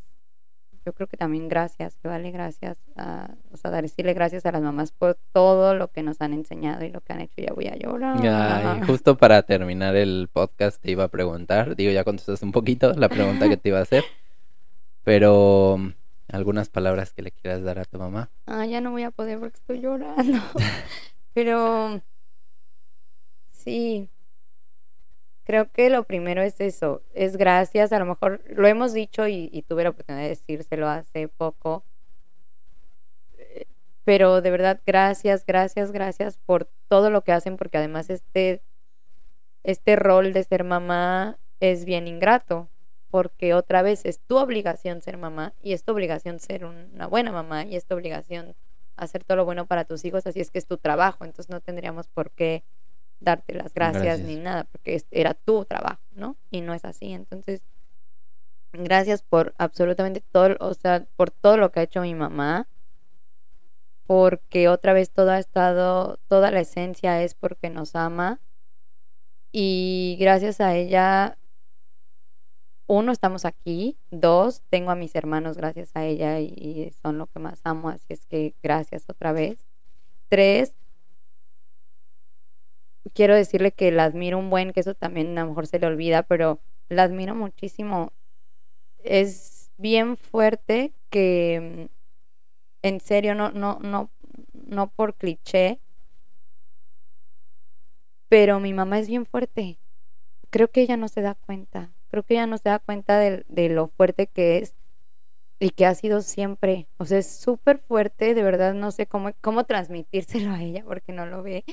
[SPEAKER 3] yo creo que también gracias, que vale gracias, a, o sea, decirle gracias a las mamás por todo lo que nos han enseñado y lo que han hecho. Ya voy a llorar.
[SPEAKER 2] Ay, justo para terminar el podcast te iba a preguntar, digo, ya contestaste un poquito la pregunta que te iba a hacer, pero algunas palabras que le quieras dar a tu mamá.
[SPEAKER 3] Ah, ya no voy a poder porque estoy llorando. pero sí, creo que lo primero es eso, es gracias, a lo mejor lo hemos dicho y, tuve la oportunidad de decírselo hace poco, eh, pero de verdad gracias, gracias, gracias por todo lo que hacen, porque además este, este rol de ser mamá es bien ingrato, porque otra vez es tu obligación ser mamá y es tu obligación ser una buena mamá y es tu obligación hacer todo lo bueno para tus hijos, así es que es tu trabajo, entonces no tendríamos por qué darte las gracias, ni nada, porque era tu trabajo, ¿no? Y no es así. Entonces, gracias por absolutamente todo, o sea, por todo lo que ha hecho mi mamá, porque otra vez todo ha estado, toda la esencia es porque nos ama y gracias a ella, uno, estamos aquí, dos, tengo a mis hermanos gracias a ella y son lo que más amo, así es que gracias otra vez. Tres, quiero decirle que la admiro un buen, que eso también a lo mejor se le olvida, pero la admiro muchísimo. Es bien fuerte que en serio, no, no, no, no por cliché, pero mi mamá es bien fuerte. Creo que ella no se da cuenta. Creo que ella no se da cuenta de, lo fuerte que es y que ha sido siempre. O sea, es súper fuerte, de verdad no sé cómo, cómo transmitírselo a ella porque no lo ve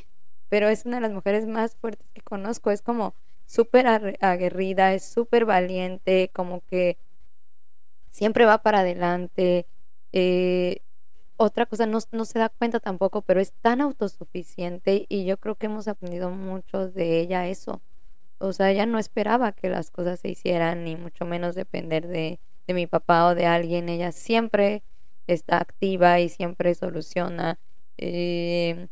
[SPEAKER 3] pero es una de las mujeres más fuertes que conozco. Es como súper aguerrida, es súper valiente, como que siempre va para adelante. Eh, otra cosa, no, no, se da cuenta tampoco, pero es tan autosuficiente y yo creo que hemos aprendido mucho de ella eso. O sea, ella no esperaba que las cosas se hicieran, ni mucho menos depender de, de mi papá o de alguien. Ella siempre está activa y siempre soluciona. Eh,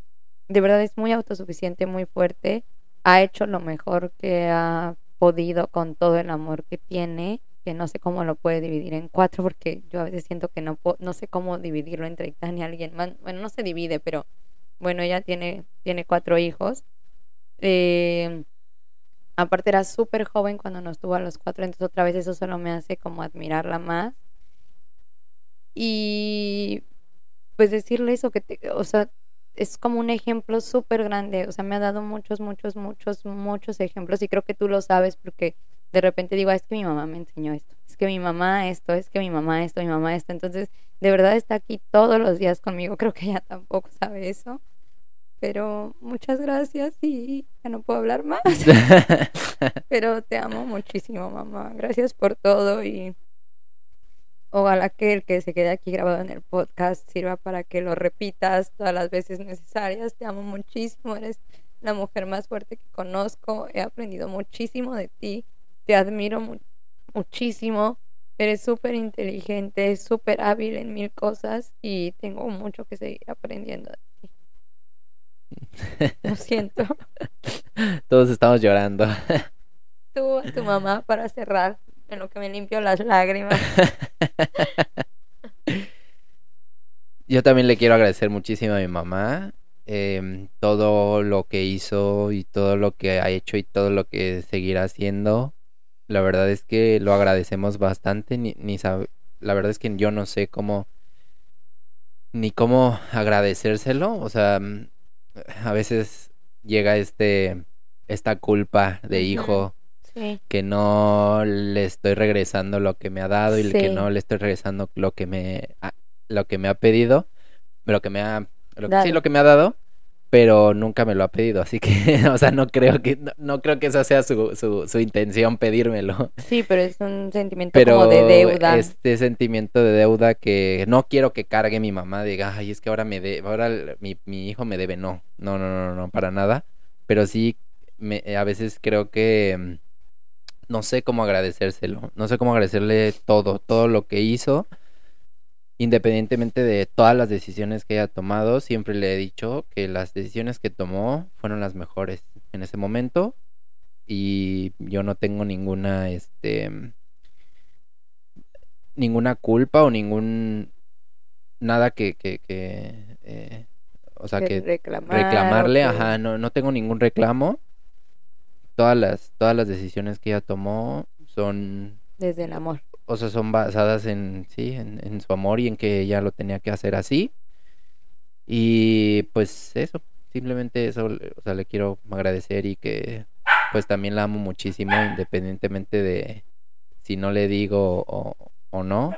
[SPEAKER 3] de verdad es muy autosuficiente, muy fuerte. Ha hecho lo mejor que ha podido con todo el amor que tiene, que no sé cómo lo puede dividir en cuatro, porque yo a veces siento que no, no sé cómo dividirlo entre Itania y alguien. Bueno, no se divide, pero bueno, ella tiene, tiene cuatro hijos. Eh, aparte era súper joven cuando nos tuvo a los cuatro, entonces otra vez eso solo me hace como admirarla más. Y pues decirle eso, que te, o sea, es como un ejemplo súper grande, o sea, me ha dado muchos, muchos, muchos, muchos ejemplos y creo que tú lo sabes porque de repente digo, ah, es que mi mamá me enseñó esto, es que mi mamá esto, es que mi mamá esto, mi mamá esto, entonces de verdad está aquí todos los días conmigo, creo que ella tampoco sabe eso, pero muchas gracias y ya no puedo hablar más, pero te amo muchísimo mamá, gracias por todo y Ojalá que el que se quede aquí grabado en el podcast sirva para que lo repitas todas las veces necesarias. Te amo muchísimo, eres la mujer más fuerte que conozco. He aprendido muchísimo de ti. Te admiro muchísimo. Eres súper inteligente, súper hábil en mil cosas y tengo mucho que seguir aprendiendo de ti. Lo siento.
[SPEAKER 2] Todos estamos llorando.
[SPEAKER 3] Tú, tu mamá, para cerrar en lo que me limpio las lágrimas.
[SPEAKER 2] Yo también le quiero agradecer muchísimo a mi mamá em, todo lo que hizo y todo lo que ha hecho y todo lo que seguirá haciendo. La verdad es que lo agradecemos bastante. Ni, ni la verdad es que yo no sé cómo ni cómo agradecérselo. O sea, a veces llega este esta culpa de hijo que no le estoy regresando lo que me ha dado y que no le estoy regresando lo que me ha, lo que me ha pedido, lo que me ha lo sí, lo que me ha dado, pero nunca me lo ha pedido, así que, o sea, no creo que, no, no creo que esa sea su, su, su intención pedírmelo.
[SPEAKER 3] Sí, pero es un sentimiento
[SPEAKER 2] Pero
[SPEAKER 3] como de deuda.
[SPEAKER 2] este sentimiento de deuda que no quiero que cargue mi mamá, diga, ay, es que ahora me de, ahora mi, mi hijo me debe, no, no, no, no, no, para nada. Pero sí, me, a veces creo que mm, no sé cómo agradecérselo, no sé cómo agradecerle todo, todo lo que hizo, independientemente de todas las decisiones que haya tomado, siempre le he dicho que las decisiones que tomó fueron las mejores en ese momento y yo no tengo ninguna, este, ninguna culpa o ningún nada que, que, que, eh, o sea,
[SPEAKER 3] que reclamar,
[SPEAKER 2] reclamarle, ajá, no, no tengo ningún reclamo. Todas las, todas las decisiones que ella tomó son,
[SPEAKER 3] Desde el amor.
[SPEAKER 2] O sea, son basadas en, sí, en, en su amor y en que ella lo tenía que hacer así. Y pues eso, simplemente eso, o sea, le quiero agradecer y que pues también la amo muchísimo, independientemente de si no le digo o, o no.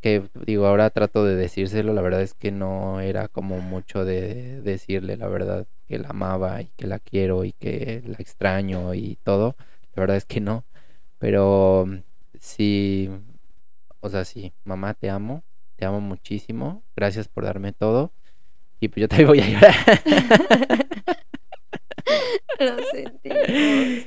[SPEAKER 2] Que digo, ahora trato de decírselo, la verdad es que no era como mucho de decirle la verdad que la amaba y que la quiero y que la extraño y todo. La verdad es que no. Pero sí, o sea, sí, mamá, te amo, te amo muchísimo. Gracias por darme todo. Y pues yo también voy a llorar.
[SPEAKER 3] Lo sentimos.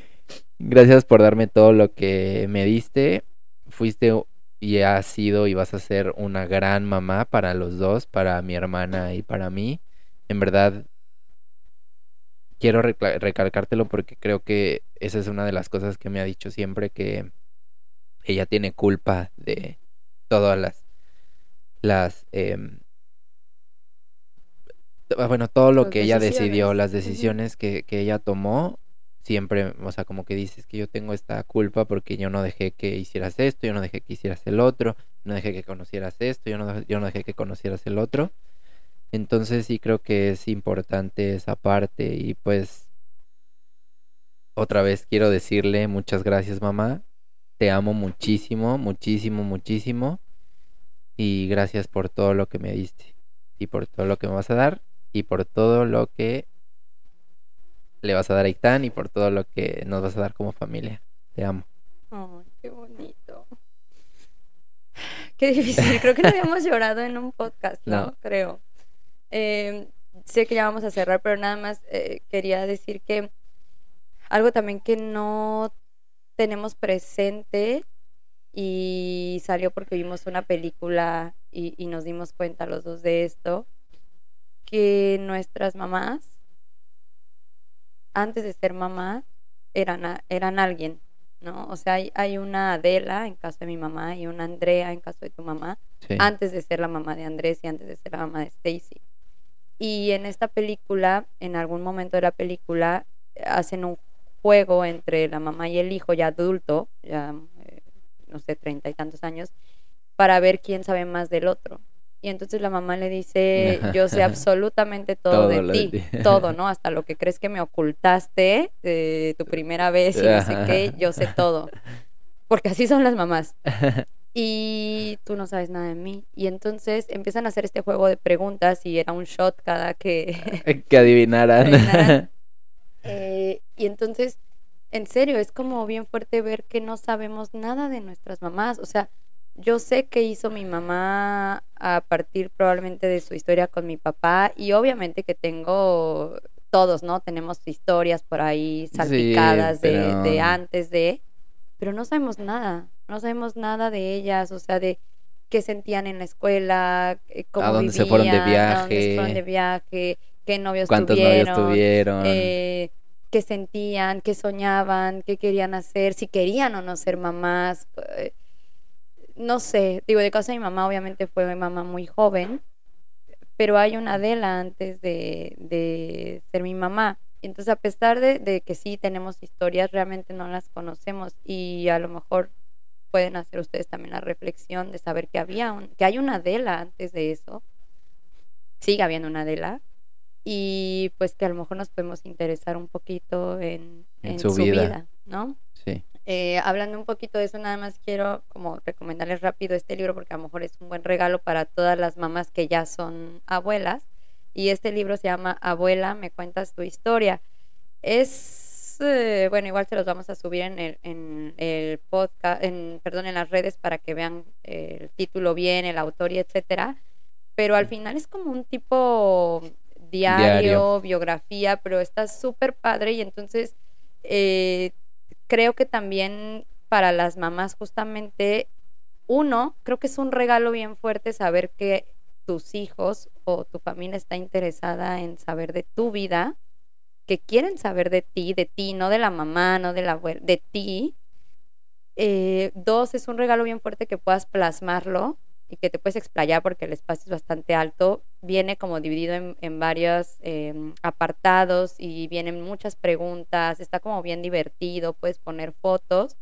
[SPEAKER 2] Gracias por darme todo lo que me diste. Fuiste y has sido y vas a ser una gran mamá para los dos, para mi hermana y para mí. En verdad, quiero recalcártelo porque creo que esa es una de las cosas que me ha dicho siempre que ella tiene culpa de todas las las em, t- bueno todo lo que ella decidió
[SPEAKER 3] decisiones.
[SPEAKER 2] las decisiones que, que ella tomó siempre o sea como que dices que yo tengo esta culpa porque yo no dejé que hicieras esto yo no dejé que hicieras el otro no dejé que conocieras esto yo no yo no dejé que conocieras el otro entonces sí creo que es importante esa parte y pues otra vez quiero decirle muchas gracias mamá. Te amo muchísimo, muchísimo, muchísimo. Y gracias por todo lo que me diste. Y por todo lo que me vas a dar. Y por todo lo que le vas a dar a Itán. Y por todo lo que nos vas a dar como familia. Te amo.
[SPEAKER 3] Ay, qué bonito. Qué difícil. Creo que no habíamos llorado en un podcast, ¿no?
[SPEAKER 2] No.
[SPEAKER 3] Creo. Eh, sé que ya vamos a cerrar, pero nada más eh, quería decir que algo también que no tenemos presente y salió porque vimos una película y, y nos dimos cuenta los dos de esto, que nuestras mamás, antes de ser mamás, eran, eran alguien, ¿no? O sea, hay, hay una Adela en caso de mi mamá y una Andrea en caso de tu mamá,
[SPEAKER 2] Sí.
[SPEAKER 3] antes de ser la mamá de Andrés y antes de ser la mamá de Stacy. Y en esta película, en algún momento de la película, hacen un juego entre la mamá y el hijo ya adulto, ya eh, no sé, treinta y tantos años, para ver quién sabe más del otro. Y entonces la mamá le dice, yo sé absolutamente todo,
[SPEAKER 2] Todo
[SPEAKER 3] de
[SPEAKER 2] de
[SPEAKER 3] ti,
[SPEAKER 2] ti.
[SPEAKER 3] todo, ¿no? Hasta lo que crees que me ocultaste de tu primera vez y no sé qué, yo sé todo. Porque así son las mamás y tú no sabes nada de mí. Y entonces empiezan a hacer este juego de preguntas y era un shot cada que...
[SPEAKER 2] que adivinaran.
[SPEAKER 3] Adivinaran. Eh, y entonces, en serio, es como bien fuerte ver que no sabemos nada de nuestras mamás. O sea, yo sé que hizo mi mamá a partir probablemente de su historia con mi papá y obviamente que tengo todos, ¿no? Tenemos historias por ahí
[SPEAKER 2] Sí,
[SPEAKER 3] salpicadas de, de antes de, pero no sabemos nada, no sabemos nada de ellas, o sea, de qué sentían en la escuela, eh, cómo
[SPEAKER 2] A dónde se fueron de
[SPEAKER 3] vivían, a dónde se
[SPEAKER 2] viaje.
[SPEAKER 3] fueron de viaje, qué novios
[SPEAKER 2] ¿Cuántos
[SPEAKER 3] tuvieron,
[SPEAKER 2] novios tuvieron?
[SPEAKER 3] eh, qué sentían, qué soñaban, qué querían hacer, si querían o no ser mamás. eh, no sé, digo, de caso de mi mamá, obviamente fue mi mamá muy joven, pero hay una Adela antes de, de ser mi mamá. Entonces, a pesar de, de que sí tenemos historias, realmente no las conocemos y a lo mejor pueden hacer ustedes también la reflexión de saber que había un, que hay una Adela antes de eso, sigue habiendo una Adela y pues que a lo mejor nos podemos interesar un poquito en,
[SPEAKER 2] En
[SPEAKER 3] en
[SPEAKER 2] su
[SPEAKER 3] su,
[SPEAKER 2] vida.
[SPEAKER 3] vida. ¿no?
[SPEAKER 2] Sí.
[SPEAKER 3] Eh, hablando un poquito de eso, nada más quiero como recomendarles rápido este libro porque a lo mejor es un buen regalo para todas las mamás que ya son abuelas. y este libro se llama Abuela, me cuentas tu historia. Es, eh, bueno, igual se los vamos a subir en el, en el podcast, en, perdón, en las redes para que vean el título bien, el autor y etcétera. Pero al final es como un tipo diario,
[SPEAKER 2] Diario.
[SPEAKER 3] biografía, pero está súper padre y entonces eh, creo que también para las mamás justamente, uno, creo que es un regalo bien fuerte saber que tus hijos o tu familia está interesada en saber de tu vida, que quieren saber de ti, de ti, no de la mamá, no de la abuela, de ti. Eh, dos, es un regalo bien fuerte que puedas plasmarlo y que te puedes explayar porque el espacio es bastante alto. Viene como dividido en, en varios eh, apartados y vienen muchas preguntas. Está como bien divertido, puedes poner fotos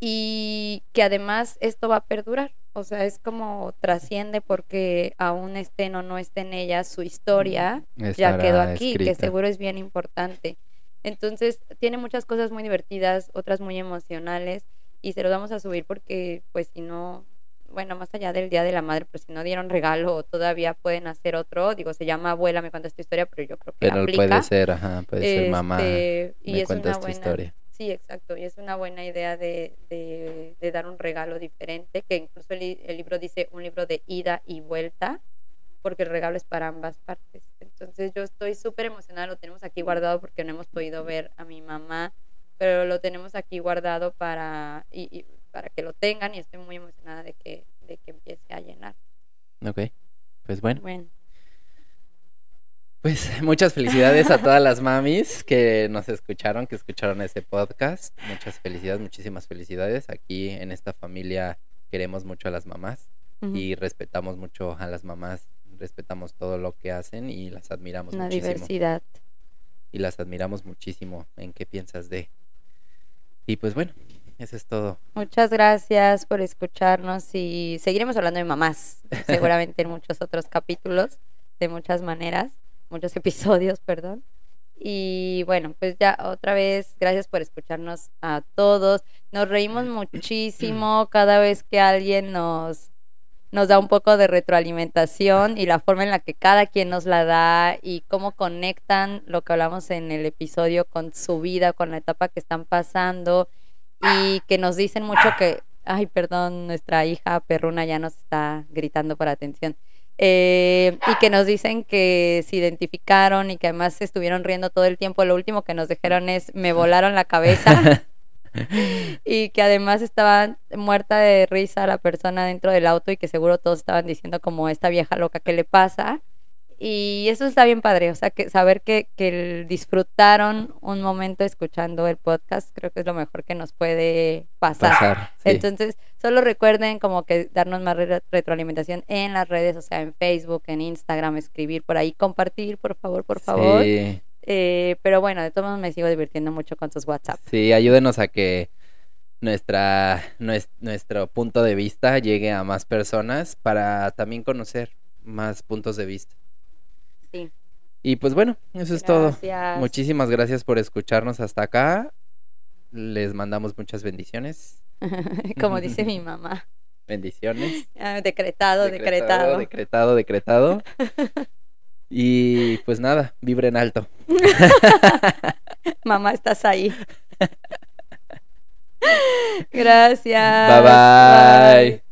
[SPEAKER 3] y que además esto va a perdurar. O sea, es como trasciende porque aún estén o no esté en ella su historia ya quedó aquí, que seguro es bien importante. Entonces, tiene muchas cosas muy divertidas, otras muy emocionales, y se los vamos a subir porque, pues, si no, bueno, más allá del Día de la Madre, pues si no dieron regalo o todavía pueden hacer otro, digo, se llama Abuela, me cuenta esta historia, pero yo creo que
[SPEAKER 2] Pero
[SPEAKER 3] aplica.
[SPEAKER 2] puede ser, ajá, puede ser mamá.
[SPEAKER 3] Este, y
[SPEAKER 2] me
[SPEAKER 3] es
[SPEAKER 2] cuentas
[SPEAKER 3] una buena,
[SPEAKER 2] historia.
[SPEAKER 3] Sí, exacto, y es una buena idea de, de, de dar un regalo diferente, que incluso el, el libro dice un libro de ida y vuelta, porque el regalo es para ambas partes. Entonces yo estoy súper emocionada, lo tenemos aquí guardado porque no hemos podido ver a mi mamá, pero lo tenemos aquí guardado para, y, y para que lo tengan y estoy muy emocionada de que, de que empiece a llenar.
[SPEAKER 2] Ok, pues bueno.
[SPEAKER 3] Bueno,
[SPEAKER 2] Pues muchas felicidades a todas las mamis que nos escucharon, que escucharon este podcast. Muchas felicidades, muchísimas felicidades. Aquí en esta familia queremos mucho a las mamás y respetamos mucho a las mamás, respetamos todo lo que hacen y las admiramos
[SPEAKER 3] una
[SPEAKER 2] muchísimo.
[SPEAKER 3] diversidad.
[SPEAKER 2] Y las admiramos muchísimo en qué piensas de. Y pues bueno, eso es todo.
[SPEAKER 3] Muchas gracias por escucharnos y seguiremos hablando de mamás, seguramente en muchos otros capítulos, de muchas maneras, muchos episodios, perdón. Y bueno, pues ya otra vez, gracias por escucharnos a todos. Nos reímos muchísimo cada vez que alguien nos, nos da un poco de retroalimentación y la forma en la que cada quien nos la da y cómo conectan lo que hablamos en el episodio con su vida, con la etapa que están pasando y que nos dicen mucho que, ay, perdón, nuestra hija perruna ya nos está gritando por atención. Eh, y que nos dicen que se identificaron y que además se estuvieron riendo todo el tiempo. Lo último que nos dijeron es, me volaron la cabeza. y que además estaba muerta de risa la persona dentro del auto y que seguro todos estaban diciendo como esta vieja loca, ¿qué le pasa? Y eso está bien padre, o sea, que saber que, que disfrutaron un momento escuchando el podcast, creo que es lo mejor que nos puede pasar.
[SPEAKER 2] Pasar. sí.
[SPEAKER 3] Entonces, solo recuerden como que darnos más re- retroalimentación en las redes, o sea, en Facebook, en Instagram, escribir por ahí, compartir, por favor, por favor.
[SPEAKER 2] Sí,
[SPEAKER 3] Eh, pero bueno, de todos modos me sigo divirtiendo mucho con sus WhatsApp.
[SPEAKER 2] sí, ayúdenos a que nuestra, nues- nuestro punto de vista llegue a más personas para también conocer más puntos de vista.
[SPEAKER 3] Sí.
[SPEAKER 2] Y pues bueno, eso es todo. Muchísimas gracias por escucharnos hasta acá. Les mandamos muchas bendiciones.
[SPEAKER 3] Como dice mi mamá.
[SPEAKER 2] Bendiciones.
[SPEAKER 3] Ah, decretado, decretado.
[SPEAKER 2] Decretado, decretado. Y pues nada, vibren alto.
[SPEAKER 3] Mamá, estás ahí. Gracias.
[SPEAKER 2] bye. bye.